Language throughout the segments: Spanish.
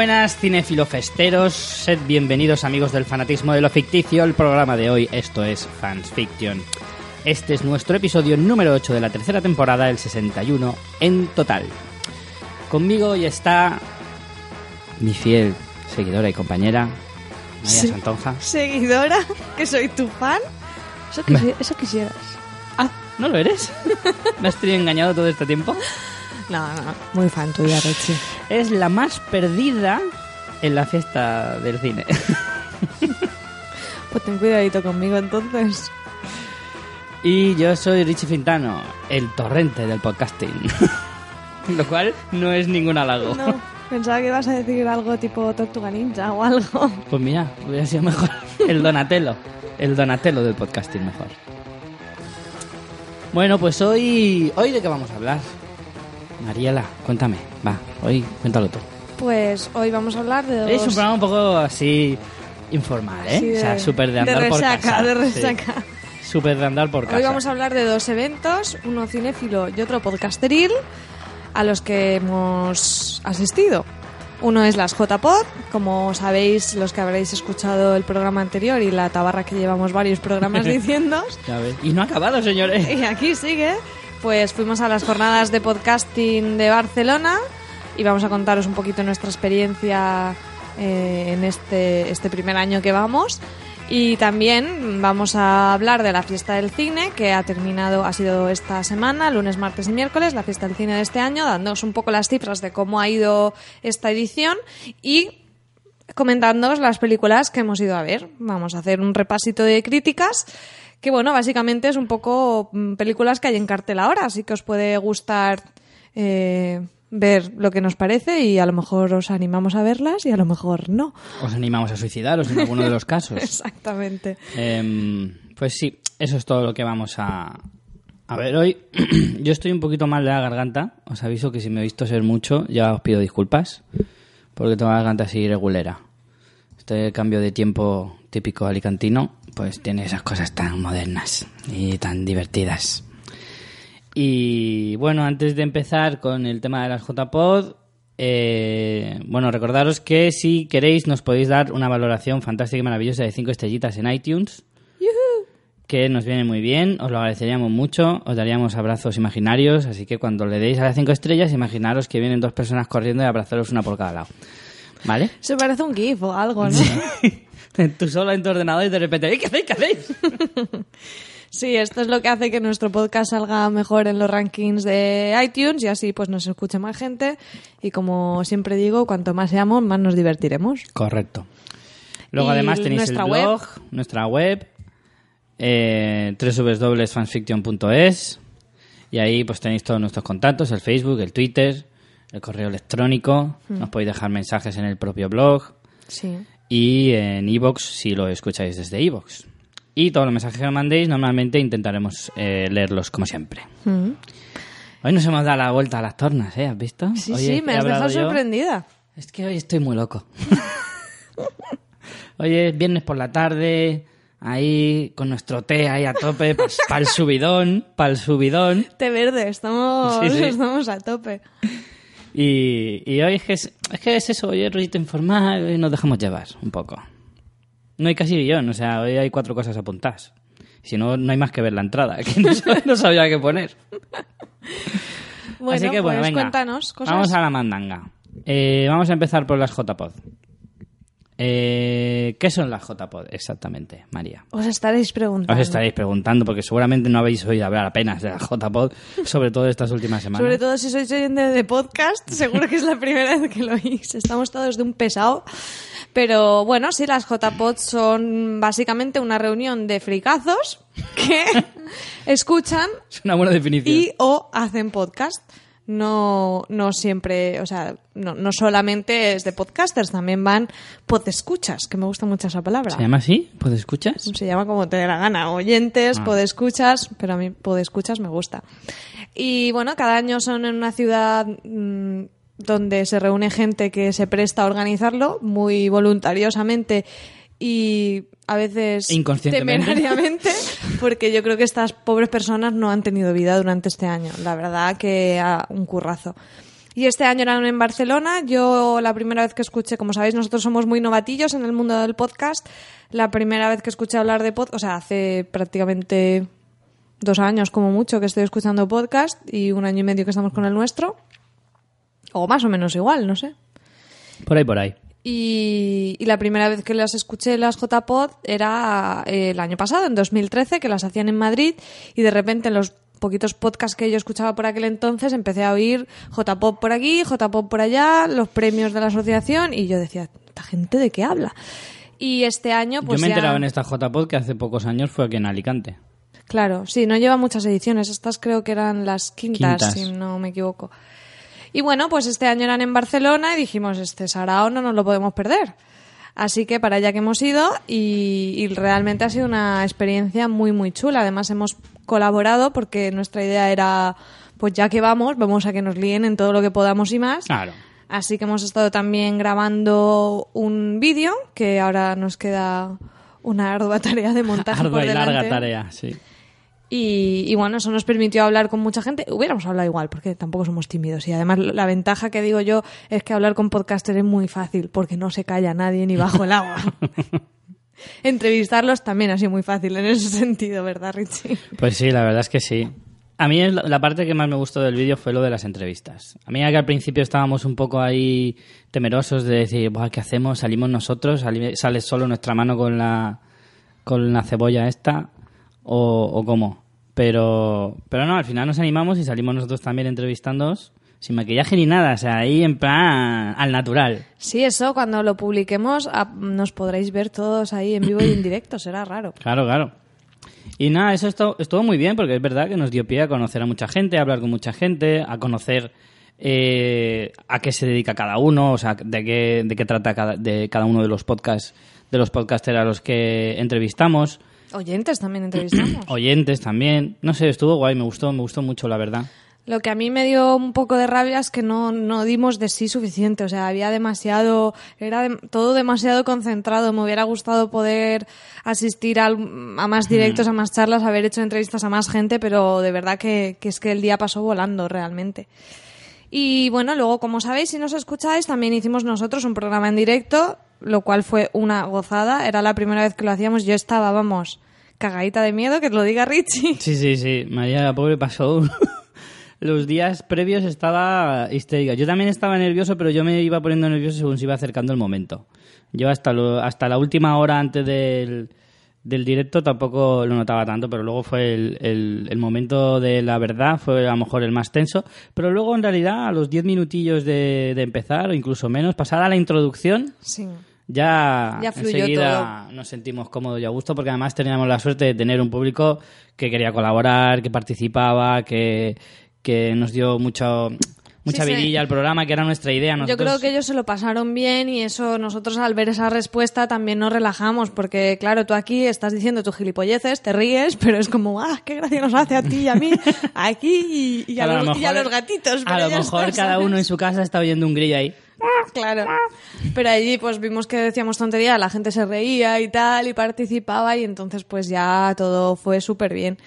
buenas, cinefilofesteros. Sed bienvenidos, amigos del fanatismo de lo ficticio. El programa de hoy, esto es Fans Fiction. Este es nuestro episodio número 8 de la tercera temporada, el 61 en total. Conmigo hoy está mi fiel seguidora y compañera, María Sí. Santonja. Seguidora, que soy tu fan. Eso, quisi- eso quisieras. Ah, ¿no lo eres? ¿Me has tenido engañado todo este tiempo? No, no, muy fan tuya, Rechi. Es la más perdida en la fiesta del cine. Pues ten cuidadito conmigo entonces. Y yo soy Richie Fintano, el torrente del podcasting. Lo cual no es ningún halago. No, pensaba que ibas a decir algo tipo Tortuga Ninja o algo. Pues mira, hubiera sido mejor. El Donatello. El Donatello del podcasting mejor. Bueno, pues hoy. ¿Hoy de qué vamos a hablar? Mariela, cuéntame. Va, hoy cuéntalo tú. Pues hoy vamos a hablar de dos... Es un programa un poco así. informal, ¿eh? Sí, de- o sea, súper de andar de por resaca, casa. de Sí. resaca. Súper de andar por casa. Hoy vamos a hablar de dos eventos, uno cinéfilo y otro podcasteril, a los que hemos asistido. Uno es las JPod, como sabéis los que habréis escuchado el programa anterior y la tabarra que llevamos varios programas diciendo. Y no ha acabado, señores. Y aquí sigue. Pues fuimos a las jornadas de podcasting de Barcelona y vamos a contaros un poquito nuestra experiencia eh, en este, este primer año que vamos. Y también vamos a hablar de la fiesta del cine que ha terminado, ha sido esta semana, lunes, martes y miércoles, la fiesta del cine de este año, dándoos un poco las cifras de cómo ha ido esta edición y comentándoos las películas que hemos ido a ver. Vamos a hacer un repasito de críticas, que bueno, básicamente es un poco mm, películas que hay en cartel ahora, así que os puede gustar eh, ver lo que nos parece y a lo mejor os animamos a verlas y a lo mejor no. Os animamos a suicidaros en alguno de los casos. Exactamente. Em, pues sí, eso es todo lo que vamos a, a ver hoy. Yo estoy un poquito mal de la garganta. Os aviso que si me he visto ser mucho, ya os pido disculpas. Porque tengo la garganta así regulera. Este cambio de tiempo típico alicantino, pues tiene esas cosas tan modernas y tan divertidas. Y bueno, antes de empezar con el tema de las JPod, eh, bueno, recordaros que si queréis nos podéis dar una valoración fantástica y maravillosa de 5 estrellitas en iTunes, que nos viene muy bien, os lo agradeceríamos mucho, os daríamos abrazos imaginarios, así que cuando le deis a las 5 estrellas, imaginaros que vienen dos personas corriendo y abrazaros una por cada lado. ¿Vale? Se parece un GIF o algo, ¿no? Tú solo en tu ordenador y de repente, "¿Eh, ¿qué hacéis? ¿Qué hacéis? Sí, esto es lo que hace que nuestro podcast salga mejor en los rankings de iTunes y así pues nos escuche más gente y como siempre digo, cuanto más seamos, más nos divertiremos. Correcto. Luego Y además tenéis el nuestra blog, nuestra web, eh, www.fansfiction.es y ahí pues tenéis todos nuestros contactos, el Facebook, el Twitter, el correo electrónico, nos podéis dejar mensajes en el propio blog Sí. Y en iVoox si lo escucháis desde iVoox. Y todos los mensajes que mandéis normalmente intentaremos eh, leerlos como siempre. Mm. Hoy nos hemos dado la vuelta a las tornas, ¿eh? ¿Has visto? Sí, Hoy sí, me has dejado yo- sorprendida. es que hoy estoy muy loco. hoy es viernes por la tarde, ahí con nuestro té ahí a tope, para el subidón, para el subidón. Té verde, estamos, Sí, sí. estamos a tope. Y, y hoy es que es, es que es eso, hoy es rollito informal, hoy nos dejamos llevar un poco. No hay casi guion, o sea, hoy hay cuatro cosas apuntadas. Si no, no hay más que ver la entrada, que no, sab- no sabía qué poner. Bueno, Así que bueno, pues venga. cuéntanos cosas. Vamos a la mandanga. Eh, vamos a empezar por las JPod. Eh, ¿Qué son las JPod exactamente, María? Os estaréis preguntando. Os estaréis preguntando porque seguramente no habéis oído hablar apenas de las JPod, sobre todo estas últimas semanas. Sobre todo si sois oyente de podcast, seguro que es la primera vez que lo oís. Estamos todos de un pesado. Pero bueno, sí, las JPOD son básicamente una reunión de fricazos que escuchan Es una buena definición. y o hacen podcast. No, no siempre, o sea, no, no solamente es de podcasters, también van podescuchas, que me gusta mucho esa palabra. ¿Se llama así? ¿Pues escuchas? Se llama como te dé la gana, oyentes, Ah. podescuchas, pero a mí podescuchas me gusta. Y bueno, cada año son en una ciudad mm, donde se reúne gente que se presta a organizarlo muy voluntariosamente y a veces Inconscientemente. temerariamente, porque yo creo que estas pobres personas no han tenido vida durante este año. La verdad que a un currazo. Y este año eran en Barcelona. Yo la primera vez que escuché, como sabéis, nosotros somos muy novatillos en el mundo del podcast. La primera vez que escuché hablar de podcast, o sea, hace prácticamente dos años como mucho que estoy escuchando podcast y un año y medio que estamos con el nuestro. O más o menos igual, no sé. Por ahí, por ahí. Y, y la primera vez que las escuché, las JPod, era eh, el año pasado, en 2013, que las hacían en Madrid y de repente en los poquitos podcasts que yo escuchaba por aquel entonces empecé a oír JPop por aquí, JPop por allá, los premios de la asociación y yo decía, ¿esta gente de qué habla? Y este año pues Yo me ya- enterado en esta JPod que hace pocos años fue aquí en Alicante. Claro, sí, no lleva muchas ediciones. Estas creo que eran las quintas, Quintas. si no me equivoco. Y bueno, pues este año eran en Barcelona y dijimos, este Sarao no nos lo podemos perder. Así que para allá que hemos ido y, y realmente ha sido una experiencia muy, muy chula. Además hemos colaborado porque nuestra idea era, pues ya que vamos, vamos a que nos líen en todo lo que podamos y más. Claro. Así que hemos estado también grabando un vídeo que ahora nos queda una ardua tarea de montaje Ardua por y larga tarea, sí. Y, y bueno, eso nos permitió hablar con mucha gente. Hubiéramos hablado igual, porque tampoco somos tímidos. Y además la ventaja que digo yo es que hablar con podcasters es muy fácil, porque no se calla nadie ni bajo el agua. Entrevistarlos también ha sido muy fácil en ese sentido, ¿verdad, Richie? Pues sí, la verdad es que sí. A mí es la, parte que más me gustó del vídeo fue lo de las entrevistas. A mí que al principio estábamos un poco ahí temerosos de decir, Buah, ¿qué hacemos? ¿Salimos nosotros? ¿Sali- ¿Sale solo nuestra mano con la, con la cebolla esta? ¿O, o cómo? Pero, pero no, al final nos animamos y salimos nosotros también entrevistándoos sin maquillaje ni nada. O sea, ahí en plan al natural. Sí, eso cuando lo publiquemos ah, nos podréis ver todos ahí en vivo y en directo, será raro. Claro, claro. Y nada, eso estuvo, estuvo muy bien porque es verdad que nos dio pie a conocer a mucha gente, a hablar con mucha gente, a conocer eh, a qué se dedica cada uno, o sea, de qué, de qué trata cada, de cada uno de los podcasts, de los podcasters a los que entrevistamos, Oyentes también entrevistamos. oyentes también. No sé, estuvo guay, me gustó, me gustó mucho, la verdad. Lo que a mí me dio un poco de rabia es que no, no dimos de sí suficiente. O sea, había demasiado, era dem- todo demasiado concentrado. Me hubiera gustado poder asistir al- a más directos, a más charlas, haber hecho entrevistas a más gente, pero de verdad que, que es que el día pasó volando realmente. Y bueno, luego, como sabéis, si nos escucháis, también hicimos nosotros un programa en directo, lo cual fue una gozada. Era la primera vez que lo hacíamos. Yo estaba, vamos, cagadita de miedo, que te lo diga Richie. Sí, sí, sí. María, la pobre, pasó. Los días previos estaba histérica. Yo también estaba nervioso, pero yo me iba poniendo nervioso según se iba acercando el momento. Yo hasta, lo- hasta la última hora antes del, del directo tampoco lo notaba tanto, pero luego fue el, el- el momento de la verdad, fue a lo mejor el más tenso. Pero luego, en realidad, a los 10 minutillos de, de empezar, o incluso menos, pasar a la introducción, Sí. Ya, Ya enseguida nos sentimos cómodos y a gusto porque además teníamos la suerte de tener un público que quería colaborar, que participaba, que, que nos dio mucho, mucha Sí, sí. vidilla al programa, que era nuestra idea. Yo Nosotros- creo que ellos se lo pasaron bien y eso nosotros al ver esa respuesta también nos relajamos porque claro, tú aquí estás diciendo tus gilipolleces, te ríes, pero es como, ah, qué gracia nos hace a ti y a mí aquí y, y a, los, lo y a mejor- los gatitos. A lo mejor cada uno en su casa está oyendo un grillo ahí. Claro. Pero allí pues vimos que decíamos tontería, la gente se reía y tal y participaba y entonces pues ya todo fue súper bien.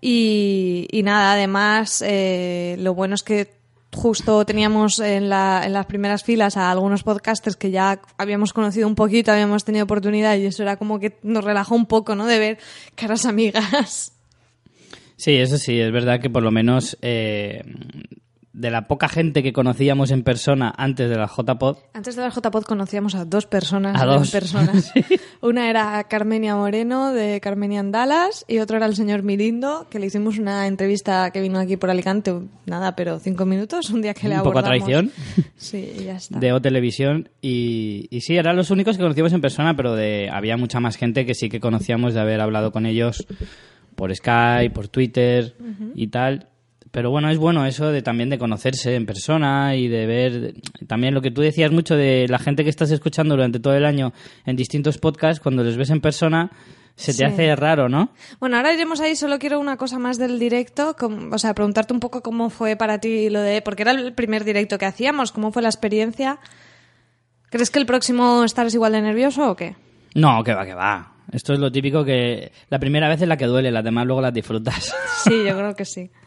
Y, nada, además eh, lo bueno es que justo teníamos en las primeras filas a algunos podcasters que ya habíamos conocido un poquito, habíamos tenido oportunidad y eso era como que nos relajó un poco, ¿no? De ver caras amigas. Sí, eso sí, es verdad que por lo menos eh, de la poca gente que conocíamos en persona antes de la JPod, Antes de la JPod conocíamos a dos personas A dos. personas. Una era Carmenia Moreno de Carmenia en Dallas y otro era el señor Mirindo, que le hicimos una entrevista que vino aquí por Alicante, nada, pero cinco minutos, un día que le Un poco a abordamos. traición. Sí, y ya está. de O Televisión y, y sí, eran los únicos que conocíamos en persona, pero de, había mucha más gente que sí que conocíamos de haber hablado con ellos por Skype, por Twitter y tal. Pero bueno, es bueno eso de también de conocerse en persona y de ver también lo que tú decías mucho de la gente que estás escuchando durante todo el año en distintos podcasts, cuando les ves en persona se te Sí. hace raro, ¿no? Bueno, ahora iremos ahí, solo quiero una cosa más del directo, o sea, preguntarte un poco cómo fue para ti lo de, porque era el primer directo que hacíamos, cómo fue la experiencia. ¿Crees que el próximo estarás igual de nervioso o qué? No, que va, que va. Esto es lo típico que la primera vez es la que duele, las demás luego las disfrutas. Sí, yo creo que sí.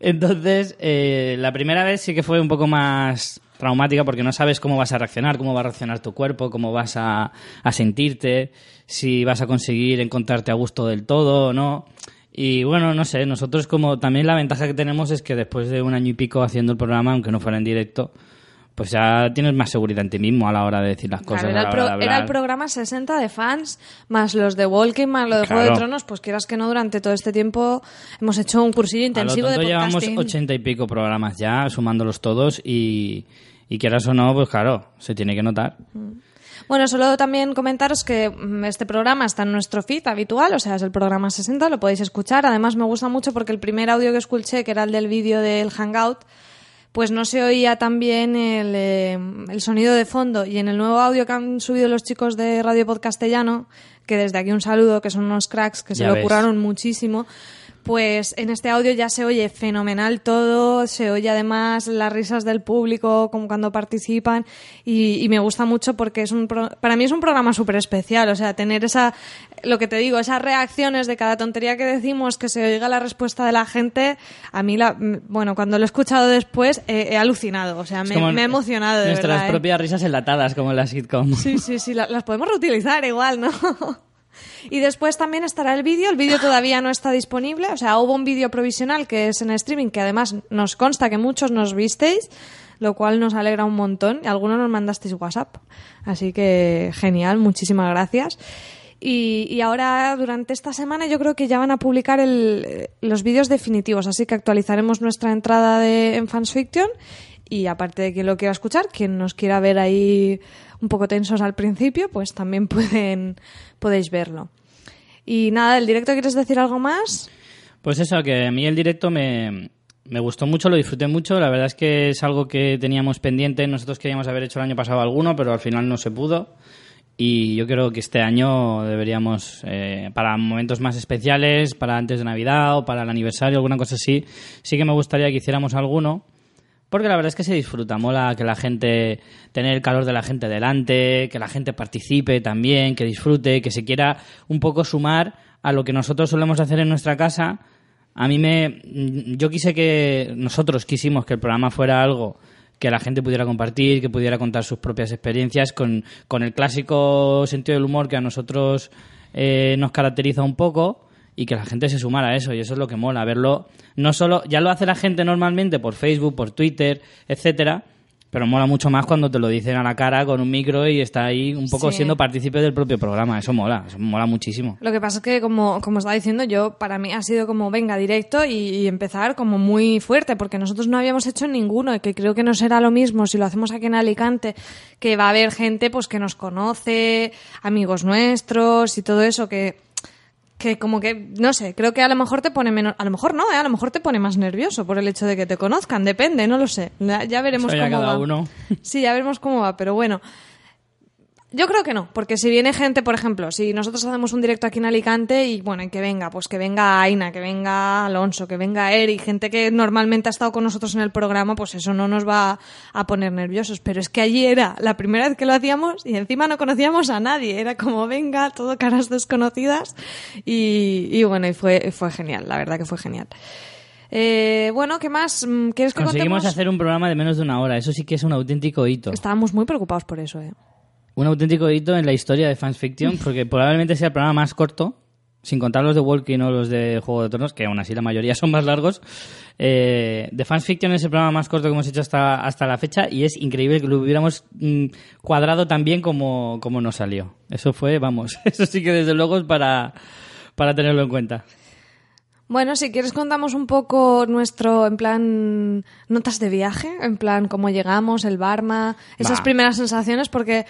Entonces, eh, la primera vez sí que fue un poco más traumática porque no sabes cómo vas a reaccionar, cómo va a reaccionar tu cuerpo, cómo vas a, a sentirte, si vas a conseguir encontrarte a gusto del todo o no. Y bueno, no sé, nosotros como también la ventaja que tenemos es que después de un año y pico haciendo el programa, aunque no fuera en directo, pues ya tienes más seguridad en ti mismo a la hora de decir las cosas. Claro, era, el la pro- hora de era el hablar. programa 60 de fans, más los de Walking, más lo de Juego de Claro. Tronos, pues quieras que no, durante todo este tiempo hemos hecho un cursillo A lo intensivo de tonto llevamos podcasting. ochenta y pico programas ya, sumándolos todos y, y quieras o no, pues claro, se tiene que notar. Bueno, solo también comentaros que mm, este programa está en nuestro feed habitual, o sea, es el programa 60, lo podéis escuchar. Además, me gusta mucho porque el primer audio que escuché, que era el del vídeo del Hangout, pues no se oía tan bien el, eh, el sonido de fondo. Y en el nuevo audio que han subido los chicos de Radio Podcastellano, que desde aquí un saludo, que son unos cracks que se lo ves. curraron muchísimo, pues en este audio ya se oye fenomenal todo, se oye además las risas del público como cuando participan y, y me gusta mucho porque es un pro- para mí es un programa súper especial, o sea, tener esa, lo que te digo, esas reacciones de cada tontería que decimos, que se oiga la respuesta de la gente, a mí, la, bueno, cuando lo he escuchado después he, he alucinado, o sea, me, me he emocionado de Nuestras verdad. ¿eh? propias risas enlatadas, como en la sitcom. Sí, sí, sí, la- las podemos reutilizar igual, ¿no? Y después también estará el vídeo. El vídeo todavía no está disponible. O sea, hubo un vídeo provisional que es en streaming, que además nos consta que muchos nos visteis, lo cual nos alegra un montón. Y algunos nos mandasteis WhatsApp. Así que genial, muchísimas gracias. Y, y ahora, durante esta semana, yo creo que ya van a publicar el- eh, los vídeos definitivos. Así que actualizaremos nuestra entrada de, en Fans Fiction. Y aparte de quien lo quiera escuchar, quien nos quiera ver ahí un poco tensos al principio, pues también pueden, podéis verlo. Y nada, ¿del directo quieres decir algo más? Pues eso, que a mí el directo me, me gustó mucho, lo disfruté mucho. La verdad es que es algo que teníamos pendiente. Nosotros queríamos haber hecho el año pasado alguno, pero al final no se pudo. Y yo creo que este año deberíamos, eh, para momentos más especiales, para antes de Navidad o para el aniversario, alguna cosa así, sí que me gustaría que hiciéramos alguno. Porque la verdad es que se disfruta, mola que la gente, tener el calor de la gente delante, que la gente participe también, que disfrute, que se quiera un poco sumar a lo que nosotros solemos hacer en nuestra casa. A mí me, yo quise que, nosotros quisimos que el programa fuera algo que la gente pudiera compartir, que pudiera contar sus propias experiencias con, con el clásico sentido del humor que a nosotros eh, nos caracteriza un poco y que la gente se sumara a eso y eso es lo que mola verlo no solo ya lo hace la gente normalmente por Facebook por Twitter etcétera pero mola mucho más cuando te lo dicen a la cara con un micro y está ahí un poco Sí. siendo partícipe del propio programa eso mola eso mola muchísimo Lo que pasa es que, como, como estaba diciendo yo, para mí ha sido como, venga, directo y, y empezar como muy fuerte, porque nosotros no habíamos hecho ninguno y que creo que no será lo mismo si lo hacemos aquí en Alicante, que va a haber gente pues que nos conoce, amigos nuestros y todo eso, que, que como que, no sé, creo que a lo mejor te pone menos, a lo mejor no, ¿eh? a lo mejor te pone más nervioso por el hecho de que te conozcan, depende, no lo sé, ya, ya veremos cómo va. uno. Sí, ya veremos cómo va, pero bueno. Yo creo que no, porque si viene gente, por ejemplo, si nosotros hacemos un directo aquí en Alicante y bueno, y que venga, pues que venga Aina, que venga Alonso, que venga Eric, gente que normalmente ha estado con nosotros en el programa, pues eso no nos va a poner nerviosos. Pero es que allí era la primera vez que lo hacíamos y encima no conocíamos a nadie, era como venga, todo caras desconocidas y, y bueno, y fue, fue genial, la verdad que fue genial. Eh, bueno, ¿qué más? Mm, ¿Quieres que conseguimos contemos? hacer un programa de menos de una hora eso sí que es un auténtico hito Estábamos muy preocupados por eso, ¿eh? Un auténtico hito en la historia de Fans Fiction, porque probablemente sea el programa más corto, sin contar los de Walking o los de Juego de Tronos, que aún así la mayoría son más largos. Eh, de Fans Fiction es el programa más corto que hemos hecho hasta, hasta la fecha y es increíble que lo hubiéramos mm, cuadrado tan bien como, como nos salió. Eso fue, vamos, eso sí que desde luego es para, para tenerlo en cuenta. Bueno, si quieres contamos un poco nuestro, en plan, notas de viaje, en plan cómo llegamos, el Barma, esas primeras sensaciones, porque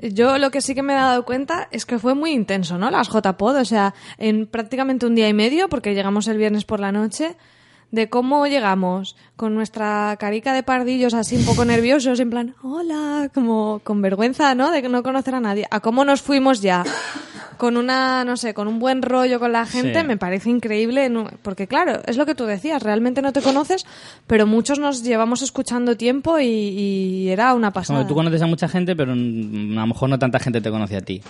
yo lo que sí que me he dado cuenta es que fue muy intenso, ¿no? Las JPod, o sea, en prácticamente un día y medio, porque llegamos el viernes por la noche, de cómo llegamos con nuestra carica de pardillos así un poco nerviosos, en plan, hola, como con vergüenza, ¿no? De no conocer a nadie, a cómo nos fuimos ya con una, no sé, con un buen rollo con la gente, Sí. me parece increíble, porque claro, es lo que tú decías, realmente no te conoces, pero muchos nos llevamos escuchando tiempo y, y era una pasada. Tú conoces a mucha gente, pero a lo mejor no tanta gente te conoce a ti.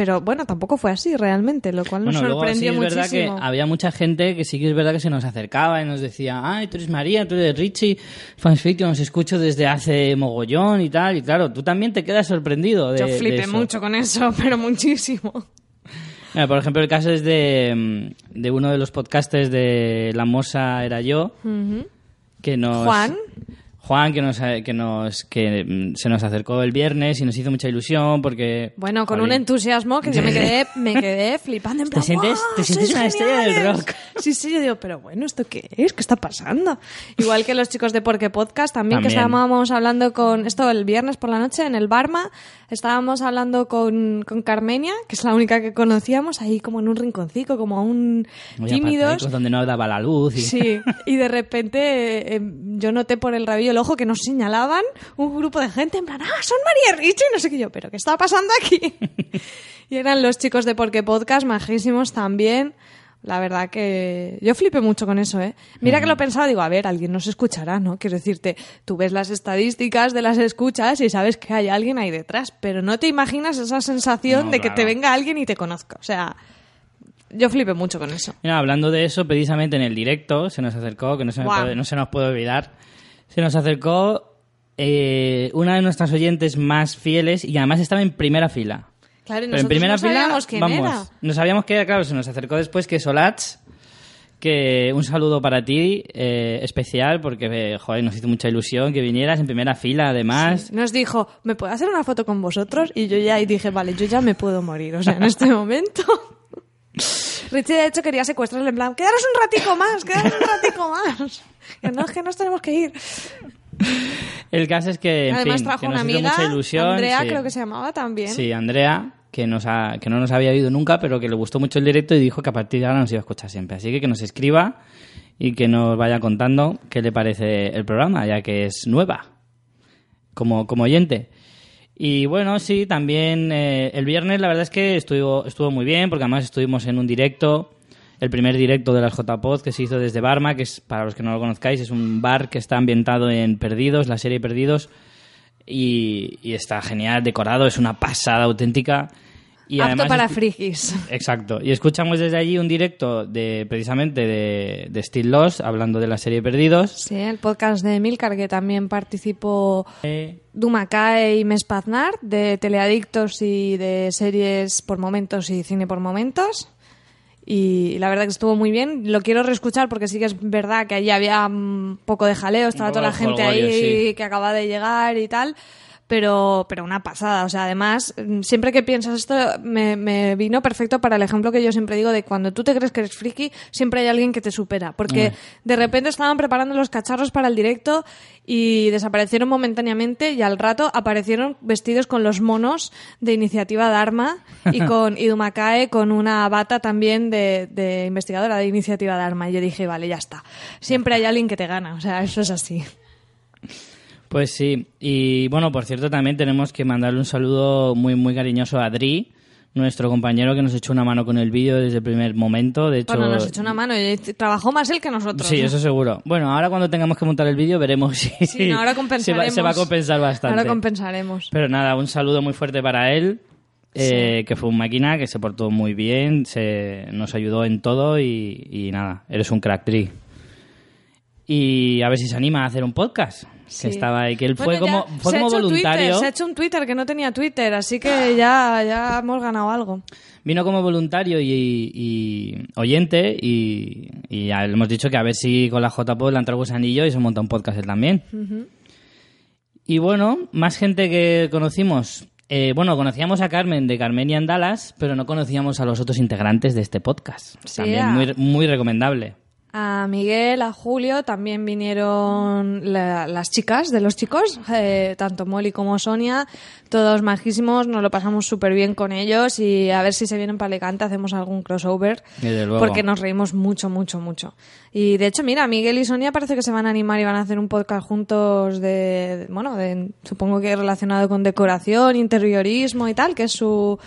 Pero bueno, tampoco fue así realmente, lo cual nos Bueno, luego sí sorprendió es verdad que muchísimo. había mucha gente que sí que es verdad que se nos acercaba y nos decía, ay, tú eres María, tú eres Richie, Fansfiction, os escucho desde hace mogollón y tal. Y claro, tú también te quedas sorprendido de Yo de flipé eso. mucho con eso, pero muchísimo. Mira, por ejemplo, el caso es de, de uno de los podcasters de La Mosa era yo, que nos... Juan. Juan, que nos, que nos que mm, se nos acercó el viernes y nos hizo mucha ilusión porque... Bueno, con un entusiasmo que yo me quedé, me quedé flipando. En Te plan, sientes- "¡Guau, te sientes una estrella del geniales!". rock. Sí, sí, yo digo, pero bueno, ¿esto qué es? ¿Qué está pasando? Igual que los chicos de Porque Podcast, también, que También. estábamos hablando con, esto el viernes por la noche en el Barma, estábamos hablando con, con Carmenia, que es la única que conocíamos, ahí como en un rinconcito, como un muy tímidos. donde no daba la luz y... Sí, y de repente eh, yo noté por el rabillo ojo que nos señalaban un grupo de gente en plan, ah, son María Rich y no sé qué yo, pero ¿qué está pasando aquí? y eran los chicos de Porque Podcast, majísimos también. La verdad que yo flipé mucho con eso, ¿eh? Mira que lo pensaba, digo, a ver, alguien nos escuchará, ¿no? Quiero decirte, tú ves las estadísticas de las escuchas y sabes que hay alguien ahí detrás, pero no te imaginas esa sensación No, de que te claro. venga alguien y te conozca. O sea, yo flipé mucho con eso. Mira, hablando de eso, precisamente en el directo se nos acercó, que no se, Guau. puede, no se nos puede olvidar, se nos acercó eh, una de nuestras oyentes más fieles y además estaba en primera fila. Claro, y Pero en primera no fila, vamos, era. no sabíamos que era, claro, se nos acercó después que Solats, que un saludo para ti eh, especial porque, eh, joder, nos hizo mucha ilusión que vinieras en primera fila, además. Nos dijo, ¿me puedo hacer una foto con vosotros? Y yo ya y dije, vale, yo ya me puedo morir. O sea, en este momento. Richie, de hecho, quería secuestrarle en plan, quedaros un ratico más, quedaros un ratico más. Que no, es que nos tenemos que ir. El caso es que, en Además fin, trajo que una hizo amiga, mucha ilusión. Andrea sí. creo que se llamaba también. Sí, Andrea, que, nos ha- que no nos había oído nunca, pero que le gustó mucho el directo y dijo que a partir de ahora nos iba a escuchar siempre. Así que que nos escriba y que nos vaya contando qué le parece el programa, ya que es nueva como, como oyente. Y bueno, sí, también eh, el viernes la verdad es que estuvo, estuvo muy bien, porque además estuvimos en un directo, el primer directo de las JPod que se hizo desde Barma, que es, para los que no lo conozcáis, es un bar que está ambientado en Perdidos, la serie Perdidos, y, y está genial, decorado, es una pasada auténtica. Y Apto además para frikis. Exacto. Y escuchamos desde allí un directo de precisamente de, de Still Lost, hablando de la serie Perdidos. Sí, el podcast de Milcar, que también participó Eh, Dumakae y Mespaznar, de teleadictos y de series por momentos y cine por momentos. Y la verdad que estuvo muy bien. Lo quiero reescuchar porque sí que es verdad que allí había un poco de jaleo, estaba toda la gente ahí sí. que acaba de llegar y tal. Pero, pero una pasada. O sea, además, mm, siempre que piensas esto, me, me vino perfecto para el ejemplo que yo siempre digo de cuando tú te crees que eres friki, siempre hay alguien que te supera. Porque Mm. de repente estaban preparando los cacharros para el directo y desaparecieron momentáneamente y al rato aparecieron vestidos con los monos de Iniciativa Dharma y con Idumakae con una bata también de, de investigadora de Iniciativa Dharma. Y yo dije, vale, ya está. Siempre hay alguien que te gana. O sea, eso es así. Pues sí, y bueno, por cierto, también tenemos que mandarle un saludo muy, muy cariñoso a Adri, nuestro compañero que nos echó una mano con el vídeo desde el primer momento. De hecho, Bueno, nos echó una mano y trabajó más él que nosotros. Sí, eso seguro. Bueno, ahora cuando tengamos que montar el vídeo veremos si Sí, no, ahora se, va, compensaremos. se va a compensar bastante. Ahora compensaremos. Pero nada, un saludo muy fuerte para él, eh, que fue un máquina, que se portó muy bien, se, nos ayudó en todo y, y nada, eres un crack, Dri. Y a ver si se anima a hacer un podcast. Sí. Que estaba ahí, que él fue Bueno, como, fue se ha como hecho voluntario. Twitter, se ha hecho un Twitter que no tenía Twitter, así que ya, ya hemos ganado algo. Vino como voluntario y, y oyente y, y ya hemos dicho que a ver si con la JPod le ha entrado gusanillo y se monta un podcast él también. Y bueno, más gente que conocimos. Eh, bueno, conocíamos a Carmen de Carmenia en Dallas, pero no conocíamos a los otros integrantes de este podcast. Sí, también muy recomendable. A Miguel, a Julio, también vinieron la- las chicas de los chicos, eh, tanto Molly como Sonia, todos majísimos, nos lo pasamos súper bien con ellos y a ver si se vienen para Alicante hacemos algún crossover, porque nos reímos mucho, mucho, mucho. Y de hecho, mira, Miguel y Sonia parece que se van a animar y van a hacer un podcast juntos de, bueno, de, supongo que relacionado con decoración, interiorismo y tal, que es su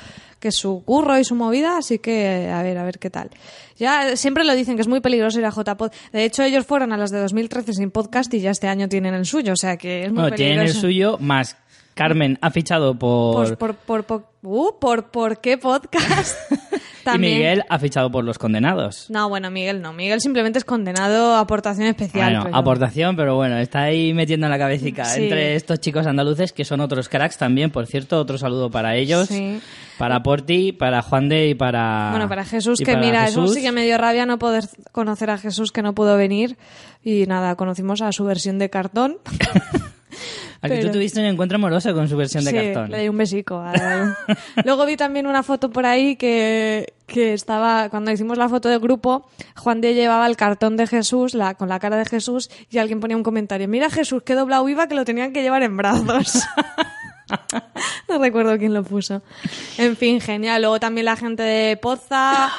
que es su curro y su movida, así que a ver, a ver qué tal. Ya siempre lo dicen que es muy peligroso ir a JPod. De hecho, ellos fueron a las de 2013 sin podcast y ya este año tienen el suyo, o sea que es muy Bueno, tienen el suyo más Carmen ha fichado por... Por, por, por, uh, por, por qué podcast. y. Miguel ha fichado por los condenados. No, bueno, Miguel no. Miguel simplemente es condenado a aportación especial. Bueno, pero- aportación, pero bueno, está ahí metiendo en la cabecita Sí. entre estos chicos andaluces que son otros cracks también, por cierto, otro saludo para ellos, Sí. para Porti, para Juan de y para Bueno, para Jesús, que para mira, eso Jesús. sí que me dio rabia no poder conocer a Jesús que no pudo venir. Y nada, conocimos a su versión de cartón. A que tú pero- tuviste un encuentro amoroso con su versión de Sí, cartón. le di un besico. a- Luego vi también una foto por ahí que, que estaba, cuando hicimos la foto del grupo, Juan de llevaba el cartón de Jesús, la, con la cara de Jesús, y alguien ponía un comentario, mira Jesús, qué doblado iba que lo tenían que llevar en brazos. no recuerdo quién lo puso. En fin, genial. Luego también la gente de Poza,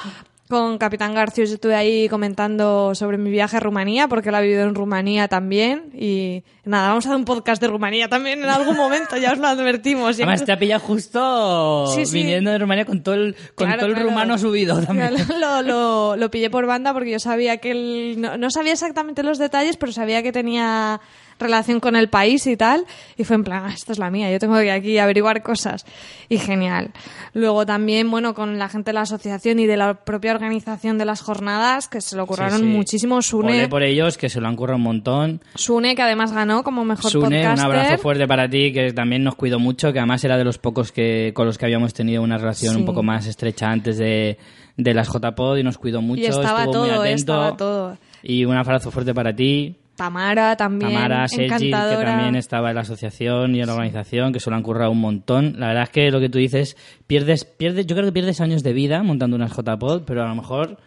con Capitán Garcios yo estuve ahí comentando sobre mi viaje a Rumanía, porque la he vivido en Rumanía también. Y nada, vamos a hacer un podcast de Rumanía también en algún momento, ya os lo advertimos. Además te ha pillado justo Sí, sí. viniendo de Rumanía con todo el, con Claro, todo el claro. rumano subido también. Claro, Lo, lo, lo pillé por banda porque yo sabía que él, no, no sabía exactamente los detalles, pero sabía que tenía relación con el país y tal. Y fue en plan, "Ah, esta es la mía, yo tengo que aquí averiguar cosas. Y genial. Luego también, bueno, con la gente de la asociación y de la propia organización de las jornadas, que se lo curraron Sí, sí. muchísimo. Sune, Olé por ellos, que se lo han currado un montón. Sune, que además ganó como mejor Sune, un podcaster. abrazo fuerte para ti, que también nos cuidó mucho, que además era de los pocos que con los que habíamos tenido una relación Sí. un poco más estrecha antes de, de las JPod y nos cuidó mucho, Y estaba estuvo muy todo, eh, atento. estaba todo. Y un abrazo fuerte para ti, Tamara también, Tamara, Sergi, que también estaba en la asociación y en la organización, que se lo han currado un montón. La verdad es que lo que tú dices, pierdes, pierdes, yo creo que pierdes años de vida montando unas JPod, pero a lo mejor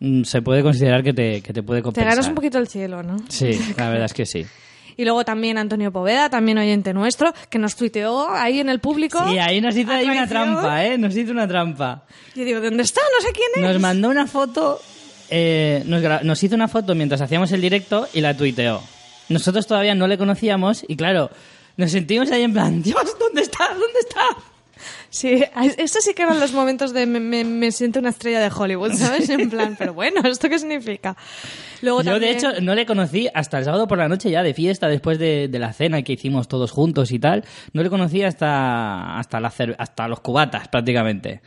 mm, se puede considerar que te, que te puede Te compensar. ganas un poquito el cielo, ¿no? Sí, la verdad es que sí. Y luego también Antonio Poveda, también oyente nuestro, que nos tuiteó ahí en el público. Sí, ahí nos hizo ahí una trampa, ¿eh? Nos hizo una trampa. Yo digo, ¿dónde está? No sé quién es. Nos mandó una foto, eh, nos, nos hizo una foto mientras hacíamos el directo y la tuiteó. Nosotros todavía no le conocíamos y claro, nos sentimos ahí en plan, Dios, ¿dónde está? ¿Dónde está? Sí, estos sí que eran los momentos de me, me- me siento una estrella de Hollywood, ¿sabes? En plan, pero bueno, ¿esto qué significa? Luego Yo de también- hecho no le conocí hasta el sábado por la noche ya de fiesta, después de, de la cena que hicimos todos juntos y tal. No le conocí hasta, hasta, la hasta los cubatas prácticamente.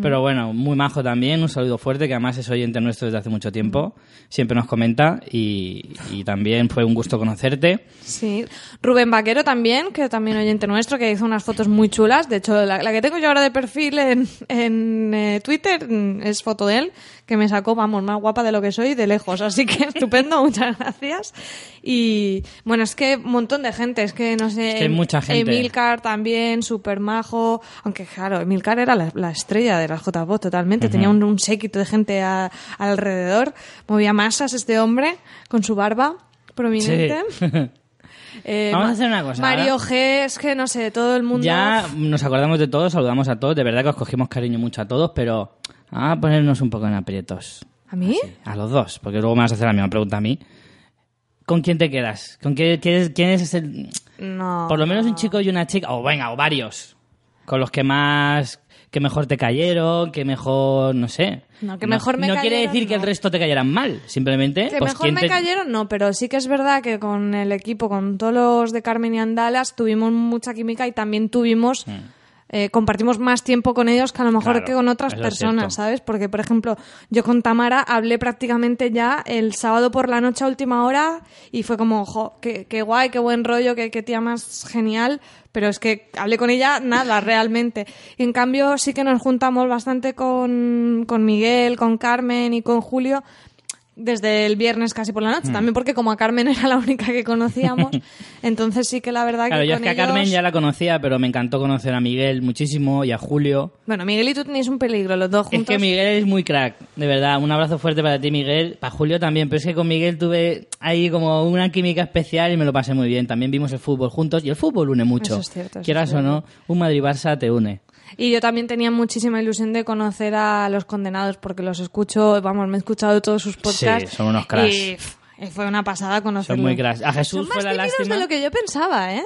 Pero bueno, muy majo también, un saludo fuerte que además es oyente nuestro desde hace mucho tiempo. Siempre nos comenta y, y también fue un gusto conocerte. Sí. Rubén Vaquero también, que también oyente nuestro, que hizo unas fotos muy chulas. De hecho, la, la que tengo yo ahora de perfil en, en eh, Twitter mm, es foto de él, que me sacó, vamos, más guapa de lo que soy de lejos. Así que estupendo, muchas gracias. Y bueno, es que un montón de gente, es que no sé. Es que hay mucha gente. Emilcar también, super majo. Aunque claro, Emilcar era la, la estrella de las JPO totalmente. Tenía un, un séquito de gente a- alrededor. Movía masas este hombre con su barba prominente. Sí. Eh, Vamos a hacer una cosa, Mario ahora. G, es que no sé, todo el mundo. Ya nos acordamos de todos, saludamos a todos, de verdad que os cogimos cariño mucho a todos, pero a ponernos un poco en aprietos. ¿A mí? A los dos, porque luego me vas a hacer la misma pregunta a mí. ¿Con quién te quedas? ¿Con qué, es- quién es el, No. por lo menos un chico y una chica, o venga, o varios, con los que más, que mejor te cayeron, que mejor, no sé. No, que mejor me No quiere decir que el resto te cayeran mal, simplemente. Que pues, mejor me te- cayeron, no, pero sí que es verdad que con el equipo, con todos los de Carmen y Andalas, tuvimos mucha química y también tuvimos. Eh, compartimos más tiempo con ellos que a lo mejor. Claro, que con otras personas. ¿sabes? Porque, por ejemplo, yo con Tamara hablé prácticamente ya el sábado por la noche a última hora y fue como, jo, qué, qué guay, qué buen rollo, qué, qué tía más genial, pero es que hablé con ella nada realmente. Y en cambio sí que nos juntamos bastante con, con Miguel, con Carmen y con Julio desde el viernes casi por la noche. También porque como a Carmen era la única que conocíamos, entonces sí que la verdad Claro, que yo es que a Carmen ellos- ya la conocía, pero me encantó conocer a Miguel muchísimo y a Julio. Bueno, Miguel y tú tenéis un peligro, los dos Es juntos. que Miguel es muy crack, de verdad. Un abrazo fuerte para ti, Miguel. Para Julio también, pero es que con Miguel tuve ahí como una química especial y me lo pasé muy bien. También vimos el fútbol juntos y el fútbol une mucho. Eso es cierto, eso Quieras es o no, un Madrid-Barça te une. Y yo también tenía muchísima ilusión de conocer a los condenados porque los escucho, vamos, me he escuchado todos sus podcasts. Sí, son unos cracks. Y pff, y fue una pasada conocerlos. Son muy cracks. A Jesús Son fue más la tímidos lástima. de lo que yo pensaba, ¿eh?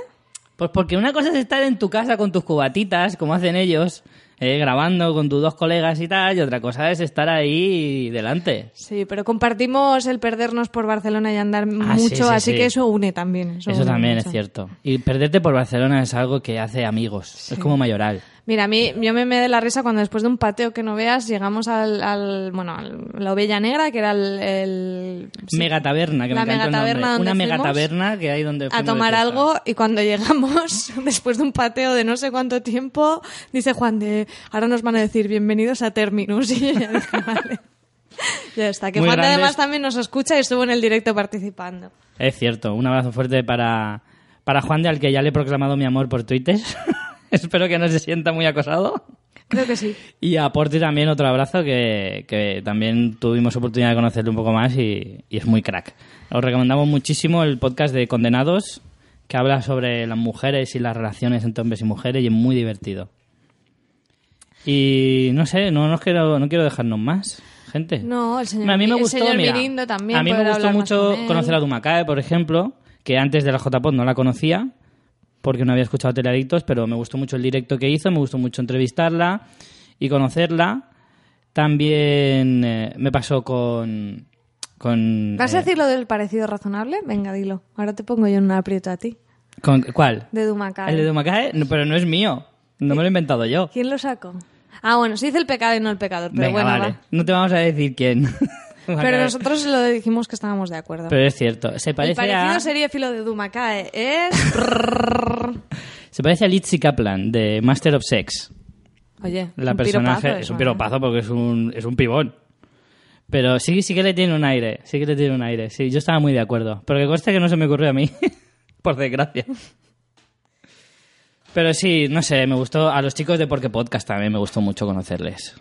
Pues porque una cosa es estar en tu casa con tus cubatitas, como hacen ellos, eh, grabando con tus dos colegas y tal, y otra cosa es estar ahí delante. Sí, pero compartimos el perdernos por Barcelona y andar Ah, sí, mucho, sí, así sí. que eso une también. Eso, Eso une también mucho. es cierto. Y perderte por Barcelona es algo que hace amigos. Es como mayoral. Mira, a mí yo me me de la risa cuando después de un pateo que no veas llegamos al, al- bueno, a la Ovella Negra, que era el... el- sí, Megataberna, que La me nombre. donde Una fuimos megataberna que hay donde a tomar algo y cuando llegamos, después de un pateo de no sé cuánto tiempo, dice Juan de, ahora nos van a decir bienvenidos a Terminus. Y ya dije, vale. Ya está, que Muy Juan de grandes. además también nos escucha y estuvo en el directo participando. Es cierto. Un abrazo fuerte para, para Juan de al que ya le he proclamado mi amor por Twitter. Espero que no se sienta muy acosado. Creo que sí. Y a Porti también otro abrazo que, que también tuvimos oportunidad de conocerle un poco más y, y es muy crack. Os recomendamos muchísimo el podcast de Condenados que habla sobre las mujeres y las relaciones entre hombres y mujeres y es muy divertido. Y no sé, no, nos quiero, no quiero dejarnos más, gente. No, el señor, a mí me el gustó, señor mira, Mirindo también. a mí me gustó mucho conocer a Dumacae, por ejemplo, que antes de la JPod no la conocía porque no había escuchado Teleadictos, pero me gustó mucho el directo que hizo, me gustó mucho entrevistarla y conocerla. También eh, me pasó con... con ¿Vas a eh, decir lo del parecido razonable? Venga, dilo. Ahora te pongo yo en un aprieto a ti. con- ¿Cuál? De Dumacae. ¿El de Dumacae? No, pero no es mío. No me lo he inventado yo. ¿Quién lo sacó? Ah, bueno, se dice el pecado y no el pecador, pero Venga, bueno, vale. va. No te vamos a decir quién. Pero nosotros lo dijimos que estábamos de acuerdo. Pero es cierto. Se el parece parecido a... sería filo de Dumacae. Es... Se parece a Litzy Kaplan de Master of Sex. Oye, La un personaje piropazo es un ¿eh? piropazo porque es un, es un pibón. Pero sí, sí que le tiene un aire. Sí que le tiene un aire. Sí, yo estaba muy de acuerdo. Pero que conste que no se me ocurrió a mí. Por desgracia. Pero sí, no sé, me gustó. A los chicos de Porque Podcast también me gustó mucho conocerles.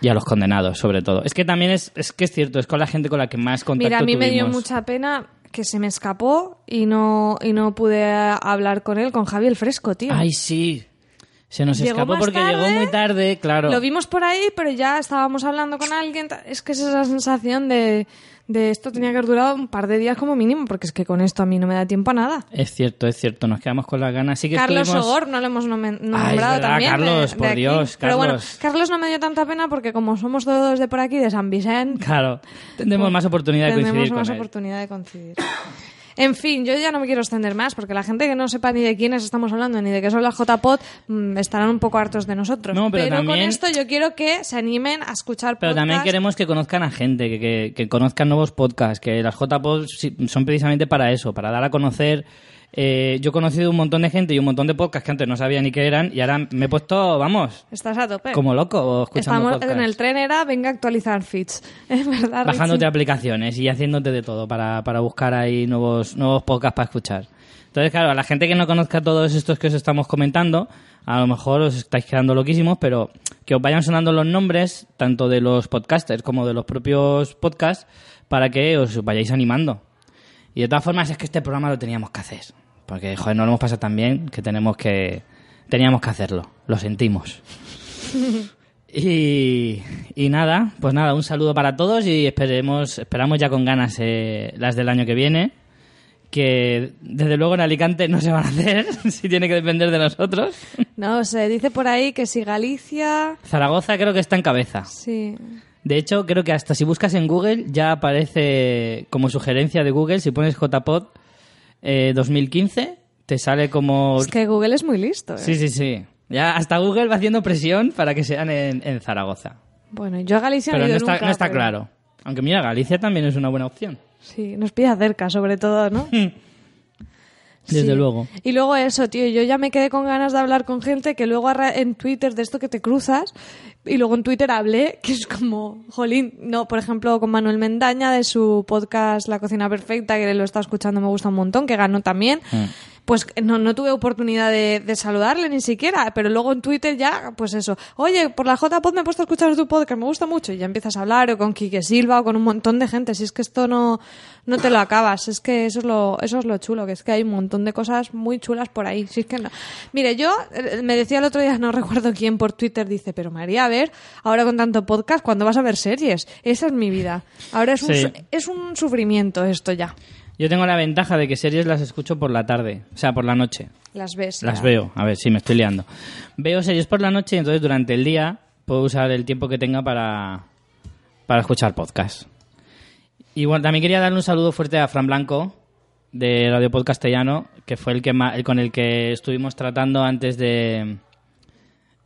Y a los condenados, sobre todo. Es que también es, es que es cierto, es con la gente con la que más contacto Mira, a mí me dio mucha pena que se me escapó y no, y no pude hablar con él, con Javi el Fresco, tío. Ay, sí. Se nos Llegó escapó porque tarde, llegó muy tarde, claro. Lo vimos por ahí, pero ya estábamos hablando con alguien. Es que es esa sensación de, de esto tenía que haber durado un par de días como mínimo, porque es que con esto a mí no me da tiempo a nada. Es cierto, es cierto. Nos quedamos con las ganas. Sí que Carlos estuvimos... Sogor no lo hemos nomen- nombrado es verdad, también. Carlos, de por. Dios, Pero bueno, Carlos. Carlos no me dio tanta pena porque como somos todos de por aquí, de San Vicente, Claro, tendremos más oportunidad de coincidir más con él. oportunidad de coincidir. En fin, yo ya no me quiero extender más porque la gente que no sepa ni de quiénes estamos hablando ni de qué son las JPod mm, estarán un poco hartos de nosotros. No, pero con también- esto yo quiero que se animen a escuchar Pero también queremos que conozcan a gente, que, que- que conozcan nuevos podcasts, que las JPod son precisamente para eso, para dar a conocer. Eh, yo he conocido un montón de gente y un montón de podcasts que antes no sabía ni qué eran y ahora me he puesto, vamos, Estás a tope. como loco escuchando Estamos podcasts. en el tren era venga a actualizar feeds. Es verdad. bajándote Richie? aplicaciones y haciéndote de todo para, para buscar ahí nuevos, nuevos podcasts para escuchar. Entonces, claro, a la gente que no conozca todos estos que os estamos comentando, a lo mejor os estáis quedando loquísimos, pero que os vayan sonando los nombres, tanto de los podcasters como de los propios podcasts, para que os vayáis animando. Y de todas formas, es que este programa lo teníamos que hacer. Porque, joder, no lo hemos pasado tan bien que tenemos que... Teníamos que hacerlo. Lo sentimos. Y, y nada, pues nada, un saludo para todos y esperemos, esperamos ya con ganas eh, las del año que viene, que desde luego en Alicante no se van a hacer, si tiene que depender de nosotros. No, se dice por ahí que si Galicia... Zaragoza creo que está en cabeza. Sí. De hecho, creo que hasta si buscas en Google ya aparece como sugerencia de Google, si pones JPod eh, 2015, te sale como... Es que Google es muy listo. ¿eh? Sí, sí, sí. Ya hasta Google va haciendo presión para que sean en, en Zaragoza. Bueno, yo a Galicia Pero no no está, nunca, no está pero- claro. Aunque mira, Galicia también es una buena opción. Sí, nos pilla cerca, sobre todo, ¿no? Desde Sí. luego. Y luego eso, tío, yo ya me quedé con ganas de hablar con gente que luego en Twitter de esto que te cruzas y luego en Twitter hablé, que es como, jolín, no, por ejemplo, con Manuel Mendaña de su podcast La Cocina Perfecta, que lo está escuchando, me gusta un montón, que ganó también. Mm. Pues no, no tuve oportunidad de, de saludarle ni siquiera, pero luego en Twitter ya, pues eso, oye, por la JPod me he puesto a escuchar tu podcast, me gusta mucho, y ya empiezas a hablar, o con Quique Silva, o con un montón de gente, si es que esto no, no te lo acabas, es que eso es lo, eso es lo chulo, que es que hay un montón de cosas muy chulas por ahí, si es que no. Mire, yo, eh, me decía el otro día, no recuerdo quién por Twitter, dice, pero María, a ver, ahora con tanto podcast, ¿cuándo vas a ver series? Esa es mi vida. Ahora es un, Sí. es un sufrimiento esto ya. Yo tengo la ventaja de que series las escucho por la tarde, o sea, por la noche. Las ves. Las veo, a ver, sí, me estoy liando. Veo series por la noche y entonces durante el día puedo usar el tiempo que tenga para, para escuchar podcast. Igual también quería darle un saludo fuerte a Fran Blanco de Radio Podcastellano, que fue el que el con el que estuvimos tratando antes de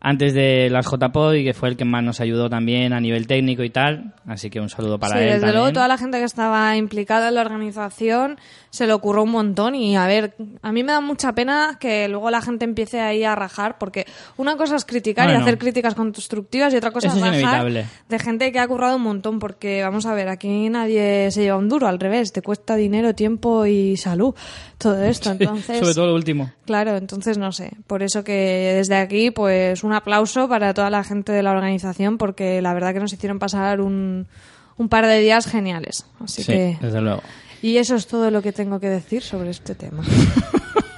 antes de las JPod y que fue el que más nos ayudó también a nivel técnico y tal. Así que un saludo para sí, él. desde también. luego toda la gente que estaba implicada en la organización se le ocurrió un montón y a ver, a mí me da mucha pena que luego la gente empiece ahí a rajar porque una cosa es criticar y hacer críticas constructivas y otra cosa es rajar inevitable. de gente que ha currado un montón porque vamos a ver, aquí nadie se lleva un duro, al revés, te cuesta dinero, tiempo y salud todo esto, entonces Sobre todo lo último. Claro, entonces no sé. Por eso que desde aquí, pues un aplauso para toda la gente de la organización, porque la verdad que nos hicieron pasar un, un par de días geniales. Así Sí, que. desde luego. Y eso es todo lo que tengo que decir sobre este tema.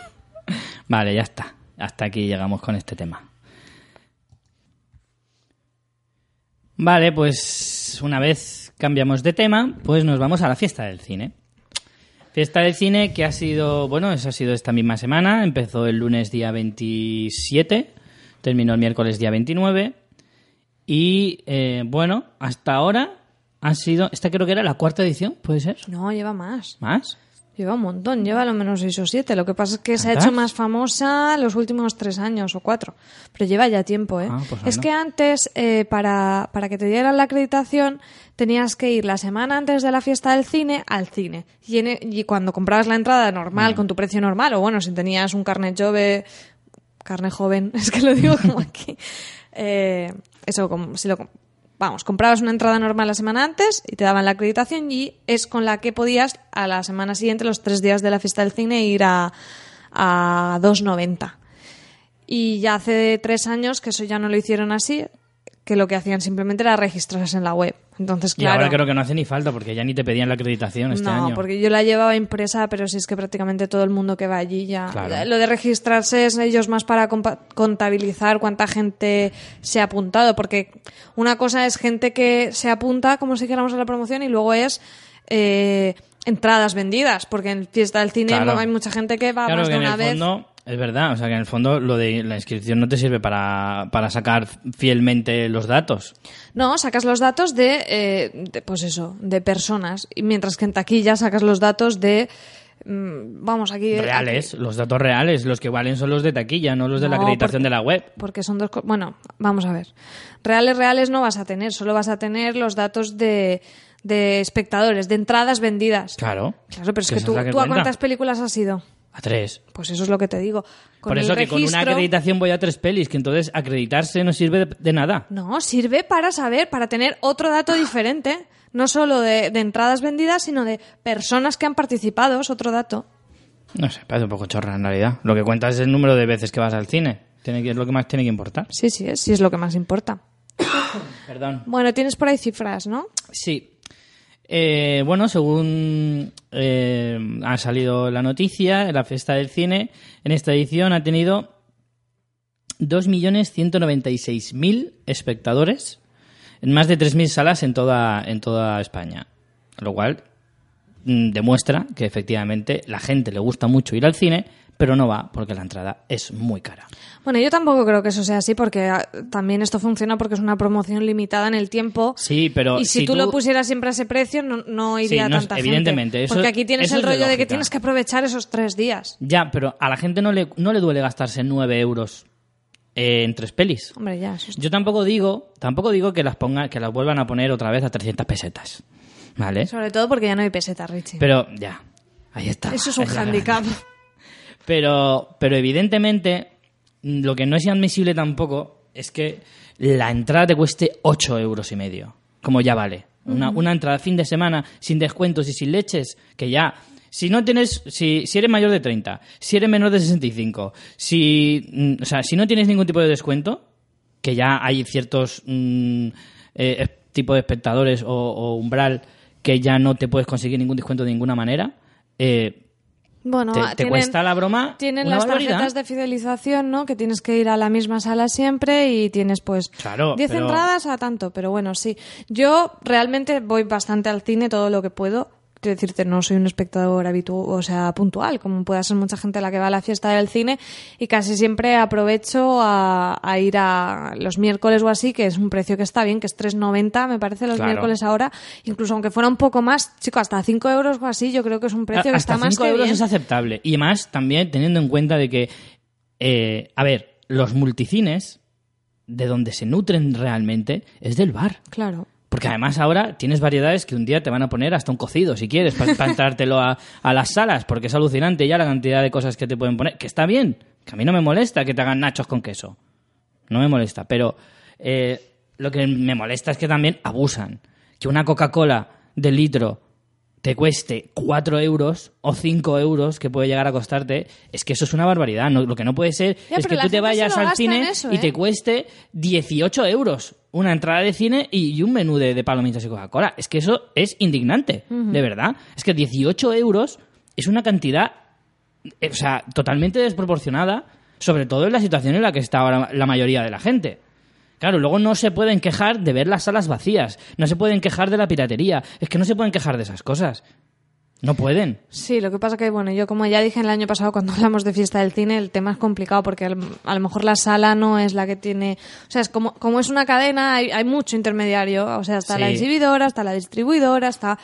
Vale, ya está. Hasta aquí llegamos con este tema. Vale, pues una vez cambiamos de tema, pues nos vamos a la fiesta del cine. Fiesta del cine que ha sido, bueno, eso ha sido esta misma semana, empezó el lunes día 27, terminó el miércoles día 29 y eh, bueno, hasta ahora ha sido, esta creo que era la cuarta edición, ¿puede ser? No, lleva más. ¿Más? Lleva un montón, lleva a lo menos seis o siete. Lo que pasa es que se ha hecho más famosa los últimos tres años o cuatro. Pero lleva ya tiempo, ¿eh? Ah, pues es que antes, eh, para, para que te dieran la acreditación, tenías que ir la semana antes de la fiesta del cine al cine. Y, en e- y cuando comprabas la entrada Mm. normal, con tu precio normal, o bueno, si tenías un carnet jove, carne joven, es que lo digo como aquí. Eh, eso, como, si lo, vamos, comprabas una entrada normal la semana antes y te daban la acreditación y es con la que podías a la semana siguiente, los tres días de la fiesta del cine, ir a, a 2,90. Y ya hace tres años que eso ya no lo hicieron así, que lo que hacían simplemente era registrarse en la web. Entonces, Y claro. ahora creo que no hace ni falta porque ya ni te pedían la acreditación este no, año. porque yo la llevaba impresa, pero si es que prácticamente todo el mundo que va allí ya. Claro. Lo de registrarse es ellos más para contabilizar cuánta gente se ha apuntado, porque una cosa es gente que se apunta, como si queramos a la promoción, y luego es eh, entradas vendidas, porque en fiesta del cine Claro. hay mucha gente que va Claro más que de en una el vez. fondo es verdad, o sea que en el fondo lo de la inscripción no te sirve para, para sacar fielmente los datos. No, sacas los datos de, eh, de, pues eso, de personas, y mientras que en taquilla sacas los datos de, mm, vamos, aquí... Reales, los datos reales, los que valen son los de taquilla, no los de la acreditación porque- de la web. Porque son dos. Bueno, vamos a ver. Reales, reales no vas a tener, solo vas a tener los datos de, de espectadores, de entradas vendidas. Claro. Claro, pero es que, esa tú, la ¿tú a cuántas películas has ido? A tres. Pues eso es lo que te digo. Con Por el eso que con una acreditación voy a tres pelis, que entonces acreditarse no sirve de, de nada. No, sirve para saber, para tener otro dato diferente. No solo de, de entradas vendidas, sino de personas que han participado, es otro dato. No sé, parece un poco chorra en realidad. Lo que cuenta es el número de veces que vas al cine. Tiene que, es lo que más tiene que importar. Sí, sí, es, sí es lo que más importa. Perdón. Bueno, tienes por ahí cifras, ¿no? Sí. Eh, bueno, según eh, ha salido la noticia, la fiesta del cine en esta edición ha tenido 2.196.000 espectadores en más de 3.000 salas en toda, en toda España. Lo cual mm, demuestra que efectivamente la gente le gusta mucho ir al cine, pero no va porque la entrada es muy cara. Bueno, yo tampoco creo que eso sea así porque ah, también esto funciona porque es una promoción limitada en el tiempo. Sí, pero y si, si tú, lo pusieras siempre a ese precio, no, no iría Sí, no es- tanta evidentemente, gente. eso- porque aquí tienes el de rollo de que tienes que aprovechar esos tres días. Ya, pero a la gente no le, no le duele gastarse 9 euros eh, en tres pelis. Hombre, ya, eso Yo tampoco digo, tampoco digo que las ponga, que las vuelvan a poner otra vez a 300 pesetas. ¿Vale? Sobre todo porque ya no hay peseta, Richie. Pero ya, ahí está. eso es un Es handicap. Pero, pero evidentemente, lo que no es admisible tampoco es que la entrada te cueste 8 euros y medio. Como ya vale. Una, una entrada fin de semana sin descuentos y sin leches, que ya. Si no tienes, si, si eres mayor de 30, si eres menor de 65, si, mm, o sea, si no tienes ningún tipo de descuento, que ya hay ciertos mm, eh, es- tipo de espectadores o, o umbral que ya no te puedes conseguir ningún descuento de ninguna manera, eh, Bueno, te, te tienen, cuesta la broma tienen una las barbaridad. tarjetas de fidelización, ¿no? Que tienes que ir a la misma sala siempre y tienes pues Claro, 10 pero- entradas a tanto, pero bueno, sí. Yo realmente voy bastante al cine todo lo que puedo quiero decirte, no soy un espectador habitual, o sea, puntual, como puede ser mucha gente la que va a la fiesta del cine y casi siempre aprovecho a, a ir a los miércoles o así, que es un precio que está bien, que es 3,90 me parece los Claro. miércoles ahora, incluso aunque fuera un poco más, chico, hasta 5 euros o así, yo creo que es un precio que Hasta está más 5 que euros bien. es aceptable. Y más también teniendo en cuenta de que, eh, a ver, los multicines, de donde se nutren realmente, es del bar. Claro. Porque además ahora tienes variedades que un día te van a poner hasta un cocido, si quieres, para, entrártelo a, a las salas, porque es alucinante ya la cantidad de cosas que te pueden poner. Que está bien, que a mí no me molesta que te hagan nachos con queso. No me molesta, pero eh, lo que me molesta es que también abusan. Que una Coca-Cola de litro te cueste 4 euros o 5 euros que puede llegar a costarte, es que eso es una barbaridad. No- lo que no puede ser Ya, es que tú te vayas al cine eso, y ¿eh? te cueste 18 euros una entrada de cine y, y un menú de, de palomitas y Coca-Cola. Es que eso es indignante, de verdad. Es que 18 euros es una cantidad, eh, o sea, totalmente desproporcionada, sobre todo en la situación en la que está ahora la mayoría de la gente. Claro, luego no se pueden quejar de ver las salas vacías, no se pueden quejar de la piratería, es que no se pueden quejar de esas cosas. No pueden. Sí, lo que pasa que, bueno, yo como ya dije el año pasado cuando hablamos de fiesta del cine, el tema es complicado porque al- a lo mejor la sala no es la que tiene... O sea, es como, como es una cadena, hay, hay mucho intermediario. O sea, está la exhibidora, está la distribuidora, está...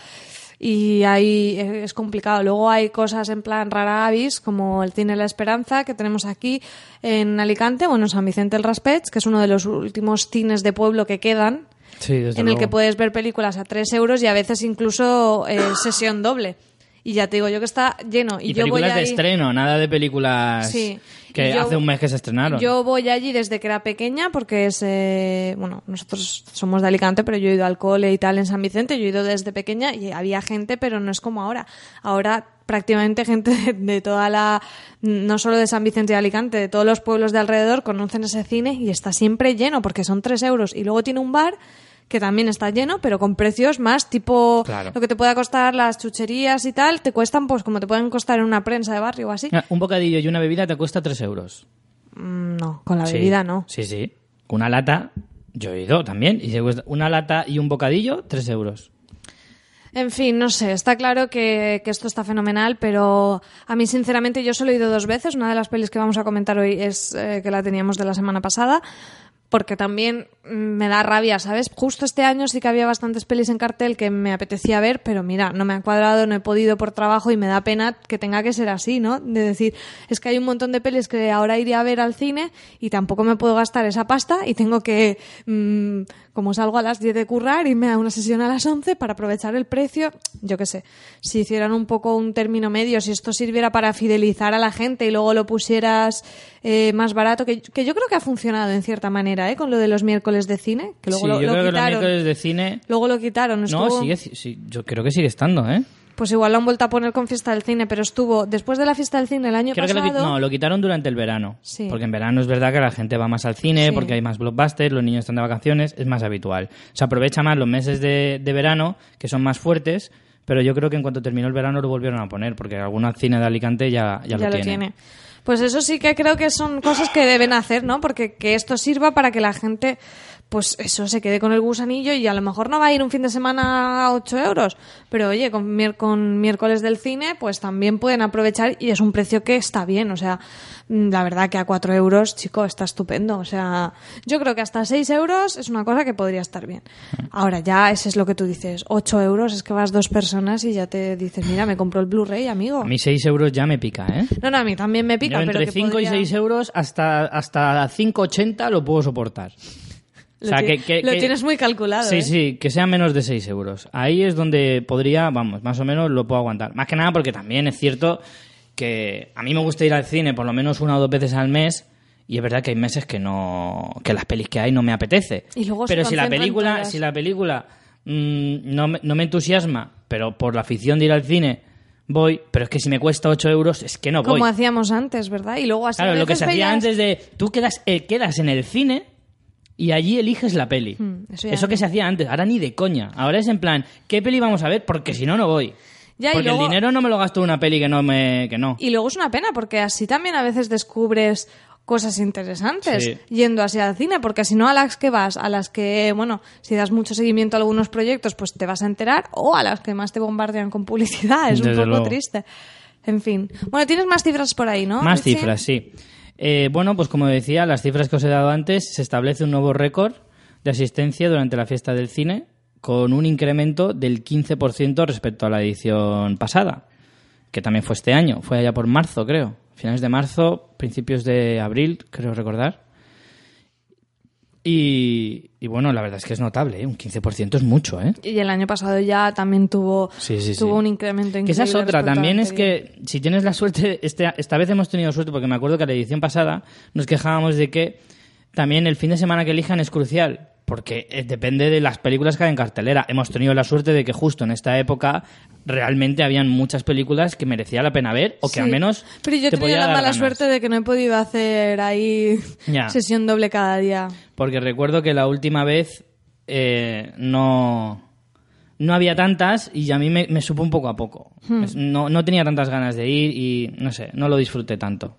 Y ahí es complicado. Luego hay cosas en plan rara avis, como el Cine La Esperanza, que tenemos aquí en Alicante, bueno, en San Vicente el Raspech, que es uno de los últimos cines de pueblo que quedan, Sí, en el que puedes ver películas a 3 euros y a veces incluso eh, sesión doble. Y ya te digo yo que está lleno. Y, Y, yo voy películas de ahí- estreno, nada de películas Sí. que yo- hace un mes que se estrenaron. Yo voy allí desde que era pequeña porque es, eh, bueno, nosotros somos de Alicante, pero yo he ido al cole y tal en San Vicente, yo he ido desde pequeña y había gente, pero no es como ahora. Ahora prácticamente gente de, de toda la, no solo de San Vicente y Alicante, de todos los pueblos de alrededor conocen ese cine y está siempre lleno porque son tres euros. Y luego tiene un bar que también está lleno, pero con precios más tipo Claro. lo que te pueda costar las chucherías y tal, te cuestan pues como te pueden costar en una prensa de barrio o así. Ah, Un bocadillo y una bebida te cuesta 3 euros. Mm, No, con la Sí. bebida no. Sí, sí. Una lata, yo he ido también, y se cuesta una lata y un bocadillo, 3 euros. En fin, no sé, está claro que, que esto está fenomenal, pero a mí sinceramente yo solo he ido dos veces. Una de las pelis que vamos a comentar hoy es eh, que la teníamos de la semana pasada, porque también mm, me da rabia, ¿sabes? Justo este año sí que había bastantes pelis en cartel que me apetecía ver, pero mira, no me han cuadrado, no he podido por trabajo y me da pena que tenga que ser así, ¿no? De decir, es que hay un montón de pelis que ahora iría a ver al cine y tampoco me puedo gastar esa pasta y tengo que, mm, como salgo a las 10 de currar, irme a una sesión a las 11 para aprovechar el precio. Yo qué sé, si hicieran un poco un término medio, si esto sirviera para fidelizar a la gente y luego lo pusieras eh, más barato, que, que yo creo que ha funcionado en cierta manera, ¿eh? Con lo de los miércoles de cine, que luego sí, lo, yo lo creo que los quitaron. miércoles de cine... Luego lo quitaron. No, estuvo- sigue, sí, yo creo que sigue estando, ¿eh? Pues igual lo han vuelto a poner con fiesta del cine, pero estuvo después de la fiesta del cine el año Creo que lo, pasado. no, lo quitaron durante el verano. Sí. Porque en verano es verdad que la gente va más al cine, Sí. porque hay más blockbusters, los niños están de vacaciones, es más habitual. Se aprovecha más los meses de, de verano, que son más fuertes, pero yo creo que en cuanto terminó el verano lo volvieron a poner, porque algunos cines de Alicante ya, ya, ya lo, lo tienen. tiene. Pues eso sí que creo que son cosas que deben hacer, ¿no? Porque que esto sirva para que la gente, pues eso, se quede con el gusanillo y a lo mejor no va a ir un fin de semana a 8 euros, pero oye, con, miércoles del cine, pues también pueden aprovechar y es un precio que está bien, o sea, mm, la verdad que a 4 euros, chico, está estupendo, o sea, yo creo que hasta 6 euros es una cosa que podría estar bien. Ahora ya, ese es lo que tú dices, 8 euros es que vas dos personas y ya te dices, mira, me compro el Blu-ray, amigo. A mí 6 euros ya me pica, ¿eh? No, no, a mí también me pica, Yo pero entre que 5 podría- y 6 euros hasta, hasta 5,80 lo puedo soportar. Lo, O sea, ti- que- que- lo que- tienes muy calculado. Sí, ¿eh? sí, que sea menos de 6 euros. Ahí es donde podría, vamos, más o menos lo puedo aguantar. Más que nada porque también es cierto que a mí me gusta ir al cine por lo menos una o dos veces al mes y es verdad que hay meses que no que las pelis que hay no me apetece. Y luego pero si la película, si la película mm, no, me, no me entusiasma, pero por la afición de ir al cine voy, pero es que si me cuesta 8 euros es que no voy. Como hacíamos antes, ¿verdad? Y luego así Claro, lo que se hacía antes de tú quedas, eh, quedas en el cine y allí eliges la peli. Hmm, eso que se hacía antes, ahora ni de coña. Ahora es en plan, ¿qué peli vamos a ver? Porque si no, no voy. Ya, Porque luego- el dinero no me lo gasto en una peli que no me... Que no. Y luego es una pena, porque así también a veces descubres cosas interesantes Sí. yendo así al cine, porque si no a las que vas, a las que, bueno, si das mucho seguimiento a algunos proyectos, pues te vas a enterar, o a las que más te bombardean con publicidad, es un poco luego. triste. En fin. Bueno, tienes más cifras por ahí, ¿no? Más Richie? cifras, sí. Eh, bueno, pues como decía, las cifras que os he dado antes, se establece un nuevo récord de asistencia durante la fiesta del cine, con un incremento del 15% respecto a la edición pasada, que también fue este año, fue allá por marzo, creo. Finales de marzo, principios de abril, creo recordar. Y, y bueno, la verdad es que es notable, ¿eh? un 15% es mucho, ¿eh? Y el año pasado ya también tuvo, Sí, sí, sí. tuvo un incremento increíble. Que esa es otra, también es que si tienes la suerte, este, esta vez hemos tenido suerte porque me acuerdo que la edición pasada nos quejábamos de que también el fin de semana que elijan es crucial, porque eh, depende de las películas que hay en cartelera. Hemos tenido la suerte de que justo en esta época realmente habían muchas películas que merecía la pena ver o que Sí. al menos Pero yo he te tenido la mala ganas. suerte de que no he podido hacer ahí Ya. sesión doble cada día. Porque recuerdo que la última vez eh, no, no había tantas y a mí me, me supo un poco a poco. Es- No, no tenía tantas ganas de ir y no sé, no lo disfruté tanto.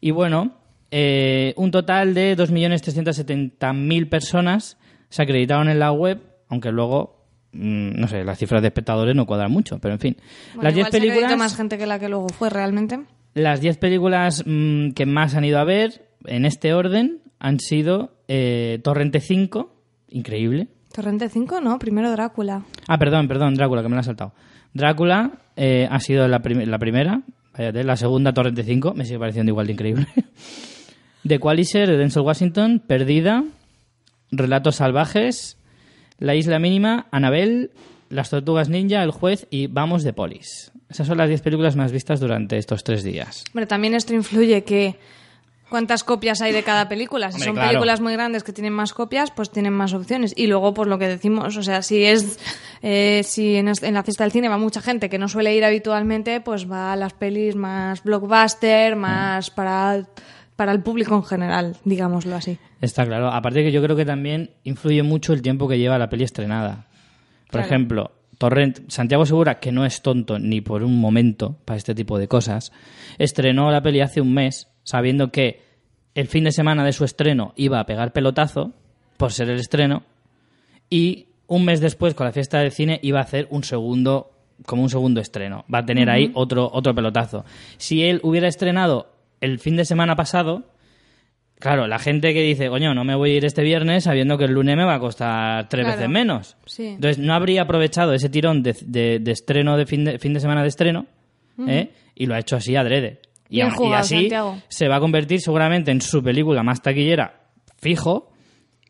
Y bueno, eh, un total de 2.370.000 personas se acreditaron en la web, aunque luego, mm, no sé, las cifras de espectadores no cuadran mucho, pero en fin. Bueno, las 10 igual se acreditó películas... más gente que la que luego fue realmente. Las 10 películas mm, que más han ido a ver, en este orden, han sido eh, Torrente 5, increíble. Torrente 5, no, primero Drácula. Ah, perdón, perdón, Drácula, que me lo ha saltado. Drácula eh, ha sido la, prim- la primera, la segunda Torrente 5, me sigue pareciendo igual de increíble. The Qualiser de Denzel Washington, Perdida, Relatos Salvajes, La Isla Mínima, Anabel, Las Tortugas Ninja, El Juez y Vamos de Polis. Esas son las 10 películas más vistas durante estos tres días. Hombre, también esto influye que cuántas copias hay de cada película. Si Hombre, son claro. películas muy grandes que tienen más copias, pues tienen más opciones. Y luego, pues lo que decimos, o sea, si es eh, si en, la fiesta del cine va mucha gente que no suele ir habitualmente, pues va a las pelis más blockbuster, más para, para el público en general, digámoslo así. Está claro. Aparte que yo creo que también influye mucho el tiempo que lleva la peli estrenada. Por Claro. ejemplo, Torrent, Santiago Segura, que no es tonto ni por un momento para este tipo de cosas, estrenó la peli hace un mes sabiendo que el fin de semana de su estreno iba a pegar pelotazo por ser el estreno y un mes después con la fiesta del cine iba a hacer un segundo como un segundo estreno. Va a tener ahí otro otro pelotazo. Si él hubiera estrenado el fin de semana pasado, Claro, la gente que dice, coño, no me voy a ir este viernes sabiendo que el lunes me va a costar tres Claro. veces menos. Sí. Entonces, no habría aprovechado ese tirón de, de- de estreno, de fin, de fin de semana de estreno, ¿eh? y lo ha hecho así adrede. Y, aún- y así Santiago. se va a convertir seguramente en su película más taquillera fijo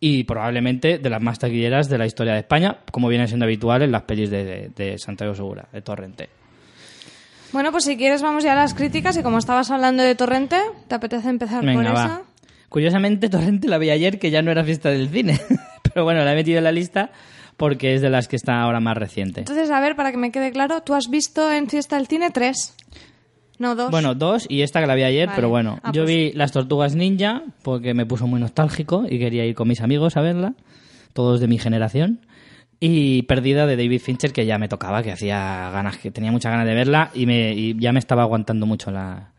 y probablemente de las más taquilleras de la historia de España, como viene siendo habitual en las pelis de, de- de Santiago Segura, de Torrente. Bueno, pues si quieres vamos ya a las críticas y como estabas hablando de Torrente, ¿te apetece empezar por Venga, esa? va. Curiosamente, Torrente la vi ayer, que ya no era fiesta del cine. Pero bueno, la he metido en la lista porque es de las que está ahora más reciente. Entonces, a ver, para que me quede claro, tú has visto en Fiesta del Cine tres. No, dos. Bueno, dos y esta que la vi ayer, Vale. pero bueno. Ah, yo pues- vi Las Tortugas Ninja porque me puso muy nostálgico y quería ir con mis amigos a verla, todos de mi generación. Y Perdida de David Fincher, que ya me tocaba, que hacía ganas, que tenía muchas ganas de verla y, me, y ya me estaba aguantando mucho la,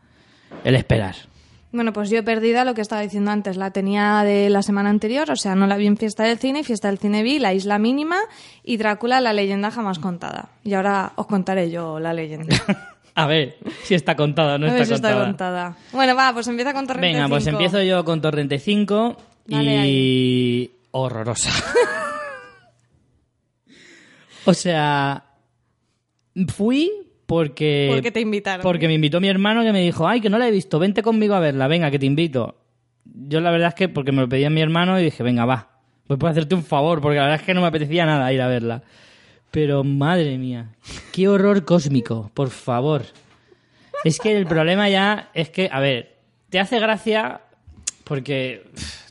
el esperar. Bueno, pues yo perdida lo que estaba diciendo antes. La tenía de la semana anterior, o sea, no la vi en Fiesta del Cine. Fiesta del Cine vi La Isla Mínima y Drácula, la leyenda jamás contada. Y ahora os contaré yo la leyenda. A ver si está contada o no A ver está si contada. está contada. Bueno, va, pues empieza con Torrente Venga, pues 5. empiezo yo con Torrente 5 Dale y horrorosa. o sea, fui porque Porque te invitaron. porque me invitó mi hermano que me dijo, "Ay, que no la he visto, vente conmigo a verla, venga, que te invito." Yo la verdad es que porque me lo pedía mi hermano y dije, "Venga, va. Pues puedo hacerte un favor porque la verdad es que no me apetecía nada ir a verla." Pero madre mía, qué horror cósmico, por favor. Es que el problema ya es que, a ver, te hace gracia porque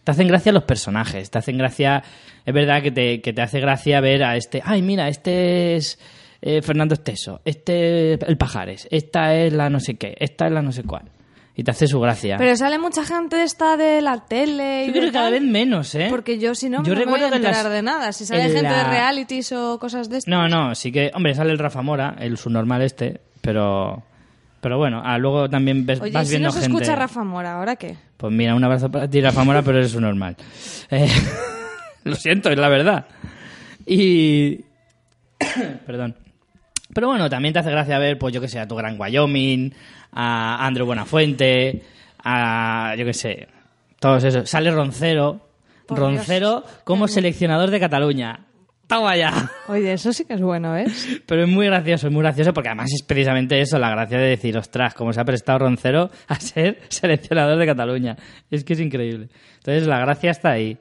te hacen gracia los personajes, te hacen gracia, es verdad que te, que te hace gracia ver a este, ay, mira, este es eh, Fernando Esteso, este es el Pajares, esta es la no sé qué, esta es la no sé cuál. Y te hace su gracia. Pero sale mucha gente de esta de la tele y Yo creo que cada vez menos, ¿eh? Porque yo, si no, Yo no me voy a que en las- enterar de nada. Si sale en gente de realities o cosas de estas. No, no, sí que, hombre, sale el Rafa Mora, el subnormal este, pero Pero bueno, ah, luego también ves, Oye, vas ¿y si viendo nos gente. escucha Rafa Mora, ¿ahora qué? Pues mira, un abrazo para ti, Rafa Mora, pero eres un normal. Eh, lo siento, es la verdad. Y. Perdón. Pero bueno, también te hace gracia ver, pues yo que sé, a tu Gran Wyoming, a Andrew Buenafuente, a. yo que sé, todos esos. Sale Roncero. Por Roncero como seleccionador de Cataluña. ¡Toma ya! Oye, eso sí que es bueno, ¿ves? Pero es muy gracioso, es muy gracioso porque además es precisamente eso, la gracia de decir, ostras, cómo se ha prestado Roncero a ser seleccionador de Cataluña. Es que es increíble. Entonces la gracia está ahí.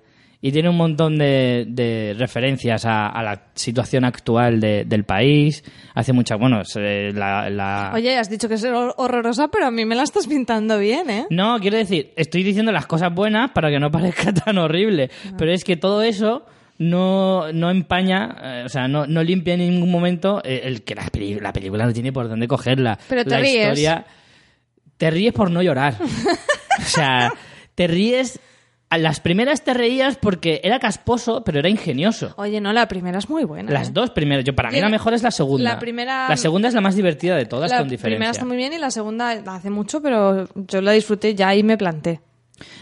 Y tiene un montón de, de referencias a, a la situación actual de- del país. Hace mucha, bueno, se- la, la- Oye, has dicho que es hor- horrorosa, pero a mí me la estás pintando bien, ¿eh? No, quiero decir, estoy diciendo las cosas buenas para que no parezca tan horrible. Pero es que todo eso no, no empaña, eh, o sea, no, no limpia en ningún momento eh, el que la película no tiene por dónde cogerla. Pero te la ríes. Historia, te ríes por no llorar. o sea, te ríes... A las primeras te reías porque era casposo, pero era ingenioso. Oye, no, la primera es muy buena. Las ¿eh? dos primeras. Yo, para mí la mejor es la segunda. la primera- La segunda es la más divertida de todas, La con diferencia. primera está muy bien y la segunda la hace mucho, pero yo la disfruté ya y me planté.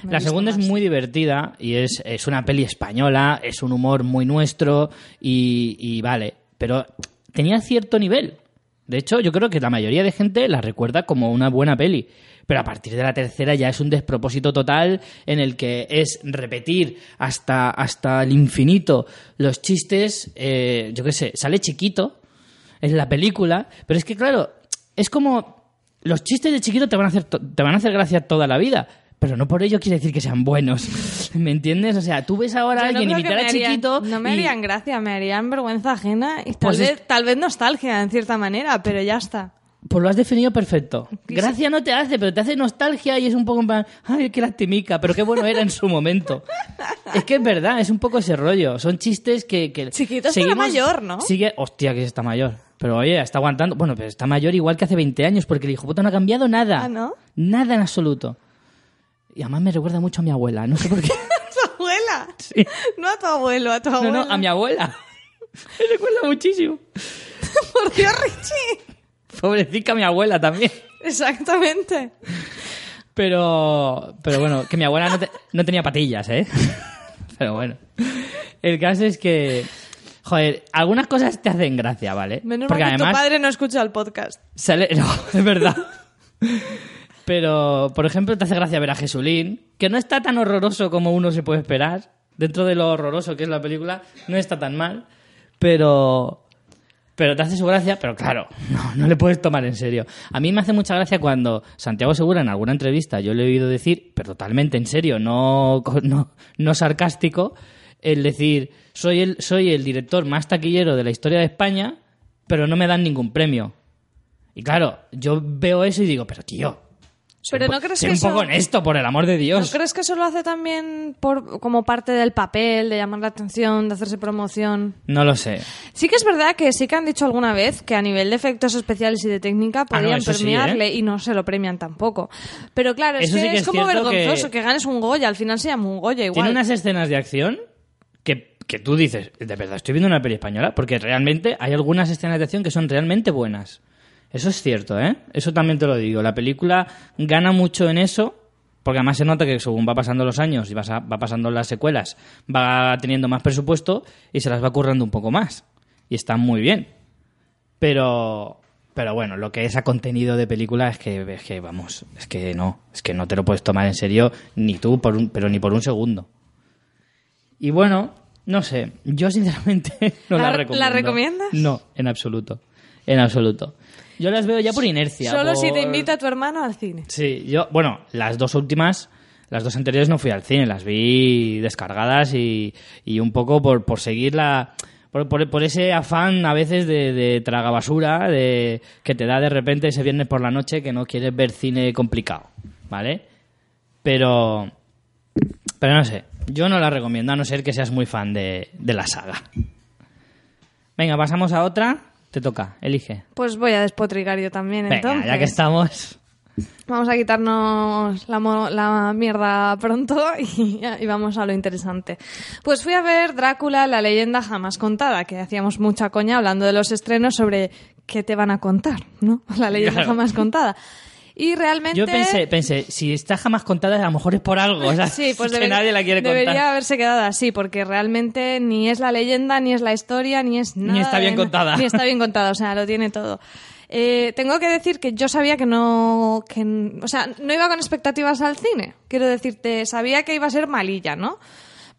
Me La segunda más. es muy divertida y es, es una peli española, es un humor muy nuestro y, y vale, pero tenía cierto nivel. De hecho, yo creo que la mayoría de gente la recuerda como una buena peli. Pero a partir de la tercera ya es un despropósito total en el que es repetir hasta, hasta el infinito los chistes. eh, yo qué sé, sale chiquito en la película, pero es que claro, es como los chistes de chiquito te van a hacer te van a hacer gracia toda la vida, pero no por ello quiere decir que sean buenos. ¿Me entiendes? O sea, tú ves ahora a no alguien imitar que a me harían- chiquito No me y- harían gracia, me harían vergüenza ajena y tal, Pues es- vez, tal vez nostalgia en cierta manera, pero ya está. Pues lo has definido perfecto. Gracia no te hace, pero te hace nostalgia y es un poco en plan, ay, qué lastimica, pero qué bueno era en su momento. Es que es verdad, es un poco ese rollo. Son chistes que... que Chiquito estará mayor, ¿no? Sigue, hostia, que está mayor. Pero oye, está aguantando. Bueno, pero está mayor igual que hace 20 años, porque el hijo puta no ha cambiado nada. Ah, ¿no? Nada en absoluto. Y además me recuerda mucho a mi abuela, no sé por qué. ¡Tu abuela! Sí. No a tu abuelo, a tu No, abuela. no, a mi abuela. Me recuerda muchísimo. Por Dios, Richie. Pobrecita mi abuela también. Exactamente. Pero, pero bueno, que mi abuela no, te- no tenía patillas, ¿eh? Pero bueno. El caso es que, joder, algunas cosas te hacen gracia, ¿vale? Menos Porque mal que además tu padre no escucha el podcast. sale... No, es verdad. Pero, por ejemplo, te hace gracia ver a Jesulín, que no está tan horroroso como uno se puede esperar. Dentro de lo horroroso que es la película, no está tan mal. Pero, pero te hace su gracia, pero claro, no, no le puedes tomar en serio. A mí me hace mucha gracia cuando Santiago Segura en alguna entrevista, yo le he oído decir, pero totalmente en serio, no, no, no sarcástico, el decir, soy el, soy el director más taquillero de la historia de España, pero no me dan ningún premio. Y claro, yo veo eso y digo, pero tío, Pero ¿no crees sé que un eso- poco honesto, por el amor de ¿No Dios. crees que eso lo hace también por, como parte del papel, de llamar la atención, de hacerse promoción? No lo sé. Sí que es verdad que sí que han dicho alguna vez que a nivel de efectos especiales y de técnica Ah, no, podían eso sí, premiarle y no se lo premian tampoco. Pero claro, es Eso que sí que es, es como vergonzoso que- que... ganes un Goya, al final se llama un Goya igual. Tiene unas escenas de acción que, que tú dices, de verdad, estoy viendo una peli española, porque realmente hay algunas escenas de acción que son realmente buenas. Eso es cierto, ¿eh? Eso también te lo digo. La película gana mucho en eso, porque además se nota que según va pasando los años y va pasando las secuelas, va teniendo más presupuesto y se las va currando un poco más. Y está muy bien. Pero, pero bueno, lo que es a contenido de película es que, es que, vamos, es que no, es que no te lo puedes tomar en serio ni tú, por un, pero ni por un segundo. Y bueno, no sé, yo sinceramente no ¿La- la, la recomiendo. recomiendas? No, en absoluto, en absoluto. Yo las veo ya por inercia. Solo si te invita tu hermano al cine. Sí, yo, bueno, las dos últimas, las dos anteriores no fui al cine, las vi descargadas y, y un poco por, por seguir la... Por, por- por ese afán a veces de, de tragabasura de, que te da de repente ese viernes por la noche que no quieres ver cine complicado, ¿vale? Pero... Pero no sé, yo no la recomiendo a no ser que seas muy fan de, de la saga. Venga, pasamos a otra. Te toca, elige. Pues voy a despotricar yo también, Venga, entonces. ya que estamos... Vamos a quitarnos la, la mierda pronto y, y vamos a lo interesante. Pues fui a ver Drácula, la leyenda jamás contada, que hacíamos mucha coña hablando de los estrenos sobre qué te van a contar, ¿no? La leyenda Claro. jamás contada. Y realmente... Yo pensé, pensé, si está jamás contada, a lo mejor es por algo. O sea, Sí, pues que debería- nadie la quiere contar. Debería haberse quedado así, porque realmente ni es la leyenda, ni es la historia, ni es nada. está bien de- contada. Ni está bien contada, o sea, lo tiene todo. Eh, tengo que decir que yo sabía que no, que, o sea, no iba con expectativas al cine. Quiero decirte, sabía que iba a ser malilla, ¿no?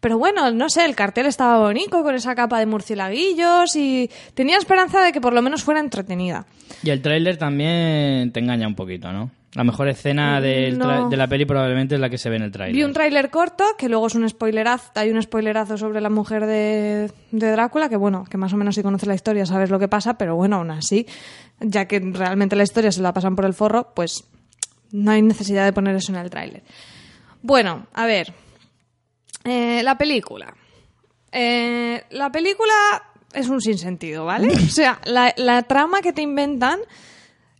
Pero bueno, no sé, el cartel estaba bonito con esa capa de murcielaguillos y tenía esperanza de que por lo menos fuera entretenida. Y el tráiler también te engaña un poquito, ¿no? La mejor escena del No. de la peli probablemente es la que se ve en el tráiler. Vi un tráiler corto, que luego es un spoilerazo, hay un spoilerazo sobre la mujer de, de Drácula, que bueno, que más o menos si conoces la historia sabes lo que pasa, pero bueno, aún así, ya que realmente la historia se la pasan por el forro, pues no hay necesidad de poner eso en el tráiler. Bueno, a ver, eh, la película. Eh, la película es un sinsentido, ¿vale? O sea, la, la trama que te inventan.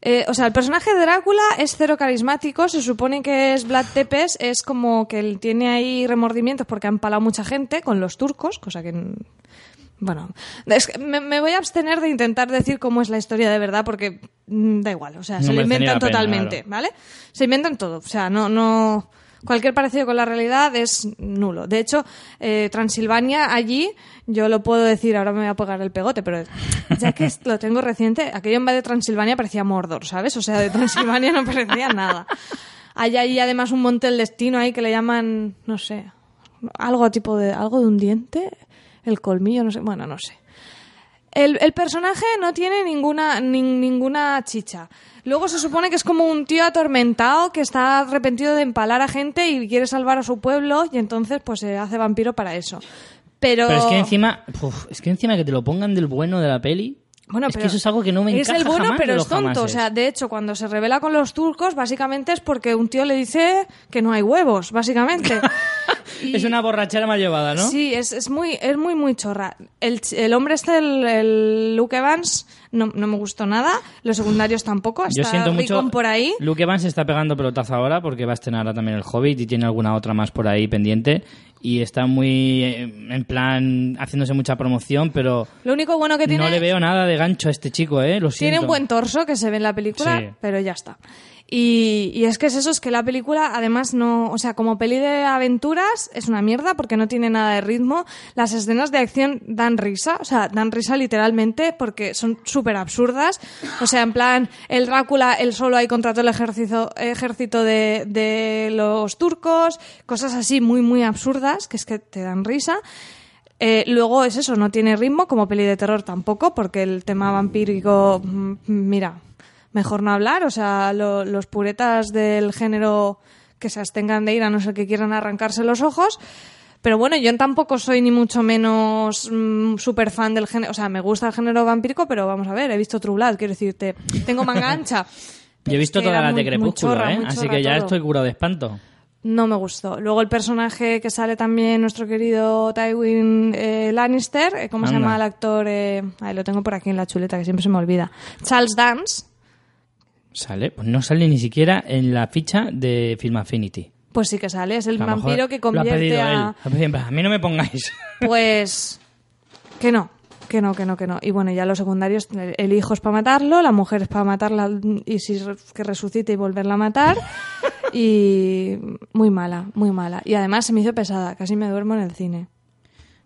eh, o sea, el personaje de Drácula es cero carismático. Se supone que es Vlad Tepes. Es como que él tiene ahí remordimientos porque ha empalado mucha gente con los turcos, cosa que. Bueno, es que me, me voy a abstener de intentar decir cómo es la historia de verdad porque mm, da igual. O sea, No se lo inventan pena, totalmente, claro. ¿vale? Se inventan todo. O sea, no, no. Cualquier parecido con la realidad es nulo. De hecho, eh, Transilvania allí, yo lo puedo decir, ahora me voy a pegar el pegote, pero ya que lo tengo reciente, aquello en vez de Transilvania parecía Mordor, ¿sabes? O sea, de Transilvania no parecía nada. Hay ahí además un monte del destino ahí que le llaman, no sé, algo tipo de, algo de un diente, el colmillo, no sé, bueno, no sé. El, el personaje no tiene ninguna, nin- ninguna chicha. Luego se supone que es como un tío atormentado que está arrepentido de empalar a gente y quiere salvar a su pueblo y entonces pues se hace vampiro para eso. Pero, Pero es que encima, uf, es que encima que te lo pongan del bueno de la peli. Bueno, es pero que eso es algo que no me Es encaja el bueno, jamás pero es tonto. O sea, de hecho, cuando se revela con los turcos, básicamente es porque un tío le dice que no hay huevos, básicamente. Y- Es una borrachera mal llevada, ¿no? Sí, es, es muy, es muy, muy chorra. El, el hombre este, el, el Luke Evans, no, no me gustó nada. Los secundarios tampoco. Está Yo siento mucho. Por ahí. Luke Evans se está pegando pelotazo ahora porque va a estrenar ahora también el Hobbit y tiene alguna otra más por ahí pendiente. Y está muy eh, en plan haciéndose mucha promoción, pero Lo único bueno que tiene... no le veo nada de gancho a este chico, ¿eh? Lo siento. Tiene un buen torso que se ve en la película, Sí. pero ya está. Y, es que es eso, es que la película además no, o sea, como peli de aventuras es una mierda porque no tiene nada de ritmo. Las escenas de acción dan risa, o sea, dan risa literalmente porque son súper absurdas. O sea, en plan, el Drácula, él solo ahí contra todo el ejército, ejército de, de los turcos, cosas así muy, muy absurdas que es que te dan risa. Eh, luego es eso, no tiene ritmo, como peli de terror tampoco, porque el tema vampírico, mm, mira, mejor no hablar. O sea, lo- los puretas del género que se abstengan de ir a no ser que quieran arrancarse los ojos. Pero bueno, yo tampoco soy ni mucho menos mm, súper fan del género. O sea, me gusta el género vampírico, pero vamos a ver, he visto True Blood, quiero decirte, tengo manga ancha. Yo he visto todas las de Crepúsculo, chorra, ¿eh? Así que ya todo. estoy curado de espanto. No me gustó. Luego el personaje que sale también, nuestro querido Tywin eh, Lannister, eh, ¿cómo se llama el actor? Eh, ay, lo tengo por aquí en la chuleta, que siempre se me olvida. Charles Dance, Sale, pues no sale ni siquiera en la ficha de Film Affinity. pues sí que sale, es el A vampiro que convierte a... él. A mí no me pongáis. Pues que no, que no, que no, que no. Y bueno, ya los secundarios, el hijo es para matarlo, la mujer es para matarla y si que resucite y volverla a matar. Y muy mala, muy mala. Y además se me hizo pesada, casi me duermo en el cine.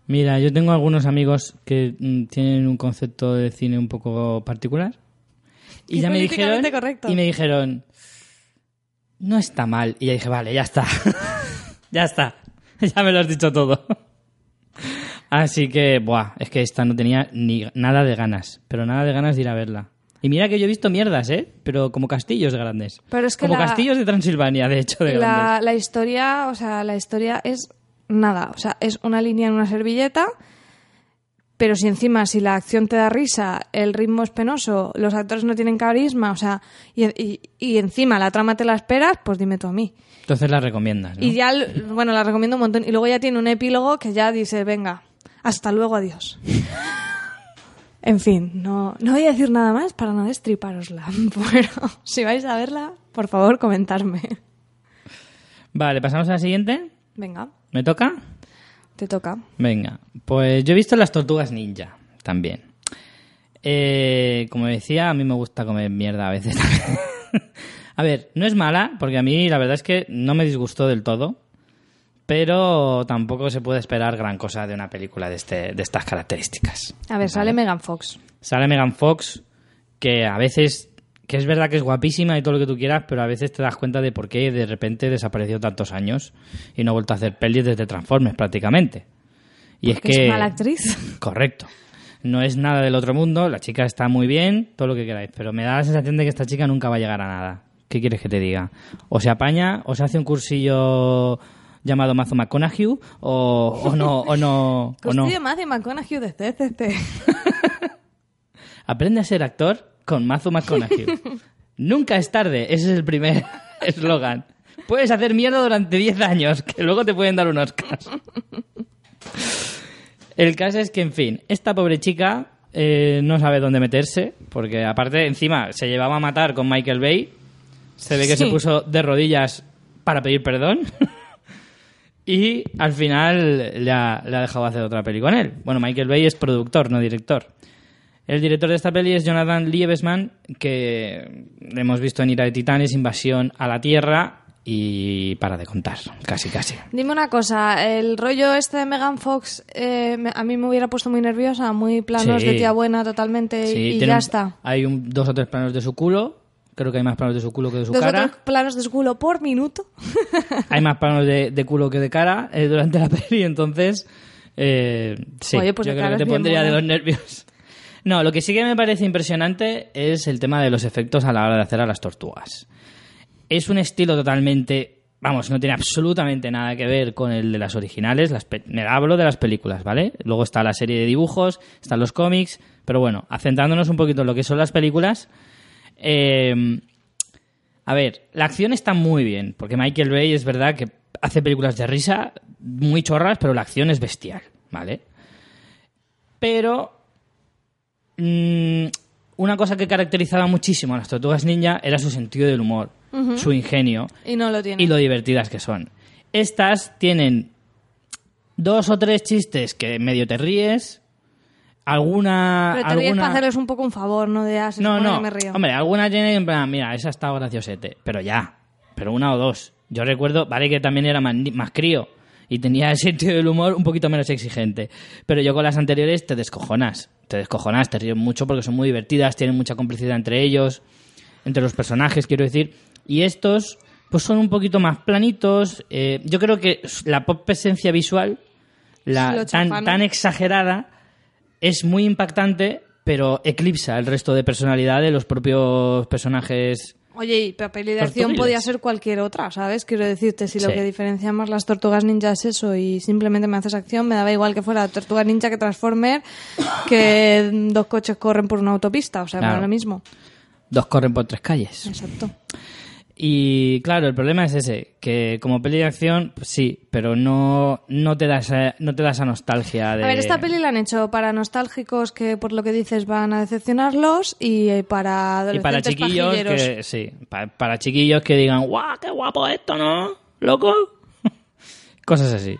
Mira, yo tengo algunos amigos que mm, tienen un concepto de cine un poco particular. Y, Y ya me dijeron. correcto. Y me dijeron. No está mal. Y ya dije, vale, ya está. ya está. Ya me lo has dicho todo. Así que, buah, es que esta no tenía ni nada de ganas. Pero nada de ganas de ir a verla. Y mira que yo he visto mierdas, ¿eh? Pero como castillos grandes. Pero es que como la- castillos de Transilvania, de hecho, de grandes. la, la historia, o sea, la historia es nada, o sea, es una línea en una servilleta, pero si encima, si la acción te da risa, el ritmo es penoso, los actores no tienen carisma, o sea, y, y- y encima la trama te la esperas, pues dime tú a mí. Entonces la recomiendas, ¿no? Y ya, bueno, la recomiendo un montón. Y luego ya tiene un epílogo que ya dice, venga, hasta luego, adiós. En fin, no, no voy a decir nada más para no destriparosla. Pero si vais a verla, por favor, comentarme. Vale, pasamos a la siguiente. Venga, ¿Me toca? Te toca. Venga, pues yo he visto las tortugas ninja también. Eh, como decía, a mí me gusta comer mierda a veces también. a ver, no es mala, porque a mí la verdad es que no me disgustó del todo, pero tampoco se puede esperar gran cosa de una película de, este, de estas características. A ver, sale Megan Fox. Sale Megan Fox, que a veces, que es verdad que es guapísima y todo lo que tú quieras, pero a veces te das cuenta de por qué de repente desapareció tantos años y no ha vuelto a hacer pelis desde Transformers prácticamente. Y es Que es mala actriz. Correcto. No es nada del otro mundo, la chica está muy bien, todo lo que queráis, pero me da la sensación de que esta chica nunca va a llegar a nada. ¿Qué quieres que te diga? O se apaña, o se hace un cursillo llamado Mazo McConaughey, o, o no, o no, o no. Costillo Matthew McConaughey de CCC. Aprende a ser actor con Mazo McConaughey. Nunca es tarde, ese es el primer eslogan. Puedes hacer mierda durante 10 años, que luego te pueden dar un Oscar. El caso es que, en fin, esta pobre chica eh, no sabe dónde meterse, porque aparte, encima, se llevaba a matar con Michael Bay. Se ve que Sí. se puso de rodillas para pedir perdón. y al final le ha, le ha dejado hacer otra peli con él. Bueno, Michael Bay es productor, no director. El director de esta peli es Jonathan Liebesman, que hemos visto en Ira de Titanes, Invasión a la Tierra y para de contar, casi casi. Dime una cosa, el rollo este de Megan Fox eh, a mí me hubiera puesto muy nerviosa, muy planos Sí. de tía buena totalmente Sí, y ya un- está. Hay un- dos o tres planos de su culo. Creo que hay más planos de su culo que de su Dos o cara. tres planos de su culo por minuto. Hay más planos de, de culo que de cara eh, durante la peli, entonces. eh, sí, Oye, pues yo creo que te pondría de los nervios. No, lo que sí que me parece impresionante es el tema de los efectos a la hora de hacer a las tortugas. Es un estilo totalmente. Vamos, no tiene absolutamente nada que ver con el de las originales. Las pe- me hablo de las películas, ¿vale? Luego está la serie de dibujos, están los cómics, pero bueno, centrándonos un poquito en lo que son las películas. eh, a ver, la acción está muy bien, porque Michael Bay es verdad que hace películas de risa muy chorras, pero la acción es bestial, ¿vale? Pero mm, una cosa que caracterizaba muchísimo a las tortugas ninja era su sentido del humor, su ingenio Y no lo y lo divertidas que son. Estas tienen dos o tres chistes que medio te ríes, alguna... Pero te ríes alguna... para hacerles un poco un favor, no de ah, se No, no. que me río. Hombre, alguna tiene en plan, mira, esa está graciosete. Pero ya. Pero una o dos. Yo recuerdo, vale que también era más, más crío. Y tenía el sentido del humor un poquito menos exigente. Pero yo con las anteriores te descojonas. Te descojonas, te ríes mucho porque son muy divertidas, tienen mucha complicidad entre ellos, entre los personajes, quiero decir. Y estos, pues son un poquito más planitos. Eh, yo creo que la pop presencia visual, la tan, tan exagerada, es muy impactante, pero eclipsa el resto de personalidad de los propios personajes. Oye, y de acción podía ser cualquier otra, ¿sabes? Quiero decirte, si lo que diferencia más las tortugas ninja es eso y simplemente me haces acción, me daba igual que fuera tortuga ninja que Transformer, que dos coches corren por una autopista, o sea, Claro. para lo mismo. Dos corren por tres calles. Exacto. Y claro, el problema es ese, que como peli de acción, pues sí, pero no, no, te da esa, no te da esa nostalgia de... A ver, esta peli la han hecho para nostálgicos que, por lo que dices, van a decepcionarlos y eh, para y adolescentes para chiquillos pajilleros. que, sí, pa- para chiquillos que digan, ¡guau, qué guapo esto, ¿no? ¿Loco? Cosas así.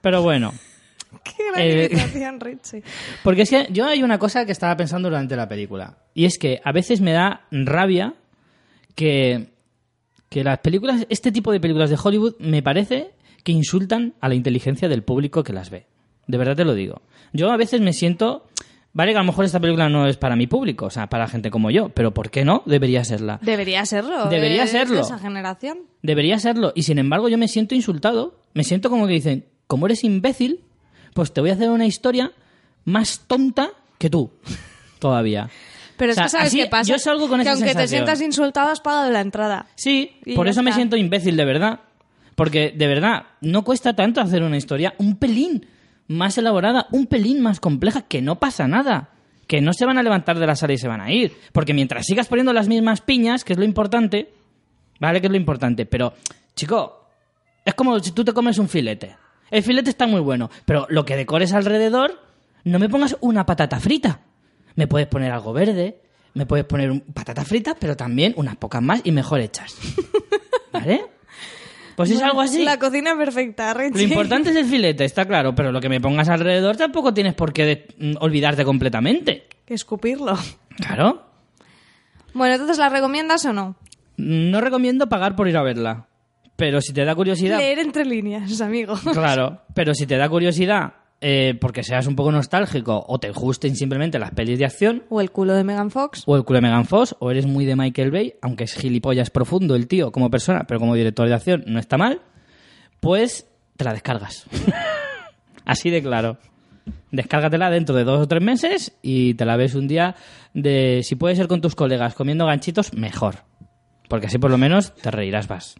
Pero bueno, Qué gran Eh, imitación, Richie. Porque es que yo hay una cosa que estaba pensando durante la película. Y es que a veces me da rabia que, que las películas, este tipo de películas de Hollywood, me parece que insultan a la inteligencia del público que las ve. De verdad te lo digo. Yo a veces me siento. Vale, que a lo mejor esta película no es para mi público, o sea, para gente como yo, pero ¿por qué no? Debería serla. Debería serlo. Debería de serlo. esa generación. Debería serlo. Y sin embargo, yo me siento insultado. Me siento como que dicen, como eres imbécil, pues te voy a hacer una historia más tonta que tú. Todavía. Pero O sea, es que sabes así qué pasa. yo salgo con que esa aunque te sientas insultado, has pagado la entrada. Sí, Y por eso me siento imbécil, de verdad. Porque, de verdad, no cuesta tanto hacer una historia un pelín más elaborada, un pelín más compleja, que no pasa nada. Que no se van a levantar de la sala y se van a ir. Porque mientras sigas poniendo las mismas piñas, que es lo importante, ¿vale? Que es lo importante. Pero, chico, es como si tú te comes un filete. El filete está muy bueno, pero lo que decores alrededor, no me pongas una patata frita. Me puedes poner algo verde, me puedes poner un- patatas fritas, pero también unas pocas más y mejor hechas. ¿Vale? Pues es algo así. La cocina perfecta, Lo importante es el filete, está claro, pero lo que me pongas alrededor tampoco tienes por qué de- mm, olvidarte completamente. Que escupirlo. Claro. Bueno, entonces, ¿la recomiendas o no? No recomiendo pagar por ir a verla. Pero si te da curiosidad. Leer entre líneas, amigo. Claro, pero si te da curiosidad, eh, porque seas un poco nostálgico o te gusten simplemente las pelis de acción, O el culo de Megan Fox. o el culo de Megan Fox, o eres muy de Michael Bay, aunque es gilipollas profundo el tío como persona, pero como director de acción no está mal, pues te la descargas. Así de claro. Descárgatela dentro de dos o tres meses y te la ves un día de, si puede ser con tus colegas comiendo ganchitos, mejor. Porque así por lo menos te reirás más.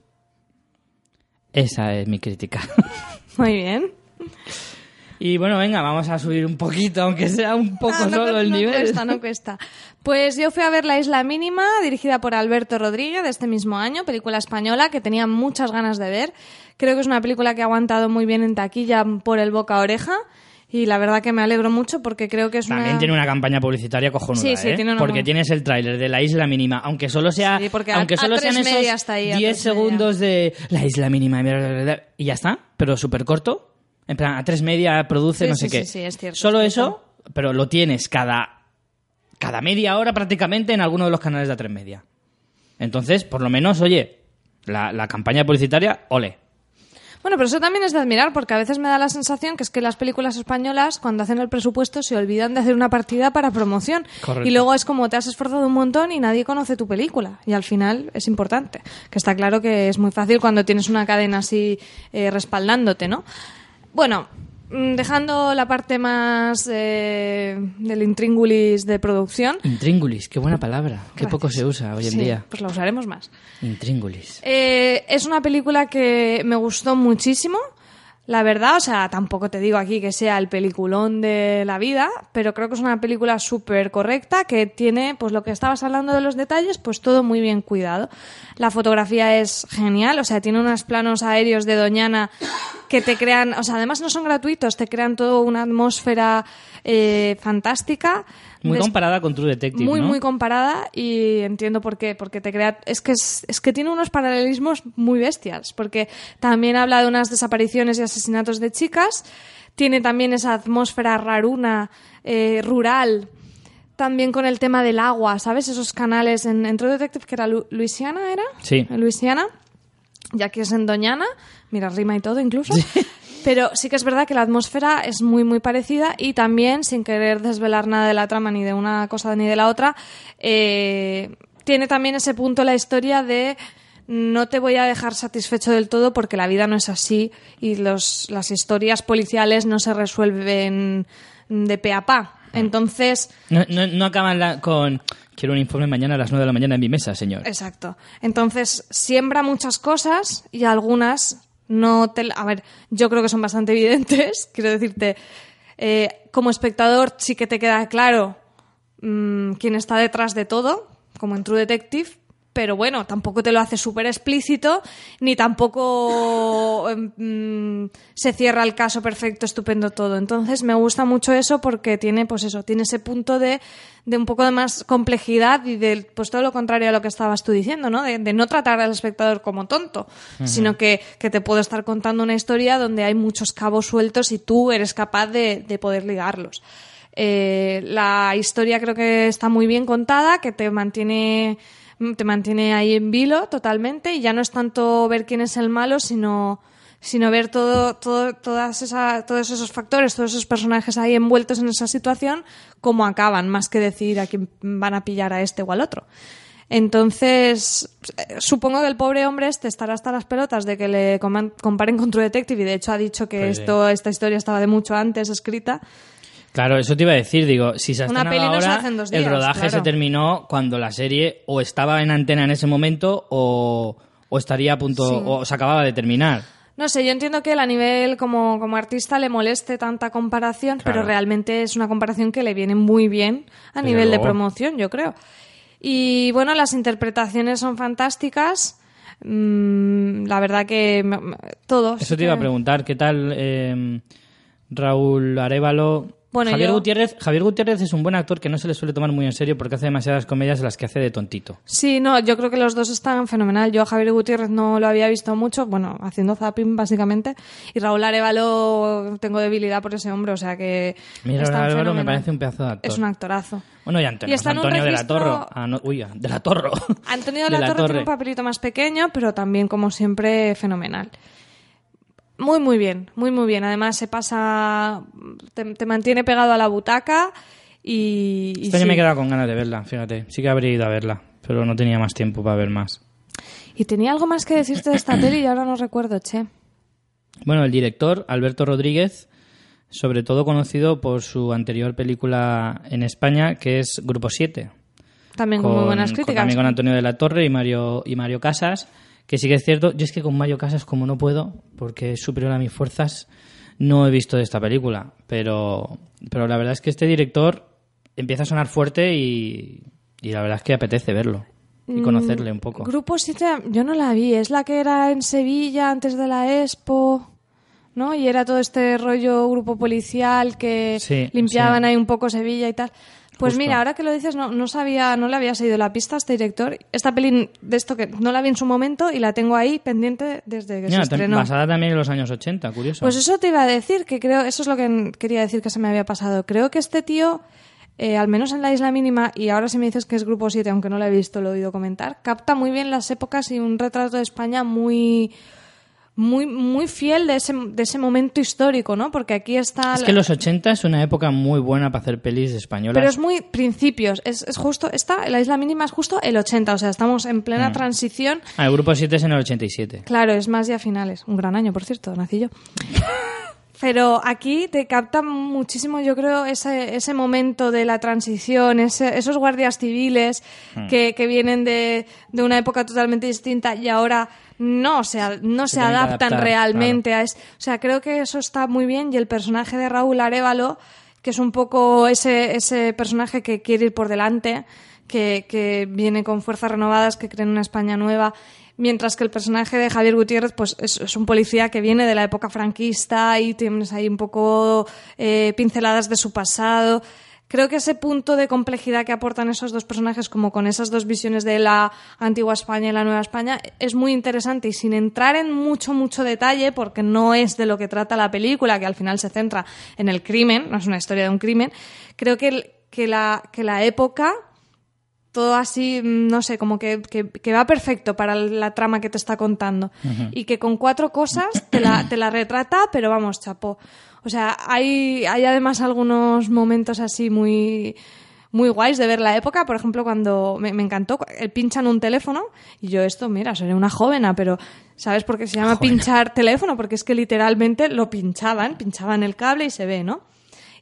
Esa es mi crítica. Muy bien. Y bueno, venga, vamos a subir un poquito, aunque sea un poco Ah, no solo cu- el no nivel. cuesta, no cuesta. Pues yo fui a ver La Isla Mínima, dirigida por Alberto Rodríguez de este mismo año, película española que tenía muchas ganas de ver. Creo que es una película que ha aguantado muy bien en taquilla por el boca a oreja. Y la verdad que me alegro mucho porque creo que es También una... tiene una campaña publicitaria cojonuda, Sí, sí, ¿eh? tiene una Porque muy- tienes el tráiler de la isla mínima, aunque solo sea, Sí, porque a- aunque a solo tres sean esos está ahí, a 10 tres media. segundos de la isla mínima y ya está, pero súper corto. En plan, a tres media produce Sí, no sí, sé qué. sí, sí, es cierto, Solo es eso, pero lo tienes cada cada media hora prácticamente en alguno de los canales de a tres media. Entonces, por lo menos, oye, la, la campaña publicitaria, ole. Bueno, pero eso también es de admirar porque a veces me da la sensación que es que las películas españolas cuando hacen el presupuesto se olvidan de hacer una partida para promoción. Correcto. Y luego es como te has esforzado un montón y nadie conoce tu película. Y al final es importante. Que está claro que es muy fácil cuando tienes una cadena así eh, respaldándote, ¿no? Bueno, mm, dejando la parte más eh, del intríngulis de producción. Intríngulis, qué buena palabra. Qué Gracias. poco se usa hoy en Sí, día. Pues la usaremos más. Intríngulis. Eh, es una película que me gustó muchísimo. La verdad, o sea, tampoco te digo aquí que sea el peliculón de la vida, pero creo que es una película súper correcta que tiene, pues lo que estabas hablando de los detalles, pues todo muy bien cuidado. La fotografía es genial, o sea, tiene unos planos aéreos de Doñana que te crean, o sea, además no son gratuitos, te crean toda una atmósfera eh, fantástica. Muy Des- comparada con True Detective, muy ¿no? muy comparada y entiendo por qué porque te crea es que es, es que tiene unos paralelismos muy bestias porque también habla de unas desapariciones y asesinatos de chicas tiene también esa atmósfera raruna eh, rural también con el tema del agua sabes esos canales en, en True Detective que era Lu- Luisiana era Sí. Luisiana ya que es en Doñana mira rima y todo incluso pero sí que es verdad que la atmósfera es muy, muy parecida y también, sin querer desvelar nada de la trama ni de una cosa ni de la otra, eh, tiene también ese punto la historia de no te voy a dejar satisfecho del todo porque la vida no es así y los, las historias policiales no se resuelven de pe a pa. Entonces, No, no, no acaban la- con... Quiero un informe mañana a las 9 de la mañana en mi mesa, señor. Exacto. Entonces, siembra muchas cosas y algunas no te... A ver, yo creo que son bastante evidentes. Quiero decirte, eh, como espectador sí que te queda claro mm, quién está detrás de todo, como en True Detective, pero bueno, tampoco te lo hace súper explícito, ni tampoco em, mm, se cierra el caso perfecto, estupendo todo. Entonces me gusta mucho eso porque tiene, pues eso, tiene ese punto de, de un poco de más complejidad y de, pues todo lo contrario a lo que estabas tú diciendo, ¿no? De, de no tratar al espectador como tonto, sino que, que te puedo estar contando una historia donde hay muchos cabos sueltos y tú eres capaz de, de poder ligarlos. Eh, la historia creo que está muy bien contada, que te mantiene te mantiene ahí en vilo totalmente y ya no es tanto ver quién es el malo, sino sino ver todo, todo, todas esa, todos esos factores, todos esos personajes ahí envueltos en esa situación, cómo acaban, más que decir a quién van a pillar a este o al otro. Entonces, eh, supongo que el pobre hombre este estará hasta las pelotas de que le comparen con True Detective y de hecho ha dicho que esto, esta historia estaba de mucho antes escrita. Claro, eso te iba a decir, digo, si se ha Una estrenado peli no se ahora, hace en dos el días, rodaje claro. se terminó cuando la serie o estaba en antena en ese momento o, o estaría a punto, Sí. o se acababa de terminar. No sé, yo entiendo que él a nivel como, como artista le moleste tanta comparación, Claro. pero realmente es una comparación que le viene muy bien a nivel de promoción, yo creo. Y bueno, las interpretaciones son fantásticas. Mm, la verdad que m- m- todo. Eso te iba a preguntar, ¿qué tal eh, Raúl Arevalo Bueno, Javier, yo- Gutiérrez, Javier Gutiérrez es un buen actor que no se le suele tomar muy en serio porque hace demasiadas comedias las que hace de tontito. Sí, no, yo creo que los dos están fenomenal. Yo a Javier Gutiérrez no lo había visto mucho, bueno, haciendo zapping básicamente. Y Raúl Arevalo, tengo debilidad por ese hombre, o sea que. Mira, está Álvaro me parece un pedazo de actor. Es un actorazo. Bueno, y Antonio, Y está Antonio de la registro- Torre. Ah, no, uy, de la Torre. Antonio de la, Torre, tiene un papelito más pequeño, pero también, como siempre, fenomenal. Muy, muy bien, muy, muy bien. Además, se pasa. Te, te mantiene pegado a la butaca y. y Este año sí. me he quedado con ganas de verla, fíjate. Sí que habría ido a verla, pero no tenía más tiempo para ver más. Y tenía algo más que decirte de esta peli y ahora no recuerdo, che. Bueno, el director, Alberto Rodríguez, sobre todo conocido por su anterior película en España, que es Grupo 7. También con, muy buenas con- críticas. también con Antonio de la Torre y Mario, y Mario Casas, que sí que es cierto. Yo es que con Mario Casas, como no puedo, porque es superior a mis fuerzas, no he visto esta película. Pero, pero la verdad es que este director empieza a sonar fuerte y, y la verdad es que apetece verlo y conocerle un poco. Mm, Grupo 7, yo no la vi. Es la que era en Sevilla antes de la Expo, ¿no? Y era todo este rollo grupo policial que Sí, limpiaban sí. ahí un poco Sevilla y tal. Pues Justo. mira, ahora que lo dices, no, no sabía, no le había seguido la pista a este director. Esta peli de esto que no la vi en su momento y la tengo ahí pendiente desde que Mira, se estrenó. basada también en los años 80, curioso. Pues eso te iba a decir, que creo, eso es lo que quería decir que se me había pasado. Creo que este tío, eh, al menos en la isla mínima, y ahora si me dices que es Grupo 7, aunque no lo he visto, lo he oído comentar, capta muy bien las épocas y un retrato de España muy muy muy fiel de ese, de ese momento histórico, ¿no? Porque aquí está... Es la- que los 80 es una época muy buena para hacer pelis españolas. Pero es muy principios, es, es justo, está, la isla mínima es justo el 80, o sea, estamos en Mm. plena transición Ah, el grupo 7 es en el 87. Claro, es más ya finales. Un gran año, por cierto, nací yo. Pero aquí te capta muchísimo, yo creo, ese, ese momento de la transición, ese- esos guardias civiles que, que vienen de, de una época totalmente distinta y ahora no se, no se, adaptan adaptar, realmente a es, O sea, creo que eso está muy bien y el personaje de Raúl Arevalo, que es un poco ese, ese personaje que quiere ir por delante, que, que viene con fuerzas renovadas, que cree en una España nueva, mientras que el personaje de Javier Gutiérrez pues es, un policía que viene de la época franquista y tienes ahí un poco eh, pinceladas de su pasado. Creo que ese punto de complejidad que aportan esos dos personajes, como con esas dos visiones de la antigua España y la nueva España, es muy interesante y sin entrar en mucho, mucho detalle, porque no es de lo que trata la película, que al final se centra en el crimen, no es una historia de un crimen, creo que, que, la, que la época todo así, mm, no sé, como que, que- que va perfecto para la trama que te está contando. Y que con cuatro cosas te la, te la retrata, pero vamos, chapó. O sea, hay, hay además algunos momentos así muy muy guays de ver la época, por ejemplo, cuando me, me encantó, eh, pinchan un teléfono y yo esto, mira, seré una jovena, pero ¿sabes por qué se llama pinchar teléfono? Porque es que literalmente lo pinchaban, pinchaban el cable y se ve, ¿no?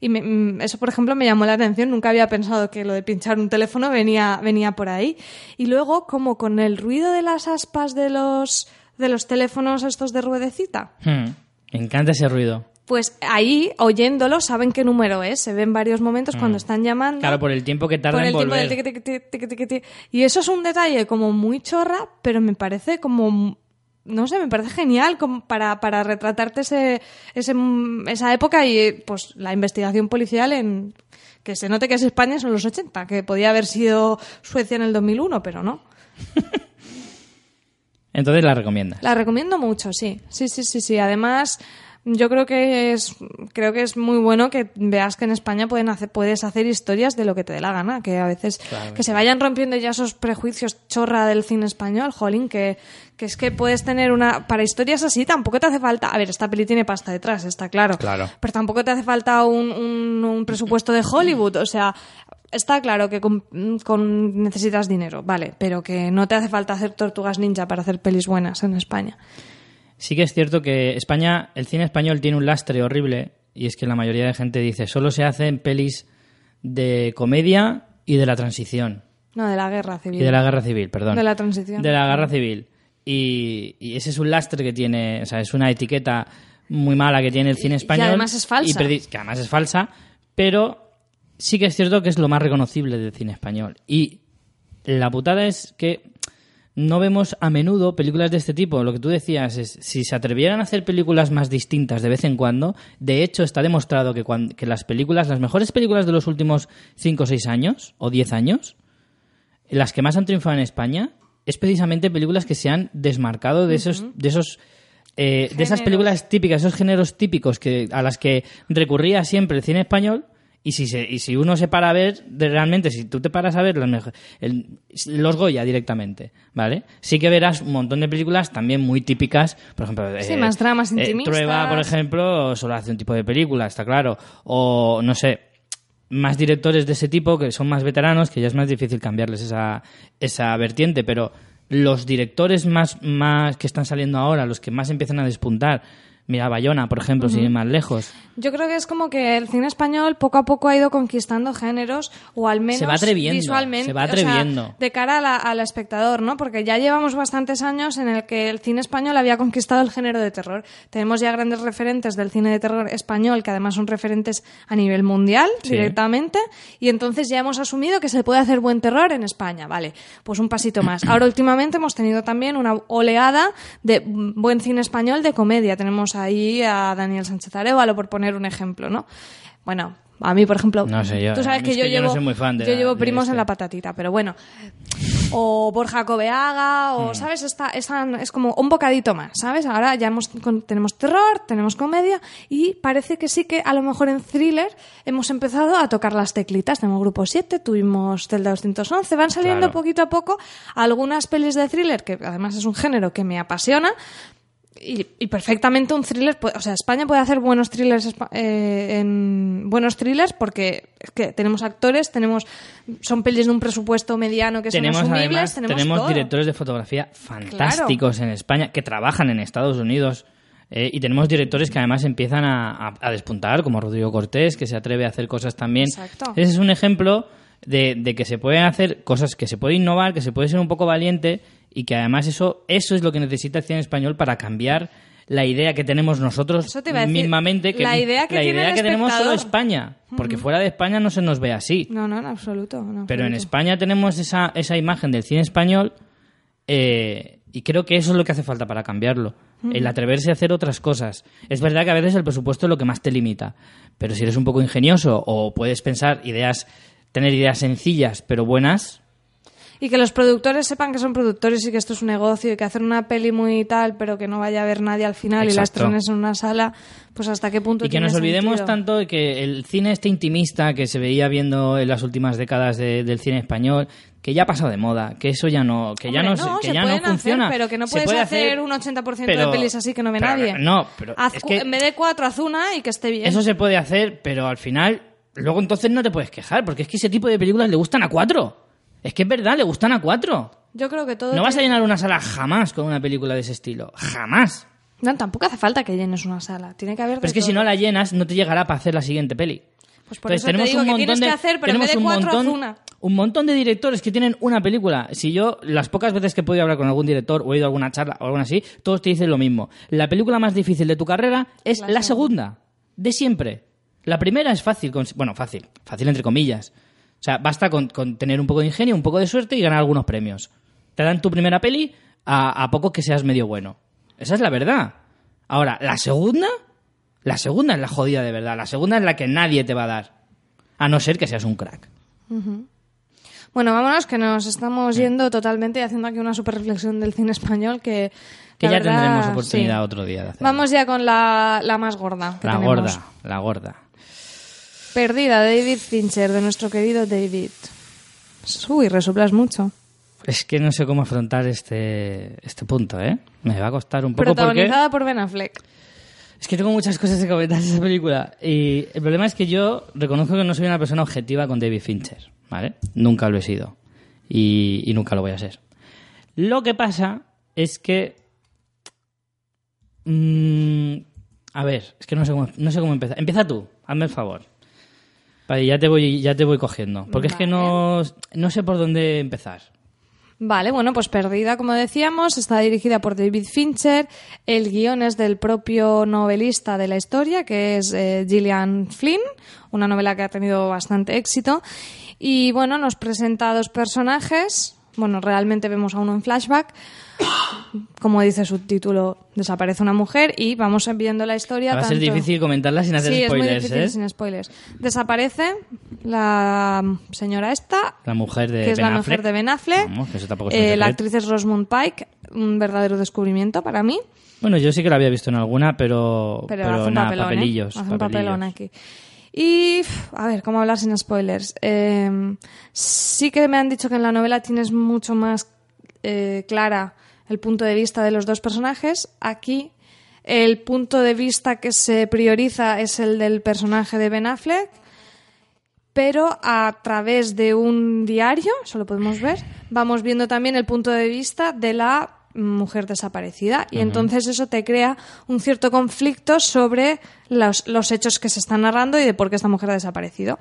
Y me- mm, eso, por ejemplo, me llamó la atención. Nunca había pensado que lo de pinchar un teléfono venía, venía por ahí. Y luego, como con el ruido de las aspas de los, de los teléfonos estos de ruedecita, Hmm, Me encanta ese ruido. pues ahí, oyéndolo, saben qué número es. Se ve en varios momentos cuando están llamando. Claro, por el tiempo que tarda por en el tiempo del volver. tiqui, tiqui, tiqui, tiqui. Y eso es un detalle como muy chorra, pero me parece como no sé, me parece genial como para, para retratarte ese, ese, esa época y pues la investigación policial en que se note que es España son los 80, que podía haber sido Suecia en el 2001, pero no. Entonces la recomiendas. La recomiendo mucho, sí. Sí, sí, sí, sí. Además, yo creo que es creo que es muy bueno que veas que en España pueden hacer puedes hacer historias de lo que te dé la gana, que a veces que se vayan rompiendo ya esos prejuicios chorra del cine español, jolín, que que es que puedes tener una para historias así tampoco te hace falta, a ver, esta peli tiene pasta detrás, está claro. Claro. Pero tampoco te hace falta un, un, un presupuesto de Hollywood, o sea, Está claro que con, con necesitas dinero, vale, pero que no te hace falta hacer tortugas ninja para hacer pelis buenas en España. Sí que es cierto que España, el cine español tiene un lastre horrible y es que la mayoría de gente dice solo se hacen pelis de comedia y de la transición. No, de la guerra civil. Y de la guerra civil, perdón. De la transición. De la guerra civil. Y, y ese es un lastre que tiene, o sea, es una etiqueta muy mala que tiene el cine español. además es falsa. y que además es falsa, pero sí que es cierto que es lo más reconocible del cine español. Y la putada es que no vemos a menudo películas de este tipo. Lo que tú decías es, si se atrevieran a hacer películas más distintas de vez en cuando, de hecho está demostrado que, que las películas, las mejores películas de los últimos 5 o 6 años, o 10 años, las que más han triunfado en España, es precisamente películas que se han desmarcado de esos, de esos eh, de esas películas típicas, esos géneros típicos que, a las que recurría siempre el cine español. Y si, se, y si uno se para a ver, realmente, si tú te paras a ver mejo- el- los Goya directamente, ¿vale? Sí que verás un montón de películas también muy típicas, por ejemplo... Sí, más dramas intimistas. Trueba, por ejemplo, solo hace un tipo de película, está claro. O, no sé, más directores de ese tipo que son más veteranos, que ya es más difícil cambiarles esa, esa vertiente, pero los directores más, más que están saliendo ahora, los que más empiezan a despuntar, mira, Bayona, por ejemplo, sin ir más lejos, Yo creo que es como que el cine español poco a poco ha ido conquistando géneros o al menos Se va atreviendo, visualmente, se va o sea, atreviendo. de cara a la- al espectador, ¿no? Porque ya llevamos bastantes años en el que el cine español había conquistado el género de terror. Tenemos ya grandes referentes del cine de terror español que además son referentes a nivel mundial Sí. directamente y entonces ya hemos asumido que se puede hacer buen terror en España, vale? Pues un pasito más. Ahora últimamente hemos tenido también una oleada de buen cine español de comedia. Tenemos ahí a Daniel Sánchez Arevalo por poner un ejemplo, ¿no? Bueno, a mí, por ejemplo, No sé, yo- tú sabes que yo que yo no llevo, soy muy fan de yo la- llevo primos este. en la patatita, pero bueno. O Borja Cobeaga, Mm. o, ¿sabes? Esta, esta- es como un bocadito más, ¿sabes? Ahora ya hemos, con- tenemos terror, tenemos comedia y parece que sí que a lo mejor en thriller hemos empezado a tocar las teclitas. Tenemos Grupo 7, tuvimos Zelda 211, van saliendo Claro. poquito a poco algunas pelis de thriller, que además es un género que me apasiona, y, y perfectamente un thriller, puede- o sea, España puede hacer buenos thrillers, eh, en, buenos thrillers porque es que tenemos actores, tenemos son pelis de un presupuesto mediano que tenemos son asumibles, además tenemos, tenemos directores de fotografía fantásticos en España que trabajan en Estados Unidos eh, y tenemos directores que además empiezan a, a- a despuntar como Rodrigo Cortés que se atreve a hacer cosas también. Exacto. ese es un ejemplo de, de que se pueden hacer cosas que se puede innovar que se puede ser un poco valiente y que además eso eso es lo que necesita el cine español para cambiar la idea que tenemos nosotros decir, mismamente que la idea que la tiene idea el que tenemos solo. España porque fuera de España no se nos ve así No, no, en absoluto. en pero en. España tenemos esa, esa imagen del cine español eh, y creo que eso es lo que hace falta para cambiarlo. El atreverse a hacer otras cosas. Es verdad que a veces el presupuesto es lo que más te limita, pero si eres un poco ingenioso o puedes pensar ideas, tener ideas sencillas pero buenas, Y que los productores sepan que son productores y que esto es un negocio y que hacer una peli muy tal, pero que no vaya a ver nadie al final y la Exacto. estrenes en una sala, pues hasta qué punto y que nos olvidemos sentido? tanto de que el cine este intimista que se veía viendo en las últimas décadas de- del cine español, que ya ha pasado de moda, que eso ya no, que ya no, se- que ya no pueden hacer, funciona. pero que no puedes puede hacer, un 80% pero- de pelis así que no ve pero- nadie. No, pero Haz es que En vez de cuatro, haz una y que esté bien. Eso se puede hacer, pero al final, luego entonces no te puedes quejar, porque es que ese tipo de películas le gustan a cuatro. Es que es verdad, le gustan a cuatro. Yo creo que todo. No vas a llenar una sala jamás con una película de ese estilo. Jamás. No, tampoco hace falta que llenes una sala. Tiene que haber. Pero es que si no la llenas, no te llegará para hacer la siguiente peli. Pues por Entonces eso te tenemos digo un que montón tienes de, que hacer, pero en vez de un cuatro, haz montón, una. un montón de directores que tienen una película. Si yo, las pocas veces que he podido hablar con algún director o he ido a alguna charla o algo así, todos te dicen lo mismo. La película más difícil de tu carrera es La la, segunda. De siempre. La primera es fácil. Bueno, fácil. Fácil entre comillas. O sea, basta con, con tener un poco de ingenio, un poco de suerte y ganar algunos premios. Te dan tu primera peli a, a poco que seas medio bueno. Esa es la verdad. Ahora, la segunda, la segunda es la jodida de verdad. La segunda es la que nadie te va a dar. A no ser que seas un crack. Bueno, vámonos, que nos estamos yendo totalmente y haciendo aquí una super reflexión del cine español que. Que ya verdad, tendremos oportunidad sí. otro día de hacerlo. Vamos ya con la, la más gorda. que La tenemos. gorda, la gorda. Perdida, David Fincher, de nuestro querido David. Uy, resoplas mucho. Es que no sé cómo afrontar este, este punto, ¿eh? Me va a costar un poco porque... Protagonizada por Ben Affleck. Es que tengo muchas cosas que comentar de esa película. Y el problema es que yo reconozco que no soy una persona objetiva con David Fincher, ¿vale? Nunca lo he sido. Y, y nunca lo voy a ser. Lo que pasa es que... mm, a ver, es que no sé cómo, no sé cómo empezar. Empieza tú, hazme el favor. Vale, ya te voy, ya te voy cogiendo. Porque es que no, no sé por dónde empezar. Vale, bueno, pues Perdida, como decíamos, está dirigida por David Fincher. El guion es del propio novelista de la historia, que es eh, Gillian Flynn, una novela que ha tenido bastante éxito. Y bueno, nos presenta a dos personajes, bueno, realmente vemos a uno en flashback. Como dice su título, desaparece una mujer y vamos viendo la historia. Va a ser difícil comentarla sin hacer sí, es muy spoilers, difícil ¿eh? sin spoilers. Desaparece la señora esta, La mujer de que es Ben la Affleck. mujer de Ben Affleck. Eso tampoco es Eh, la actriz es Rosamund Pike, un verdadero descubrimiento para mí. Bueno, yo sí que la había visto en alguna, pero, Pero, pero hace un nada, papelón, ¿eh? papelillos. Un papelillos. papelón aquí. Y, a ver, ¿cómo hablar sin spoilers? Eh, sí que me han dicho que en la novela tienes mucho más eh, clara el punto de vista de los dos personajes. Aquí, el punto de vista que se prioriza es el del personaje de Ben Affleck, pero a través de un diario, eso lo podemos ver, vamos viendo también el punto de vista de la mujer desaparecida y entonces eso te crea un cierto conflicto sobre los, los hechos que se están narrando y de por qué esta mujer ha desaparecido.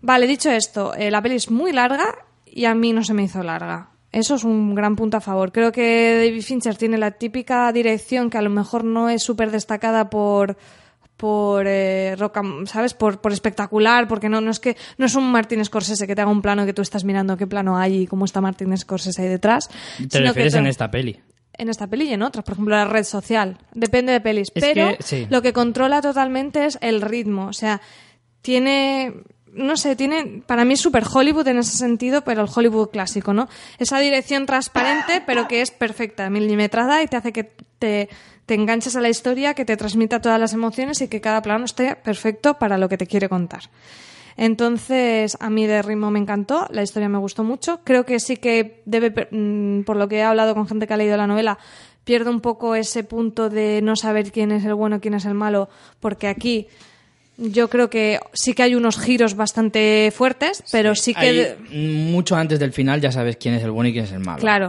Vale, dicho esto, eh, la peli es muy larga y a mí no se me hizo larga. Eso es un gran punto a favor. Creo que David Fincher tiene la típica dirección que a lo mejor no es súper destacada por por eh, rock and- sabes por, por espectacular porque no no es que no es un Martin Scorsese que te haga un plano que tú estás mirando qué plano hay y cómo está Martin Scorsese ahí detrás Te que refieres te- en esta peli. en esta peli y en otras, por ejemplo la red social, depende de pelis, Es pero que, sí. lo que controla totalmente es el ritmo, o sea, tiene no sé, tiene para mí es super Hollywood en ese sentido, pero el Hollywood clásico, ¿no? Esa dirección transparente, pero que es perfecta, milimetrada y te hace que te, te enganches a la historia, que te transmita todas las emociones y que cada plano esté perfecto para lo que te quiere contar. Entonces, a mí de ritmo me encantó, la historia me gustó mucho. Creo que sí que debe, mm, por lo que he hablado con gente que ha leído la novela, pierde un poco ese punto de no saber quién es el bueno, quién es el malo, porque aquí yo creo que sí que hay unos giros bastante fuertes, pero sí que... Hay- mucho antes del final ya sabes quién es el bueno y quién es el malo. Claro,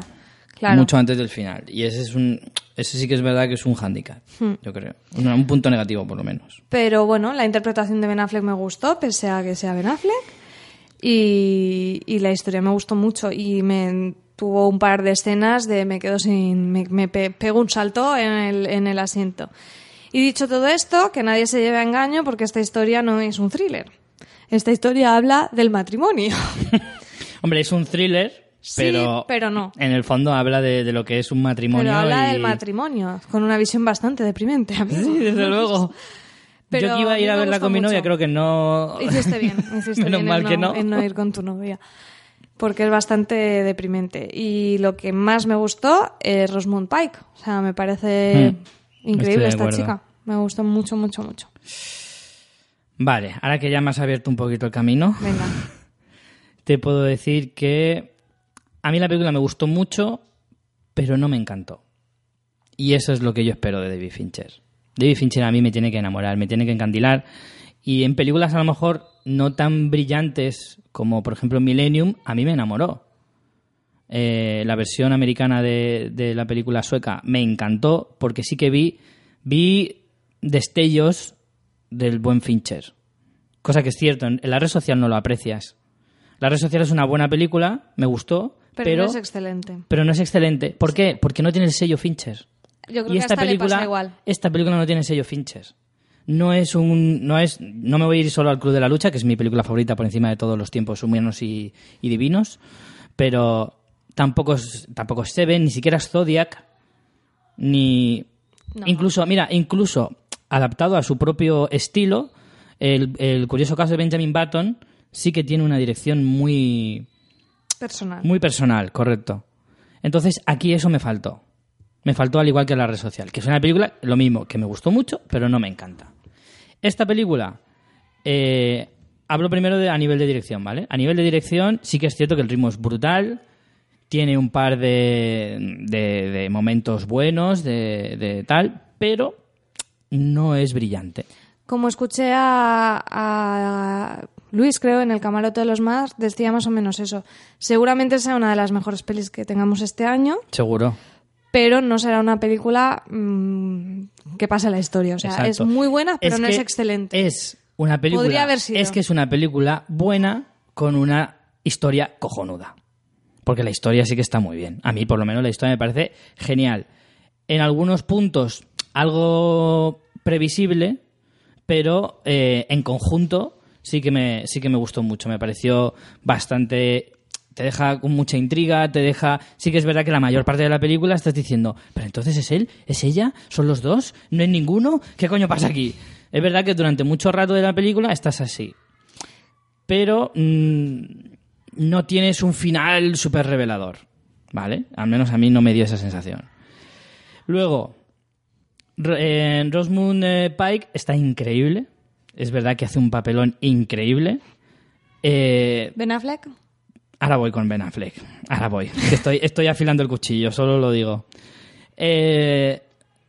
claro. Mucho antes del final. Y ese es un ese sí que es verdad que es un hándicap, Hmm. yo creo. Un, un punto negativo, por lo menos. Pero bueno, la interpretación de Ben Affleck me gustó, pese a que sea Ben Affleck. Y, y la historia me gustó mucho. Y me tuvo un par de escenas de me quedo sin. Me, me pe- pego un salto en el, en el asiento. Y dicho todo esto, que nadie se lleve a engaño porque esta historia no es un thriller. Esta historia habla del matrimonio. Hombre, es un thriller, Sí, pero, no. en el fondo habla de, de lo que es un matrimonio. Pero habla y- del matrimonio, con una visión bastante deprimente. amigo. Sí, desde luego. Pero Yo que iba a a ir mí a verla con mi novia, mucho. creo que no. Hiciste bien, hiciste Menos bien mal en, que no, no. en no ir con tu novia. Porque es bastante deprimente. Y lo que más me gustó es Rosamund Pike. O sea, me parece Hmm, increíble esta chica. Me gustó mucho, mucho, mucho. Vale, ahora que ya me has abierto un poquito el camino, Venga. te puedo decir que a mí la película me gustó mucho, pero no me encantó. Y eso es lo que yo espero de David Fincher. David Fincher a mí me tiene que enamorar, me tiene que encandilar. Y en películas a lo mejor no tan brillantes como por ejemplo Millennium, a mí me enamoró. Eh, la versión americana de, de la película sueca me encantó porque sí que vi, vi destellos del buen Fincher. Cosa que es cierto, en la red social no lo aprecias. La red social es una buena película, me gustó, Pero, pero, no es excelente. pero no es excelente. ¿Por qué? Porque no tiene el sello Fincher. Yo creo Y que esta le película, pasa igual. esta película no tiene sello Fincher. No es un, no es, no me voy a ir solo al Club de la Lucha, que es mi película favorita por encima de todos los tiempos humanos y, y divinos, pero tampoco es, tampoco es Seven, ni siquiera es Zodiac, ni No. incluso, mira, incluso adaptado a su propio estilo, el, el curioso caso de Benjamin Button sí que tiene una dirección muy, Personal. muy personal, correcto. Entonces, aquí eso me faltó. Me faltó al igual que la red social, que es una película, lo mismo, que me gustó mucho, pero no me encanta. Esta película, eh, hablo primero de, a nivel de dirección, ¿vale? A nivel de dirección, sí que es cierto que el ritmo es brutal, tiene un par de, de- de momentos buenos, de, de tal, pero no es brillante. Como escuché a, a Luis, creo, en el Camarote de los Más, decía más o menos eso. Seguramente sea una de las mejores pelis que tengamos este año, Seguro. pero no será una película mm, que pase la historia. O sea, Exacto. es muy buena, pero no es excelente. Es una película. Podría haber sido. Es que es una película buena con una historia cojonuda. Porque la historia sí que está muy bien. A mí, por lo menos, la historia me parece genial. En algunos puntos, algo previsible, pero eh, en conjunto sí que me sí que me gustó mucho. Me pareció bastante te deja con mucha intriga, te deja... Sí que es verdad que la mayor parte de la película estás diciendo, pero entonces es él, es ella, son los dos, no hay ninguno, ¿qué coño pasa aquí? Es verdad que durante mucho rato de la película estás así. Pero mm, no tienes un final súper revelador, ¿vale? Al menos a mí no me dio esa sensación. Luego, eh, eh, Pike está increíble. Es verdad que hace un papelón increíble. Eh, Ben Affleck. Ahora voy con Ben Affleck. Ahora voy. Estoy, estoy afilando el cuchillo, solo lo digo. Eh,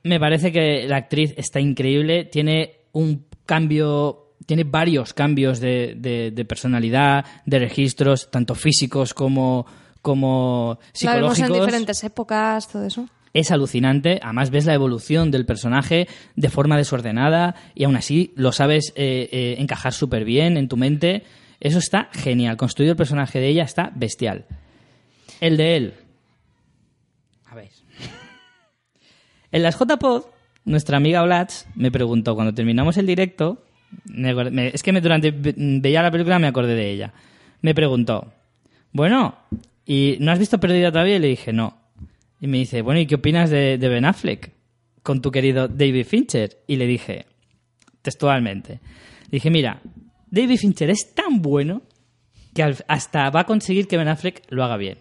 me parece que la actriz está increíble. Tiene un cambio. Tiene varios cambios de, de- de personalidad, de registros, tanto físicos como, como La vemos psicológicos en diferentes épocas, todo eso. es alucinante. Además, ves la evolución del personaje de forma desordenada y aún así lo sabes eh, eh, encajar súper bien en tu mente. Eso está genial. Construido el personaje de ella está bestial. El de él. A ver. En las JPod, nuestra amiga Blatz me preguntó cuando terminamos el directo. Es que me, durante ve- veía la película me acordé de ella. Me preguntó, bueno, ¿y no has visto Perdida todavía? Y le dije, no. Y me dice, bueno, ¿y qué opinas de, de Ben Affleck con tu querido David Fincher? Y le dije, textualmente, dije, mira, David Fincher es tan bueno que hasta va a conseguir que Ben Affleck lo haga bien.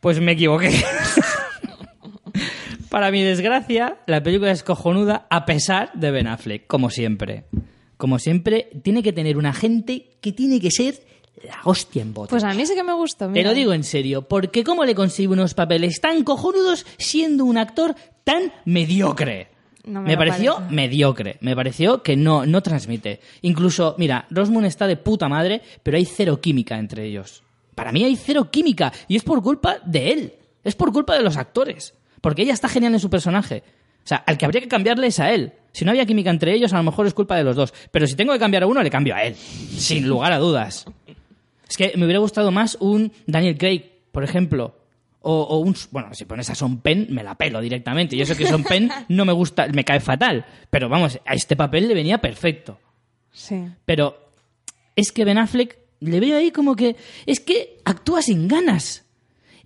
Pues me equivoqué. Para mi desgracia, la película es cojonuda a pesar de Ben Affleck, como siempre. Como siempre, tiene que tener una gente que tiene que ser la hostia en bote. Pues a mí sí que me gustó. Te mira. lo digo en serio, porque ¿cómo le consigue unos papeles tan cojonudos siendo un actor tan mediocre? No me pareció parece. mediocre, me pareció que no, no transmite. Incluso, mira, Rosmund está de puta madre, pero hay cero química entre ellos. Para mí hay cero química y es por culpa de él, es por culpa de los actores, porque ella está genial en su personaje. O sea, al que habría que cambiarle es a él. Si no había química entre ellos, a lo mejor es culpa de los dos. Pero si tengo que cambiar a uno, le cambio a él, sin lugar a dudas. Es que me hubiera gustado más un Daniel Craig, por ejemplo. O, o un. Bueno, si pones a Son Penn, me la pelo directamente. Yo sé que Son Penn no me gusta, me cae fatal. Pero vamos, a este papel le venía perfecto. Sí. Pero es que Ben Affleck le veo ahí como que. Es que actúa sin ganas.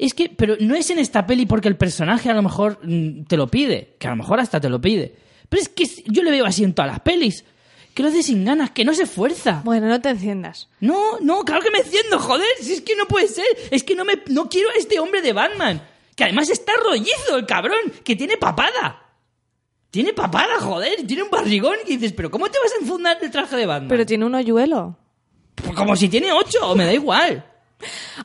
Es que. Pero no es en esta peli porque el personaje a lo mejor mm, te lo pide. Que a lo mejor hasta te lo pide. Pero es que yo le veo así en todas las pelis. Que lo hace sin ganas, que no se esfuerza. Bueno, no te enciendas. No, no, claro que me enciendo, joder. Si es que no puede ser. Es que no me no quiero a este hombre de Batman. Que además está rollizo, el cabrón. Que tiene papada. Tiene papada, joder. Tiene un barrigón. Y dices, pero ¿cómo te vas a enfundar el traje de Batman? Pero tiene un hoyuelo. Pues como si tiene ocho, me da igual.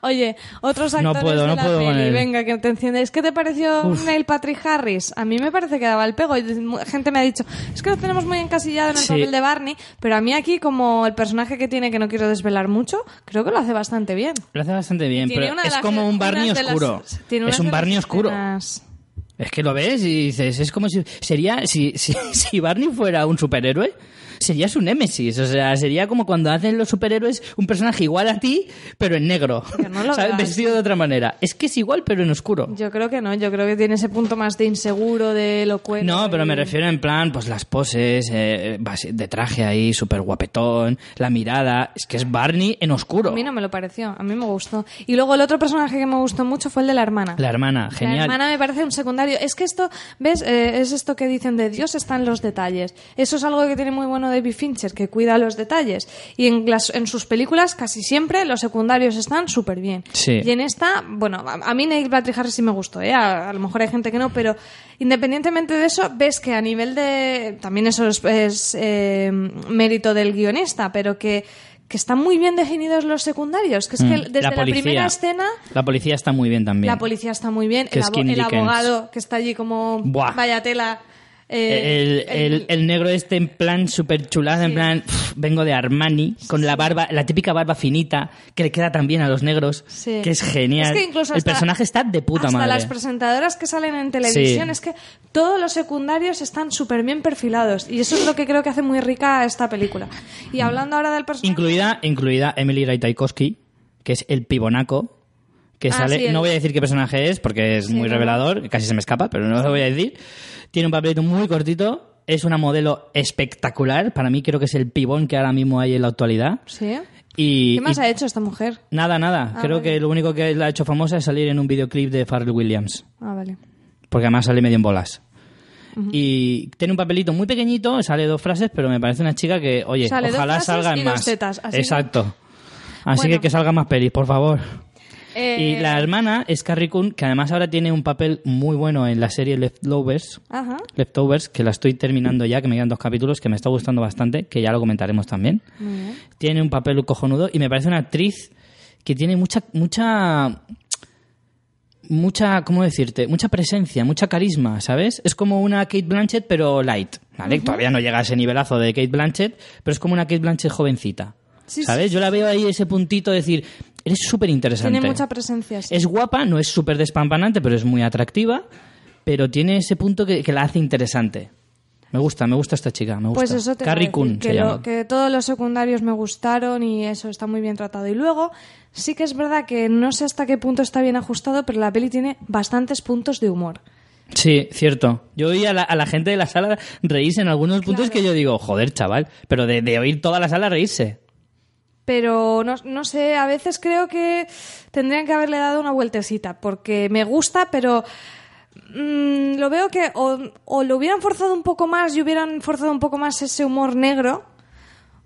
Oye, otros No actores puedo, de no la puedo peli, venga, que te enciendes. ¿Qué te pareció Neil Patrick Harris? A mí me parece que daba el pego. Gente me ha dicho, es que lo tenemos muy encasillado en el Sí. papel de Barney, pero a mí aquí, como el personaje que tiene, que no quiero desvelar mucho, creo que lo hace bastante bien. Lo hace bastante bien, pero es como un Barney las- oscuro. Es un Barney oscuro. escenas- Es que lo ves y dices, es como si sería si, si, si Barney fuera un superhéroe, sería su némesis, o sea, sería como cuando hacen los superhéroes un personaje igual a ti, pero en negro. Vestido de otra manera. Es que es igual pero en oscuro. Yo creo que no, yo creo que tiene ese punto más de inseguro, de elocuente. No, pero me refiero en plan, pues las poses eh, basi- de traje ahí, súper guapetón, la mirada, es que es Barney en oscuro. A mí no me lo pareció, a mí me gustó. Y luego el otro personaje que me gustó mucho fue el de la hermana. La hermana, La genial. hermana me parece un secundario. Es que esto, ¿ves? Eh, es esto que dicen de Dios está en los detalles. Eso es algo que tiene muy bueno David Fincher, que cuida los detalles. Y en, las- en sus películas casi siempre los secundarios están súper bien. Sí. Y en esta, bueno, a, a mí Neil Patrick Harris sí me gustó, ¿eh? A, a lo mejor hay gente que no, pero independientemente de eso, ves que a nivel de... También eso es, es, eh, mérito del guionista, pero que que están muy bien definidos los secundarios, que es que Mm, desde la, policía. primera escena La policía está muy bien también. la policía está muy bien. Que El, abo- el abogado que está allí como Buah. vaya tela. Eh, el, el- el negro este en plan súper chulado, en plan, "Pff, vengo de Armani, con la barba, la típica barba finita, que le queda tan bien a los negros, Sí. que es genial. Es que incluso el hasta- personaje está de puta hasta madre. las presentadoras que salen en televisión, es que todos los secundarios están súper bien perfilados. Y eso es lo que creo que hace muy rica esta película. Y hablando ahora del personaje. Incluida, incluida Emily Ratajkowski, que es el pibonaco, que Ah, sale, no voy a decir qué personaje es, porque es Sí, muy no. revelador, casi se me escapa, pero no lo voy a decir. Tiene un papelito muy cortito, es una modelo espectacular, para mí creo que es el pibón que ahora mismo hay en la actualidad. Sí. Y, ¿Qué más y- ha hecho esta mujer? Nada, nada. Ah, Creo vale. que lo único que la ha hecho famosa es salir en un videoclip de Pharrell Williams. Ah, vale. Porque además sale medio en bolas. Y tiene un papelito muy pequeñito, sale dos frases, pero me parece una chica que, oye, Sale ojalá salgan más. tetas, así, ¿no? Exacto. Así Bueno. que que salgan más pelis, por favor. Eh, Y la hermana es Carrie Coon, que además ahora tiene un papel muy bueno en la serie Leftovers. Ajá. Leftovers, que la estoy terminando ya, que me quedan dos capítulos, que me está gustando bastante, que ya lo comentaremos también. Muy bien. Tiene un papel cojonudo y me parece una actriz que tiene mucha, mucha, mucha, ¿cómo decirte? Mucha presencia, mucha carisma, ¿sabes? Es como una Kate Blanchett, pero light, ¿vale? Todavía no llega a ese nivelazo de Kate Blanchett, pero es como una Kate Blanchett jovencita, Sí, ¿sabes? sí, Yo la veo ahí ese puntito de decir, eres súper interesante. Tiene mucha presencia. sí. Es guapa, no es súper despampanante, pero es muy atractiva, pero tiene ese punto que, que la hace interesante. Me gusta, me gusta esta chica, me gusta. Pues eso te iba a Carrie que, se lo- llama. que todos los secundarios me gustaron y eso está muy bien tratado. Y luego, sí que es verdad que no sé hasta qué punto está bien ajustado, pero la peli tiene bastantes puntos de humor. Sí, cierto. Yo oí a la, a la gente de la sala reírse en algunos puntos Claro. que yo digo, joder, chaval, pero de, de oír toda la sala reírse. Pero no, no sé, a veces creo que tendrían que haberle dado una vueltecita, porque me gusta, pero mm, lo veo que o, o lo hubieran forzado un poco más y hubieran forzado un poco más ese humor negro,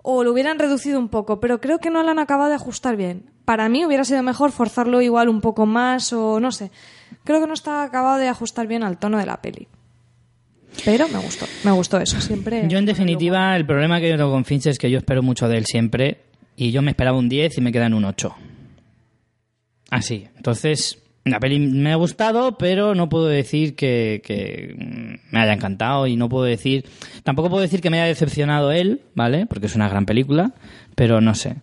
o lo hubieran reducido un poco, pero creo que no lo han acabado de ajustar bien. Para mí hubiera sido mejor forzarlo igual un poco más, o no sé. Creo que no está acabado de ajustar bien al tono de la peli. Pero me gustó, me gustó eso, siempre. Yo, en definitiva, el problema que yo tengo con Finch es que yo espero mucho de él siempre, y yo me esperaba un 10 y me queda en un 8. Así. Entonces, la peli me ha gustado, pero no puedo decir que, que mm, me haya encantado y no puedo decir... Tampoco puedo decir que me haya decepcionado él, ¿vale? Porque es una gran película, pero no sé.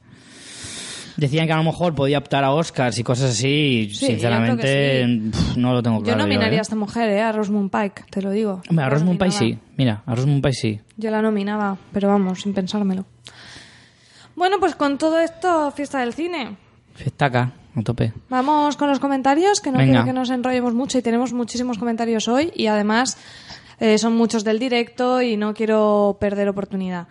Decían que a lo mejor podía optar a Oscars y cosas así, y Sí, sinceramente yo pf, no lo tengo Yo claro. nominaría ¿eh? a esta mujer, ¿eh? a Rosamund Pike, te lo digo. Hombre, a Rosamund Pike sí. Mira, a Rosamund Pike sí. Yo la nominaba, pero vamos, sin pensármelo. Bueno, pues con todo esto, fiesta del cine. Fiestaca, a tope. Vamos con los comentarios, que no Venga. quiero que nos enrollemos mucho y tenemos muchísimos comentarios hoy y además eh, son muchos del directo y no quiero perder oportunidad.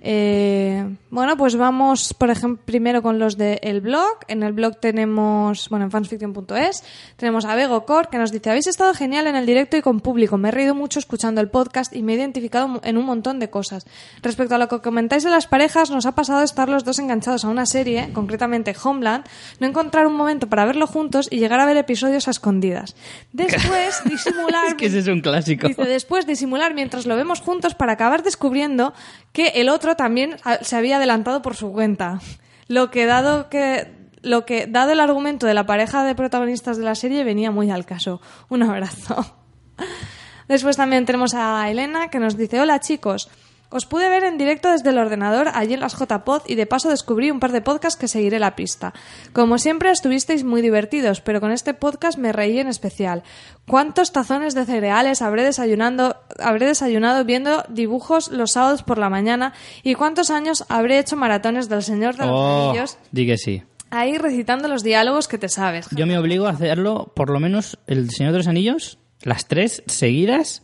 Eh, bueno, pues vamos, por ejemplo, primero con los del blog. En el blog tenemos, bueno, en fansfiction.es, tenemos a Bego Cor que nos dice, habéis estado genial en el directo y con público. Me he reído mucho escuchando el podcast y me he identificado en un montón de cosas. Respecto a lo que comentáis de las parejas, nos ha pasado estar los dos enganchados a una serie, concretamente Homeland, no encontrar un momento para verlo juntos y llegar a ver episodios a escondidas. Después, disimular... Es que ese es un clásico. Dice, después disimular mientras lo vemos juntos para acabar descubriendo que el otro también se había adelantado por su cuenta. Lo que dado que lo que dado el argumento de la pareja de protagonistas de la serie venía muy al caso. Un abrazo. Después también tenemos a Elena que nos dice, hola chicos, os pude ver en directo desde el ordenador allí en las JPod y de paso descubrí un par de podcasts que seguiré la pista. Como siempre estuvisteis muy divertidos, pero con este podcast me reí en especial. ¿Cuántos tazones de cereales habré desayunando, habré desayunado viendo dibujos los sábados por la mañana? ¿Y cuántos años habré hecho maratones del Señor de los Oh, Anillos di que sí. ahí recitando los diálogos que te sabes? Yo me obligo a hacerlo, por lo menos, El Señor de los Anillos, las tres seguidas,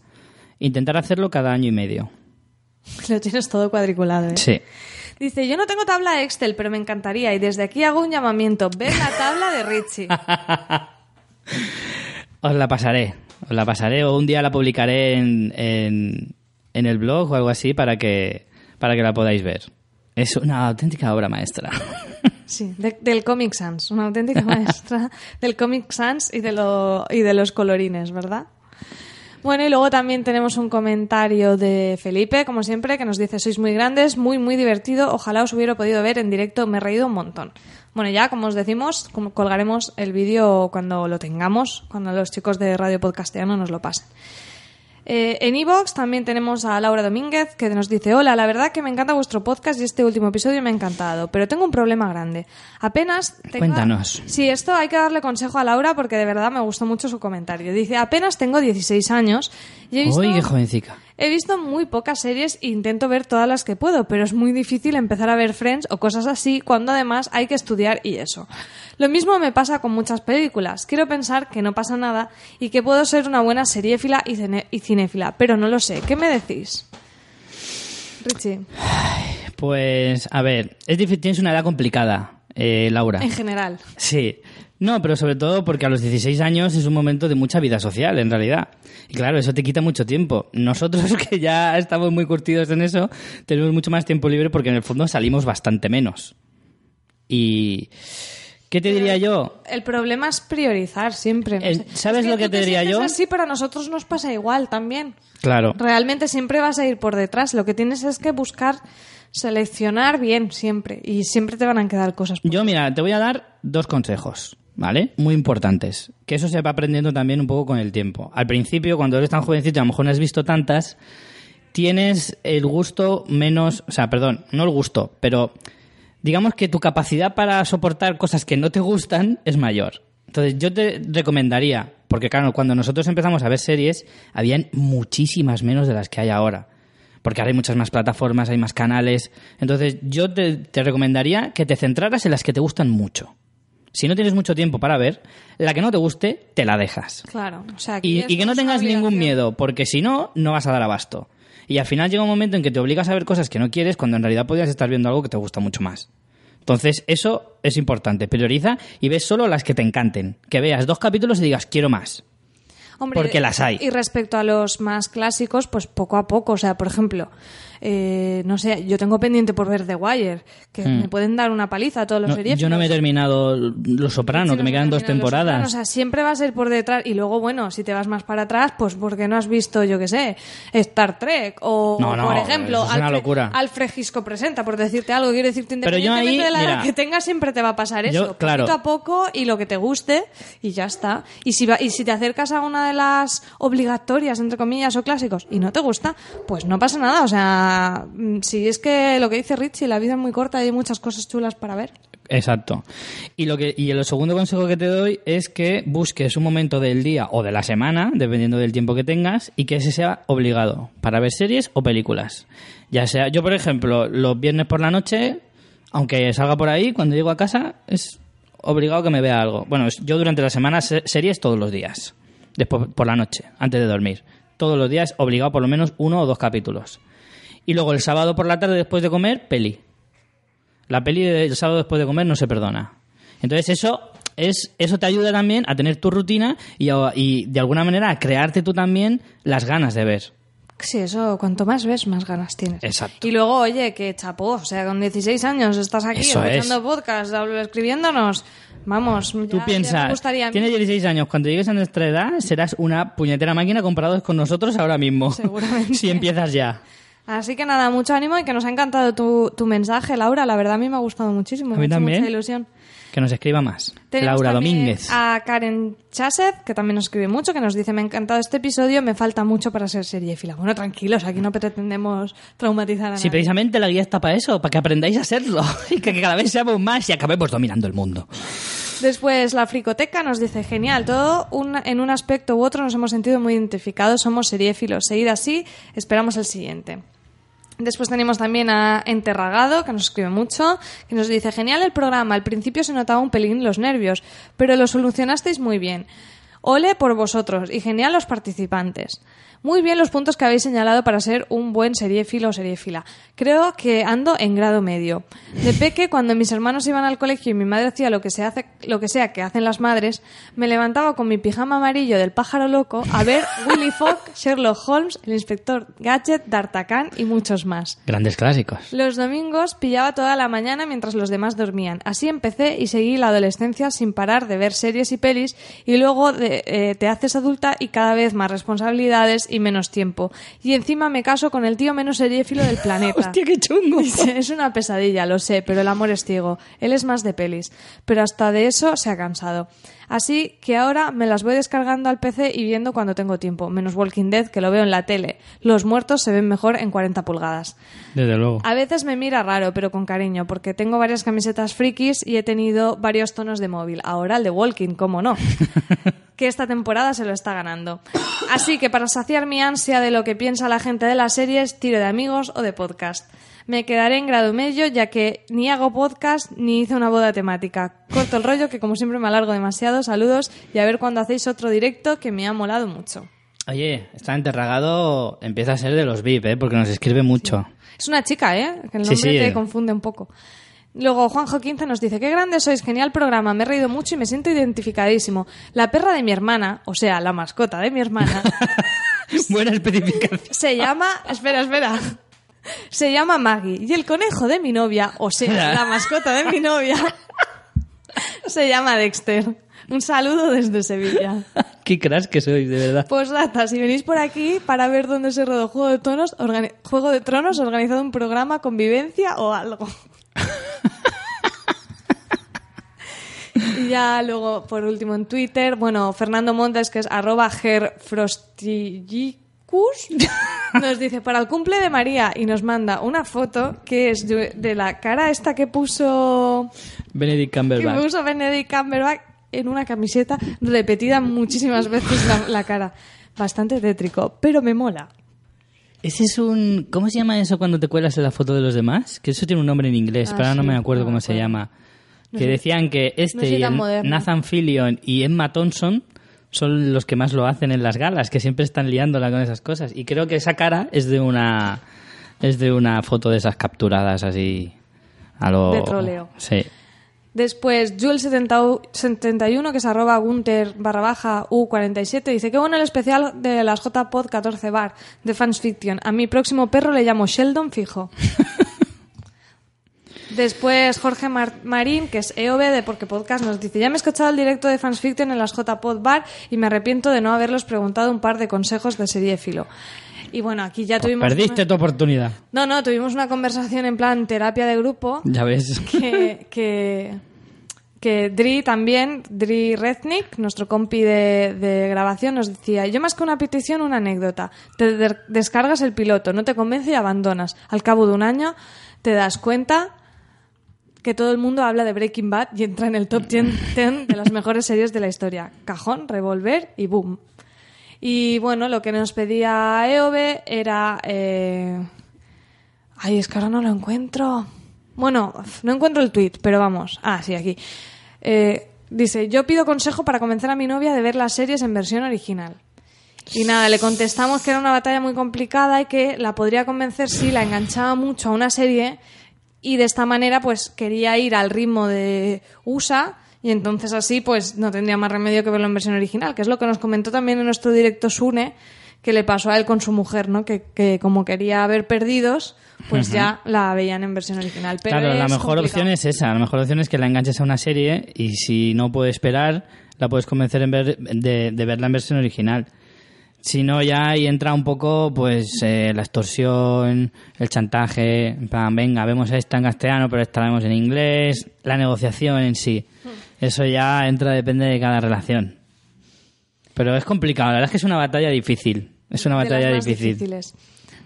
intentar hacerlo cada año y medio. Lo tienes todo cuadriculado, ¿eh? Sí. Dice, yo no tengo tabla Excel, pero me encantaría. Y desde aquí hago un llamamiento. Ve la tabla de Richie. Os la pasaré, os la pasaré o un día la publicaré en, en, en el blog o algo así para que, para que la podáis ver. Es una auténtica obra maestra. Sí, de- del Comic Sans. Una auténtica maestra del Comic Sans y de, lo, y de los colorines, ¿verdad? Bueno, y luego también tenemos un comentario de Felipe, como siempre, que nos dice, sois muy grandes, muy, muy divertido, ojalá os hubiera podido ver en directo, me he reído un montón. Bueno, ya, como os decimos, colgaremos el vídeo cuando lo tengamos, cuando los chicos de Radio Podcastiano nos lo pasen. Eh, en Evox también tenemos a Laura Domínguez que nos dice Hola, la verdad que me encanta vuestro podcast y este último episodio me ha encantado, pero tengo un problema grande. Apenas tengo... Cuéntanos. Sí, esto hay que darle consejo a Laura porque de verdad me gustó mucho su comentario. Dice, apenas tengo 16 años y he visto... Uy, qué jovencica. He visto muy pocas series e intento ver todas las que puedo, pero es muy difícil empezar a ver Friends o cosas así cuando además hay que estudiar y eso. Lo mismo me pasa con muchas películas. Quiero pensar que no pasa nada y que puedo ser una buena seriéfila y, cine- y cinéfila, pero no lo sé. ¿Qué me decís? Richie. Pues, a ver, es difícil, tienes una edad complicada, eh, Laura. En general. Sí. No, pero sobre todo porque a los 16 años es un momento de mucha vida social, en realidad. Y claro, eso te quita mucho tiempo. Nosotros que ya estamos muy curtidos en eso, tenemos mucho más tiempo libre porque en el fondo salimos bastante menos. Y... ¿Qué te diría yo? El problema es priorizar siempre. no sé. ¿sabes Es lo que te diría yo? así, pero a nosotros nos pasa igual también. Claro. Realmente siempre vas a ir por detrás. Lo que tienes es que buscar seleccionar bien siempre. Y siempre te van a quedar cosas. por- Yo, mira, te voy a dar dos consejos, ¿vale? Muy importantes. Que eso se va aprendiendo también un poco con el tiempo. Al principio, cuando eres tan jovencito, a lo mejor no has visto tantas, tienes el gusto menos, o sea, perdón, no el gusto, pero digamos que tu capacidad para soportar cosas que no te gustan es mayor. Entonces, yo te recomendaría, porque claro, cuando nosotros empezamos a ver series, habían muchísimas menos de las que hay ahora. Porque ahora hay muchas más plataformas, hay más canales. Entonces, yo te, te recomendaría que te centraras en las que te gustan mucho. Si no tienes mucho tiempo para ver, la que no te guste, te la dejas. Claro. O sea, aquí Y, que no tengas ningún miedo, porque si no, no vas a dar abasto. Y al final llega un momento en que te obligas a ver cosas que no quieres cuando en realidad podrías estar viendo algo que te gusta mucho más. Entonces, eso es importante. Prioriza y ves solo las que te encanten. Que veas dos capítulos y digas, quiero más. Hombre, Porque las hay. Y respecto a los más clásicos, pues poco a poco. O sea, por ejemplo, eh, no sé, yo tengo pendiente por ver The Wire, que me pueden dar una paliza a todos los Hmm. No, series. yo no me he terminado Los Soprano, que me quedan dos temporadas. O sea, siempre vas a ir por detrás. Y luego, bueno, si te vas más para atrás, pues porque no has visto, yo qué sé, Star Trek. O, No, por ejemplo, es una Alfre- locura. Alfred Hitchcock presenta, por decirte algo. Quiero decirte, Pero yo ahí, independientemente de la edad mira, que tengas, siempre te va a pasar yo, eso. claro. Poquito a poco y lo que te guste y ya está. Y si, va- y si te acercas a una de las obligatorias, entre comillas, o clásicos y no te gusta, pues no pasa nada. O sea, mm, si es que lo que dice Richie, la vida es muy corta y hay muchas cosas chulas para ver. Exacto. Y lo que y el segundo consejo que te doy es que busques un momento del día o de la semana, dependiendo del tiempo que tengas, y que ese sea obligado para ver series o películas. Ya sea, yo por ejemplo, los viernes por la noche, aunque salga por ahí, cuando llego a casa es obligado que me vea algo. Bueno, yo durante la semana se- series todos los días, después por la noche, antes de dormir. Todos los días obligado por lo menos uno o dos capítulos. Y luego el sábado por la tarde después de comer, peli. La peli del sábado después de comer no se perdona. Entonces eso es eso te ayuda también a tener tu rutina y, a- y de alguna manera a crearte tú también las ganas de ver. Sí, eso, cuanto más ves, más ganas tienes. Exacto. Y luego, oye, que chapó, o sea, con 16 años estás aquí Eso escuchando es. podcast, escribiéndonos. Vamos, Tú ya- ya me piensas, gustaría tienes 16 años, cuando llegues a nuestra edad serás una puñetera máquina comparado con nosotros ahora mismo. Seguramente. si empiezas ya. Así que nada, mucho ánimo y que nos ha encantado tu, tu mensaje, Laura. La verdad a mí me ha gustado muchísimo. A mí también. mucha ilusión. Que nos escriba más. Tenemos Laura Domínguez. A Karen Chasset, que también nos escribe mucho, que nos dice, me ha encantado este episodio, me falta mucho para ser seriéfila. Bueno, tranquilos, aquí no pretendemos traumatizar a Sí, nadie. precisamente la guía está para eso, para que aprendáis a serlo y que cada vez seamos más y acabemos dominando el mundo. Después la fricoteca nos dice, genial, todo un- en un aspecto u otro nos hemos sentido muy identificados, somos seriéfilos. Seguid así, esperamos el siguiente. Después tenemos también a Enterragado, que nos escribe mucho, que nos dice, genial el programa, al principio se notaba un pelín los nervios, pero lo solucionasteis muy bien. Ole por vosotros y genial los participantes. Muy bien los puntos que habéis señalado para ser un buen seriéfilo o seriéfila. Creo que ando en grado medio. De peque, cuando mis hermanos iban al colegio y mi madre hacía lo que, se hace, lo que sea que hacen las madres, me levantaba con mi pijama amarillo del pájaro loco a ver Willy Fogg, Sherlock Holmes, el inspector Gadget, D'Artagnan y muchos más. Grandes clásicos. Los domingos pillaba toda la mañana mientras los demás dormían. Así empecé y seguí la adolescencia sin parar de ver series y pelis y luego de- eh, te haces adulta y cada vez más responsabilidades y menos tiempo. Y encima me caso con el tío menos seriéfilo del planeta. Hostia, qué chungo. Dice, es una pesadilla, lo sé, pero el amor es ciego. Él es más de pelis, pero hasta de eso se ha cansado. Así que ahora me las voy descargando al PC y viendo cuando tengo tiempo, menos Walking Dead que lo veo en la tele. Los muertos se ven mejor en 40 pulgadas. Desde luego. A veces me mira raro, pero con cariño, porque tengo varias camisetas frikis y he tenido varios tonos de móvil. Ahora el de Walking, cómo no. que esta temporada se lo está ganando. Así que para saciar mi ansia de lo que piensa la gente de las series, tiro de amigos o de podcast. Me quedaré en grado medio ya que ni hago podcast ni hice una boda temática. Corto el rollo que como siempre me alargo demasiado. Saludos y a ver cuándo hacéis otro directo que me ha molado mucho. Oye, está enterragado, empieza a ser de los VIP, ¿eh? Porque nos escribe mucho. Es una chica, ¿eh? Que el Sí, nombre sí. te confunde un poco. Luego Juanjo 15 nos dice, qué grande sois, genial programa, me he reído mucho y me siento identificadísimo. La perra de mi hermana, o sea, la mascota de mi hermana, Buena especificación. se llama... Espera, espera. Se llama Maggie. Y el conejo de mi novia, o sea, la mascota de mi novia, se llama Dexter. Un saludo desde Sevilla. Qué crash que sois, de verdad. Pues data, si venís por aquí para ver dónde se rodó Juego de Tronos, Juego de Tronos, organizado un programa, convivencia o algo. y ya luego, por último, en Twitter, bueno, Fernando Montes, que es arroba nos dice, para el cumple de María, y nos manda una foto que es de, la cara esta que puso Benedict que Cumberbatch. puso Benedict Cumberbatch en una camiseta repetida muchísimas veces la, la cara. Bastante tétrico, pero me mola. Ese es un... ¿Cómo se llama eso cuando te cuelas en la foto de los demás? Que eso tiene un nombre en inglés, Ah, pero ahora no sí, me acuerdo no me cómo se llama. que decían que este y. Nathan Fillion y Emma Thompson son los que más lo hacen en las galas, que siempre están liándola con esas cosas. Y creo que esa cara es de una... Es de una foto de esas capturadas así... A lo... De troleo. Sí. Después, Jules71, que es arroba Gunter barra baja U47, dice que bueno el especial de las JPod 14 bar de Fans Fiction. A mi próximo perro le llamo Sheldon fijo. Después Jorge Mar- Marín, que es EOB de Porque Podcast, nos dice, ya me he escuchado el directo de Fans Fiction en las JPod Bar y me arrepiento de no haberlos preguntado un par de consejos de seriéfilo. Y bueno, aquí ya tuvimos... Perdiste una- tu oportunidad. No, no, tuvimos una conversación en plan terapia de grupo Ya ves. que, que, que Dri también, Dri Reznik, nuestro compi de, de grabación, nos decía, yo más que una petición, una anécdota. Te de- descargas el piloto, no te convence y abandonas. Al cabo de un año te das cuenta que todo el mundo habla de Breaking Bad y entra en el top 10 10 de las mejores series de la historia. Cajón, revolver y boom. Y bueno, lo que nos pedía EOB era... eh, Ay, es que ahora no lo encuentro. Bueno, no encuentro el tweet, pero vamos. Ah, sí, aquí. Eh, dice, yo pido consejo para convencer a mi novia de ver las series en versión original. Y nada, le contestamos que era una batalla muy complicada y que la podría convencer si la enganchaba mucho a una serie y de esta manera pues quería ir al ritmo de USA y entonces así pues no tendría más remedio que verlo en versión original, que es lo que nos comentó también en nuestro directo Sune, que le pasó a él con su mujer, ¿no? Que, que como quería ver perdidos, pues ya la veían en versión original. Pero claro, la mejor complicado. opción es esa. La mejor opción es que la enganches a una serie y si no puede esperar, la puedes convencer en ver- de, de verla en versión original. Si no, ya ahí entra un poco pues eh, la extorsión, el chantaje, en plan, venga, vemos esta en castellano, pero esta la vemos en inglés, la negociación en sí. Eso ya entra, depende de cada relación. Pero es complicado, la verdad es que es una batalla difícil. Es una de las batalla más difícil. difíciles.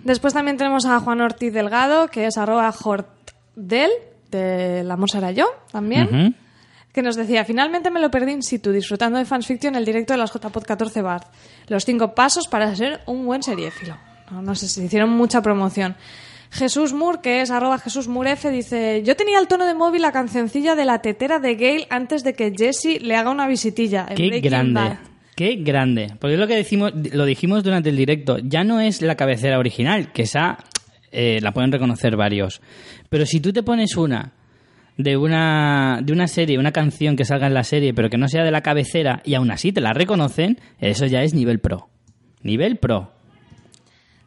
Después también tenemos a Juan Ortiz Delgado, que es arroba Hortdel, de La Amor será yo, también. Que nos decía, finalmente me lo perdí in situ, disfrutando de Fans Fiction el directo de las JPod 14 Bar. Los cinco pasos para ser un buen seriéfilo. No, no sé si hicieron mucha promoción. Jesús Moore, que es arroba Jesús Murefe, dice, yo tenía el tono de móvil la cancioncilla de la tetera de Gale antes de que Jesse le haga una visitilla. en Qué grande. Bad". Qué grande. Porque es lo que decimos, lo dijimos durante el directo. Ya no es la cabecera original, que esa eh, la pueden reconocer varios. Pero si tú te pones una de una de una serie, una canción que salga en la serie, pero que no sea de la cabecera y aún así te la reconocen, eso ya es nivel pro. Nivel pro.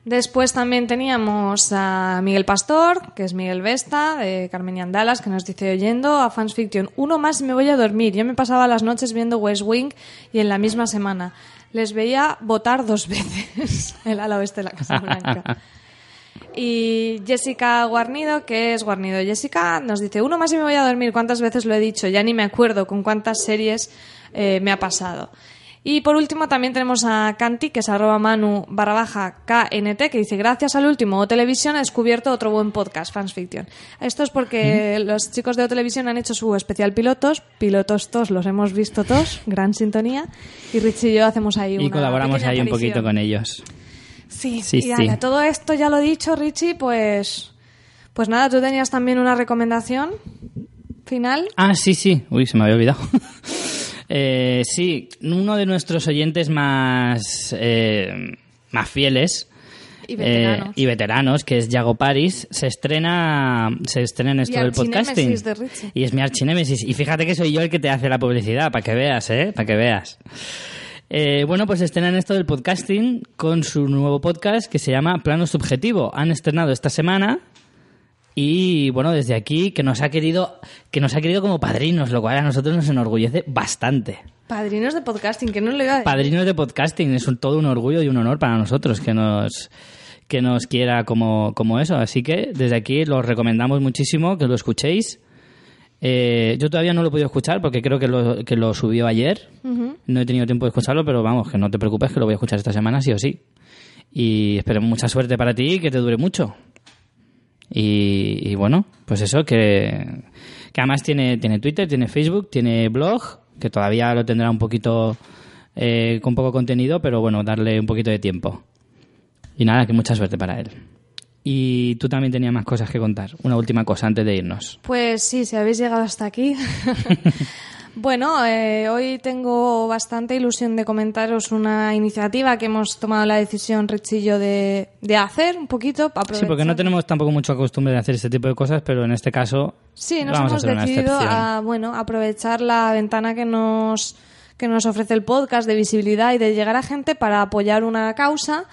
Después también teníamos a Miguel Pastor, que es Miguel Vesta, de Carmen y Andalas, que nos dice oyendo a Fans Fiction, uno más y me voy a dormir. Yo me pasaba las noches viendo West Wing y en la misma semana. Les veía votar dos veces el ala oeste de la Casa Blanca. Y Jessica Guarnido, que es Guarnido Jessica, nos dice, uno más y me voy a dormir. ¿Cuántas veces lo he dicho? Ya ni me acuerdo con cuántas series eh, me ha pasado. Y por último también tenemos a Canti, que es arroba manu barra baja KNT, que dice, gracias al último O Televisión he descubierto otro buen podcast, Fans Fiction. Esto es porque los chicos de O Televisión han hecho su especial pilotos, pilotos todos, los hemos visto todos, gran sintonía, y Richie y yo hacemos ahí una Y colaboramos ahí un poquito con ellos. Sí, Sí, y sí. ala, todo esto ya lo he dicho, Richie, pues... Pues nada, tú tenías también una recomendación final. Ah, sí, sí. Uy, se me había olvidado. Eh, sí, uno de nuestros oyentes más, eh, más fieles Y veteranos. eh, y veteranos, que es Yago Paris, se estrena, se estrena en esto Y del podcasting. de. Y es mi archinémesis. Y fíjate que soy yo el que te hace la publicidad, para que veas, ¿eh? Para que veas. Eh, bueno, pues estrenan esto del podcasting con su nuevo podcast que se llama Plano Subjetivo. Han estrenado esta semana y bueno, desde aquí que nos ha querido que nos ha querido como padrinos, lo cual a nosotros nos enorgullece bastante. Padrinos de podcasting, que no le iba a decir. Padrinos de podcasting es un, todo un orgullo y un honor para nosotros que nos que nos quiera como, como eso. Así que desde aquí los recomendamos muchísimo que lo escuchéis. Eh, yo todavía no lo he podido escuchar porque creo que lo, que lo subió ayer. No he tenido tiempo de escucharlo, pero vamos, que no te preocupes que lo voy a escuchar esta semana sí o sí. Y esperemos mucha suerte para ti y que te dure mucho. Y, y bueno, pues eso, que, que además tiene, tiene Twitter, tiene Facebook, tiene blog, que todavía lo tendrá un poquito eh, con poco contenido, pero bueno, darle un poquito de tiempo. Y nada, que mucha suerte para él. Y tú también tenías más cosas que contar. Una última cosa antes de irnos. Pues sí, si habéis llegado hasta aquí. bueno, eh, hoy tengo bastante ilusión de comentaros una iniciativa que hemos tomado la decisión, Rich y yo, de, de hacer un poquito. Para Sí, porque no tenemos tampoco mucha costumbre de hacer este tipo de cosas, pero en este caso Sí, nos vamos hemos decidido a bueno, aprovechar la ventana que nos, que nos ofrece el podcast de visibilidad y de llegar a gente para apoyar una causa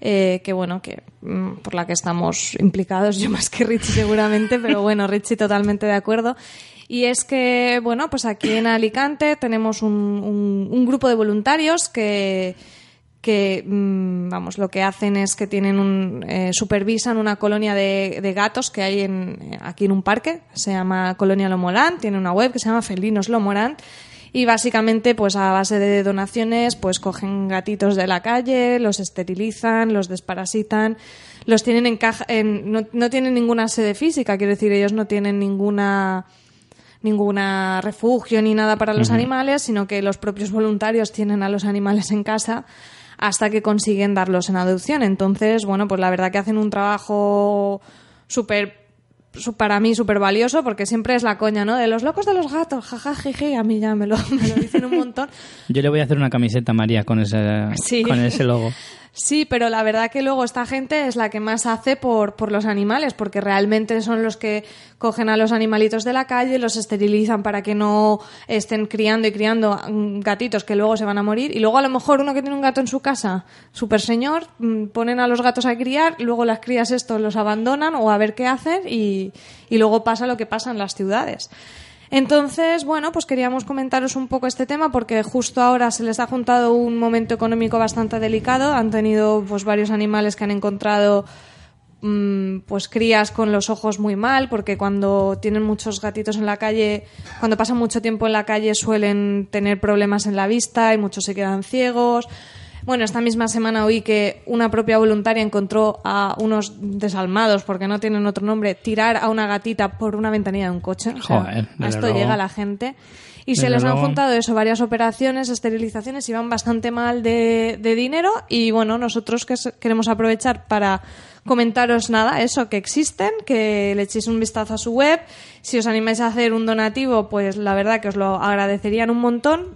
eh, que bueno, que mm, por la que estamos implicados, yo más que Richie seguramente, pero bueno, Richie totalmente de acuerdo. Y es que, bueno, pues aquí en Alicante tenemos un, grupo de voluntarios que, que mm, vamos lo que hacen es que tienen un eh, supervisan una colonia de, de gatos que hay en, aquí en un parque se llama Colonia Lomorant tiene una web que se llama Felinos Lomorant y básicamente pues a base de donaciones pues cogen gatitos de la calle los esterilizan los desparasitan los tienen en caja en, no, no tienen ninguna sede física quiero decir ellos no tienen ninguna ninguna refugio ni nada para los animales, sino que los propios voluntarios tienen a los animales en casa hasta que consiguen darlos en adopción. Entonces, bueno, pues la verdad que hacen un trabajo súper para mí súper valioso porque siempre es la coña, ¿no? De los locos de los gatos, jaja, jeje, a mí ya me lo, me lo dicen un montón. yo le voy a hacer una camiseta a María con ese, Sí. con ese logo. Sí, pero la verdad que luego esta gente es la que más hace por, por los animales, porque realmente son los que cogen a los animalitos de la calle, los esterilizan para que no estén criando y criando mm, gatitos que luego se van a morir. Y luego a lo mejor uno que tiene un gato en su casa, super señor, mm, ponen a los gatos a criar, luego las crías estos los abandonan o a ver qué hacen y, y luego pasa lo que pasa en las ciudades. Entonces, bueno, pues queríamos comentaros un poco este tema porque justo ahora se les ha juntado un momento económico bastante delicado. Han tenido pues varios animales que han encontrado mm, pues crías con los ojos muy mal porque cuando tienen muchos gatitos en la calle, cuando pasan mucho tiempo en la calle suelen tener problemas en la vista y muchos se quedan ciegos. Bueno, esta misma semana oí que una propia voluntaria encontró a unos desalmados, porque no tienen otro nombre, tirar a una gatita por una ventanilla de un coche. O sea, Joder, a esto luego. llega la gente. Y se les han juntado eso, varias operaciones, esterilizaciones y van bastante mal de, de dinero. Y bueno, nosotros que queremos aprovechar para comentaros nada, eso, que existen, que le echéis un vistazo a su web. Si os animáis a hacer un donativo, pues la verdad que os lo agradecerían un montón.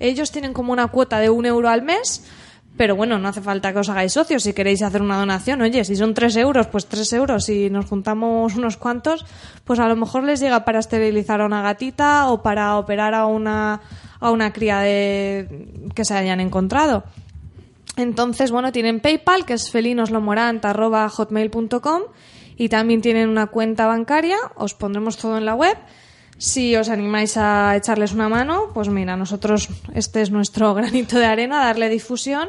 Ellos tienen como una cuota de un euro al mes, pero bueno, no hace falta que os hagáis socios. Si queréis hacer una donación, oye, si son tres euros, pues tres euros. Si nos juntamos unos cuantos, pues a lo mejor les llega para esterilizar a una gatita o para operar a una, a una cría de, que se hayan encontrado. Entonces, bueno, tienen PayPal, que es felinoslomorant.hotmail.com y también tienen una cuenta bancaria, os pondremos todo en la web. Si os animáis a echarles una mano, pues mira, nosotros este es nuestro granito de arena, darle difusión.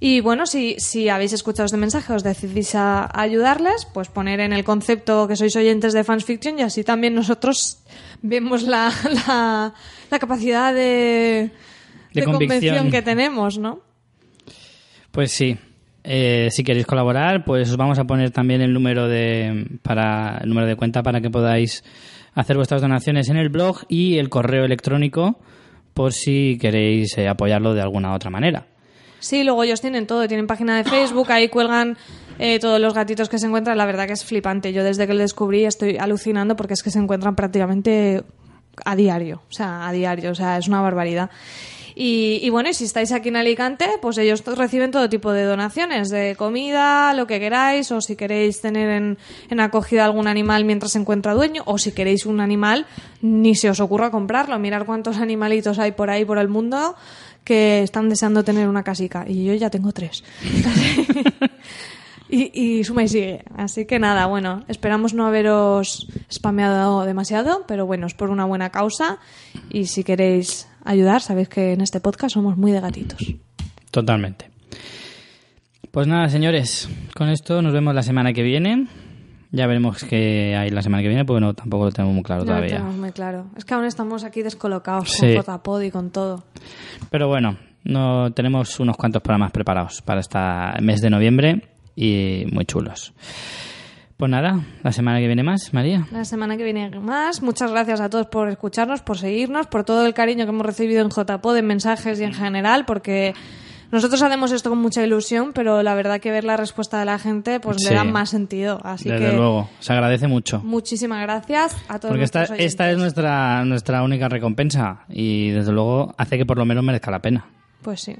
Y bueno, si, si habéis escuchado este mensaje, os decidís a, a ayudarles, pues poner en el concepto que sois oyentes de Fans Fiction y así también nosotros vemos la, la, la capacidad de, De de convención que tenemos, ¿no? Pues sí. Eh, si queréis colaborar, pues os vamos a poner también el número de para el número de cuenta para que podáis hacer vuestras donaciones en el blog y el correo electrónico por si queréis eh, apoyarlo de alguna otra manera. Sí, luego ellos tienen todo, tienen página de Facebook, ahí cuelgan eh, todos los gatitos que se encuentran. La verdad que es flipante. Yo desde que lo descubrí estoy alucinando porque es que se encuentran prácticamente a diario, o sea, a diario, o sea, es una barbaridad. Y, bueno, si estáis aquí en Alicante, pues ellos reciben todo tipo de donaciones, de comida, lo que queráis, o si queréis tener en, en, acogida algún animal mientras se encuentra dueño, o si queréis un animal, ni se os ocurra comprarlo, mirar cuántos animalitos hay por ahí por el mundo que están deseando tener una casica. Y yo ya tengo tres. y, y suma y sigue. Así que nada, bueno, esperamos no haberos spameado demasiado, pero bueno, es por una buena causa. Y si queréis ayudar, sabéis que en este podcast somos muy de gatitos. Totalmente. Pues nada, señores, con esto nos vemos la semana que viene. Ya veremos qué hay la semana que viene, porque no, tampoco lo tenemos muy claro No todavía. lo tenemos muy claro. Es que aún estamos aquí descolocados Sí. con Jotapod y con todo. Pero bueno, no tenemos unos cuantos programas preparados para este mes de noviembre y muy chulos. Pues nada, la semana que viene más, María. La semana que viene más. Muchas gracias a todos por escucharnos, por seguirnos, por todo el cariño que hemos recibido en JPod, en mensajes y en general, porque nosotros hacemos esto con mucha ilusión, pero la verdad que ver la respuesta de la gente pues Sí. le da más sentido. Así Desde que luego, se agradece mucho. muchísimas gracias a todos Porque esta, oyentes. esta es nuestra, nuestra única recompensa y desde luego hace que por lo menos merezca la pena. Pues sí.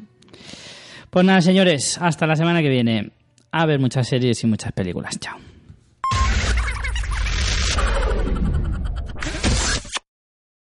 Pues nada, señores, hasta la semana que viene. A ver muchas series y muchas películas. Chao.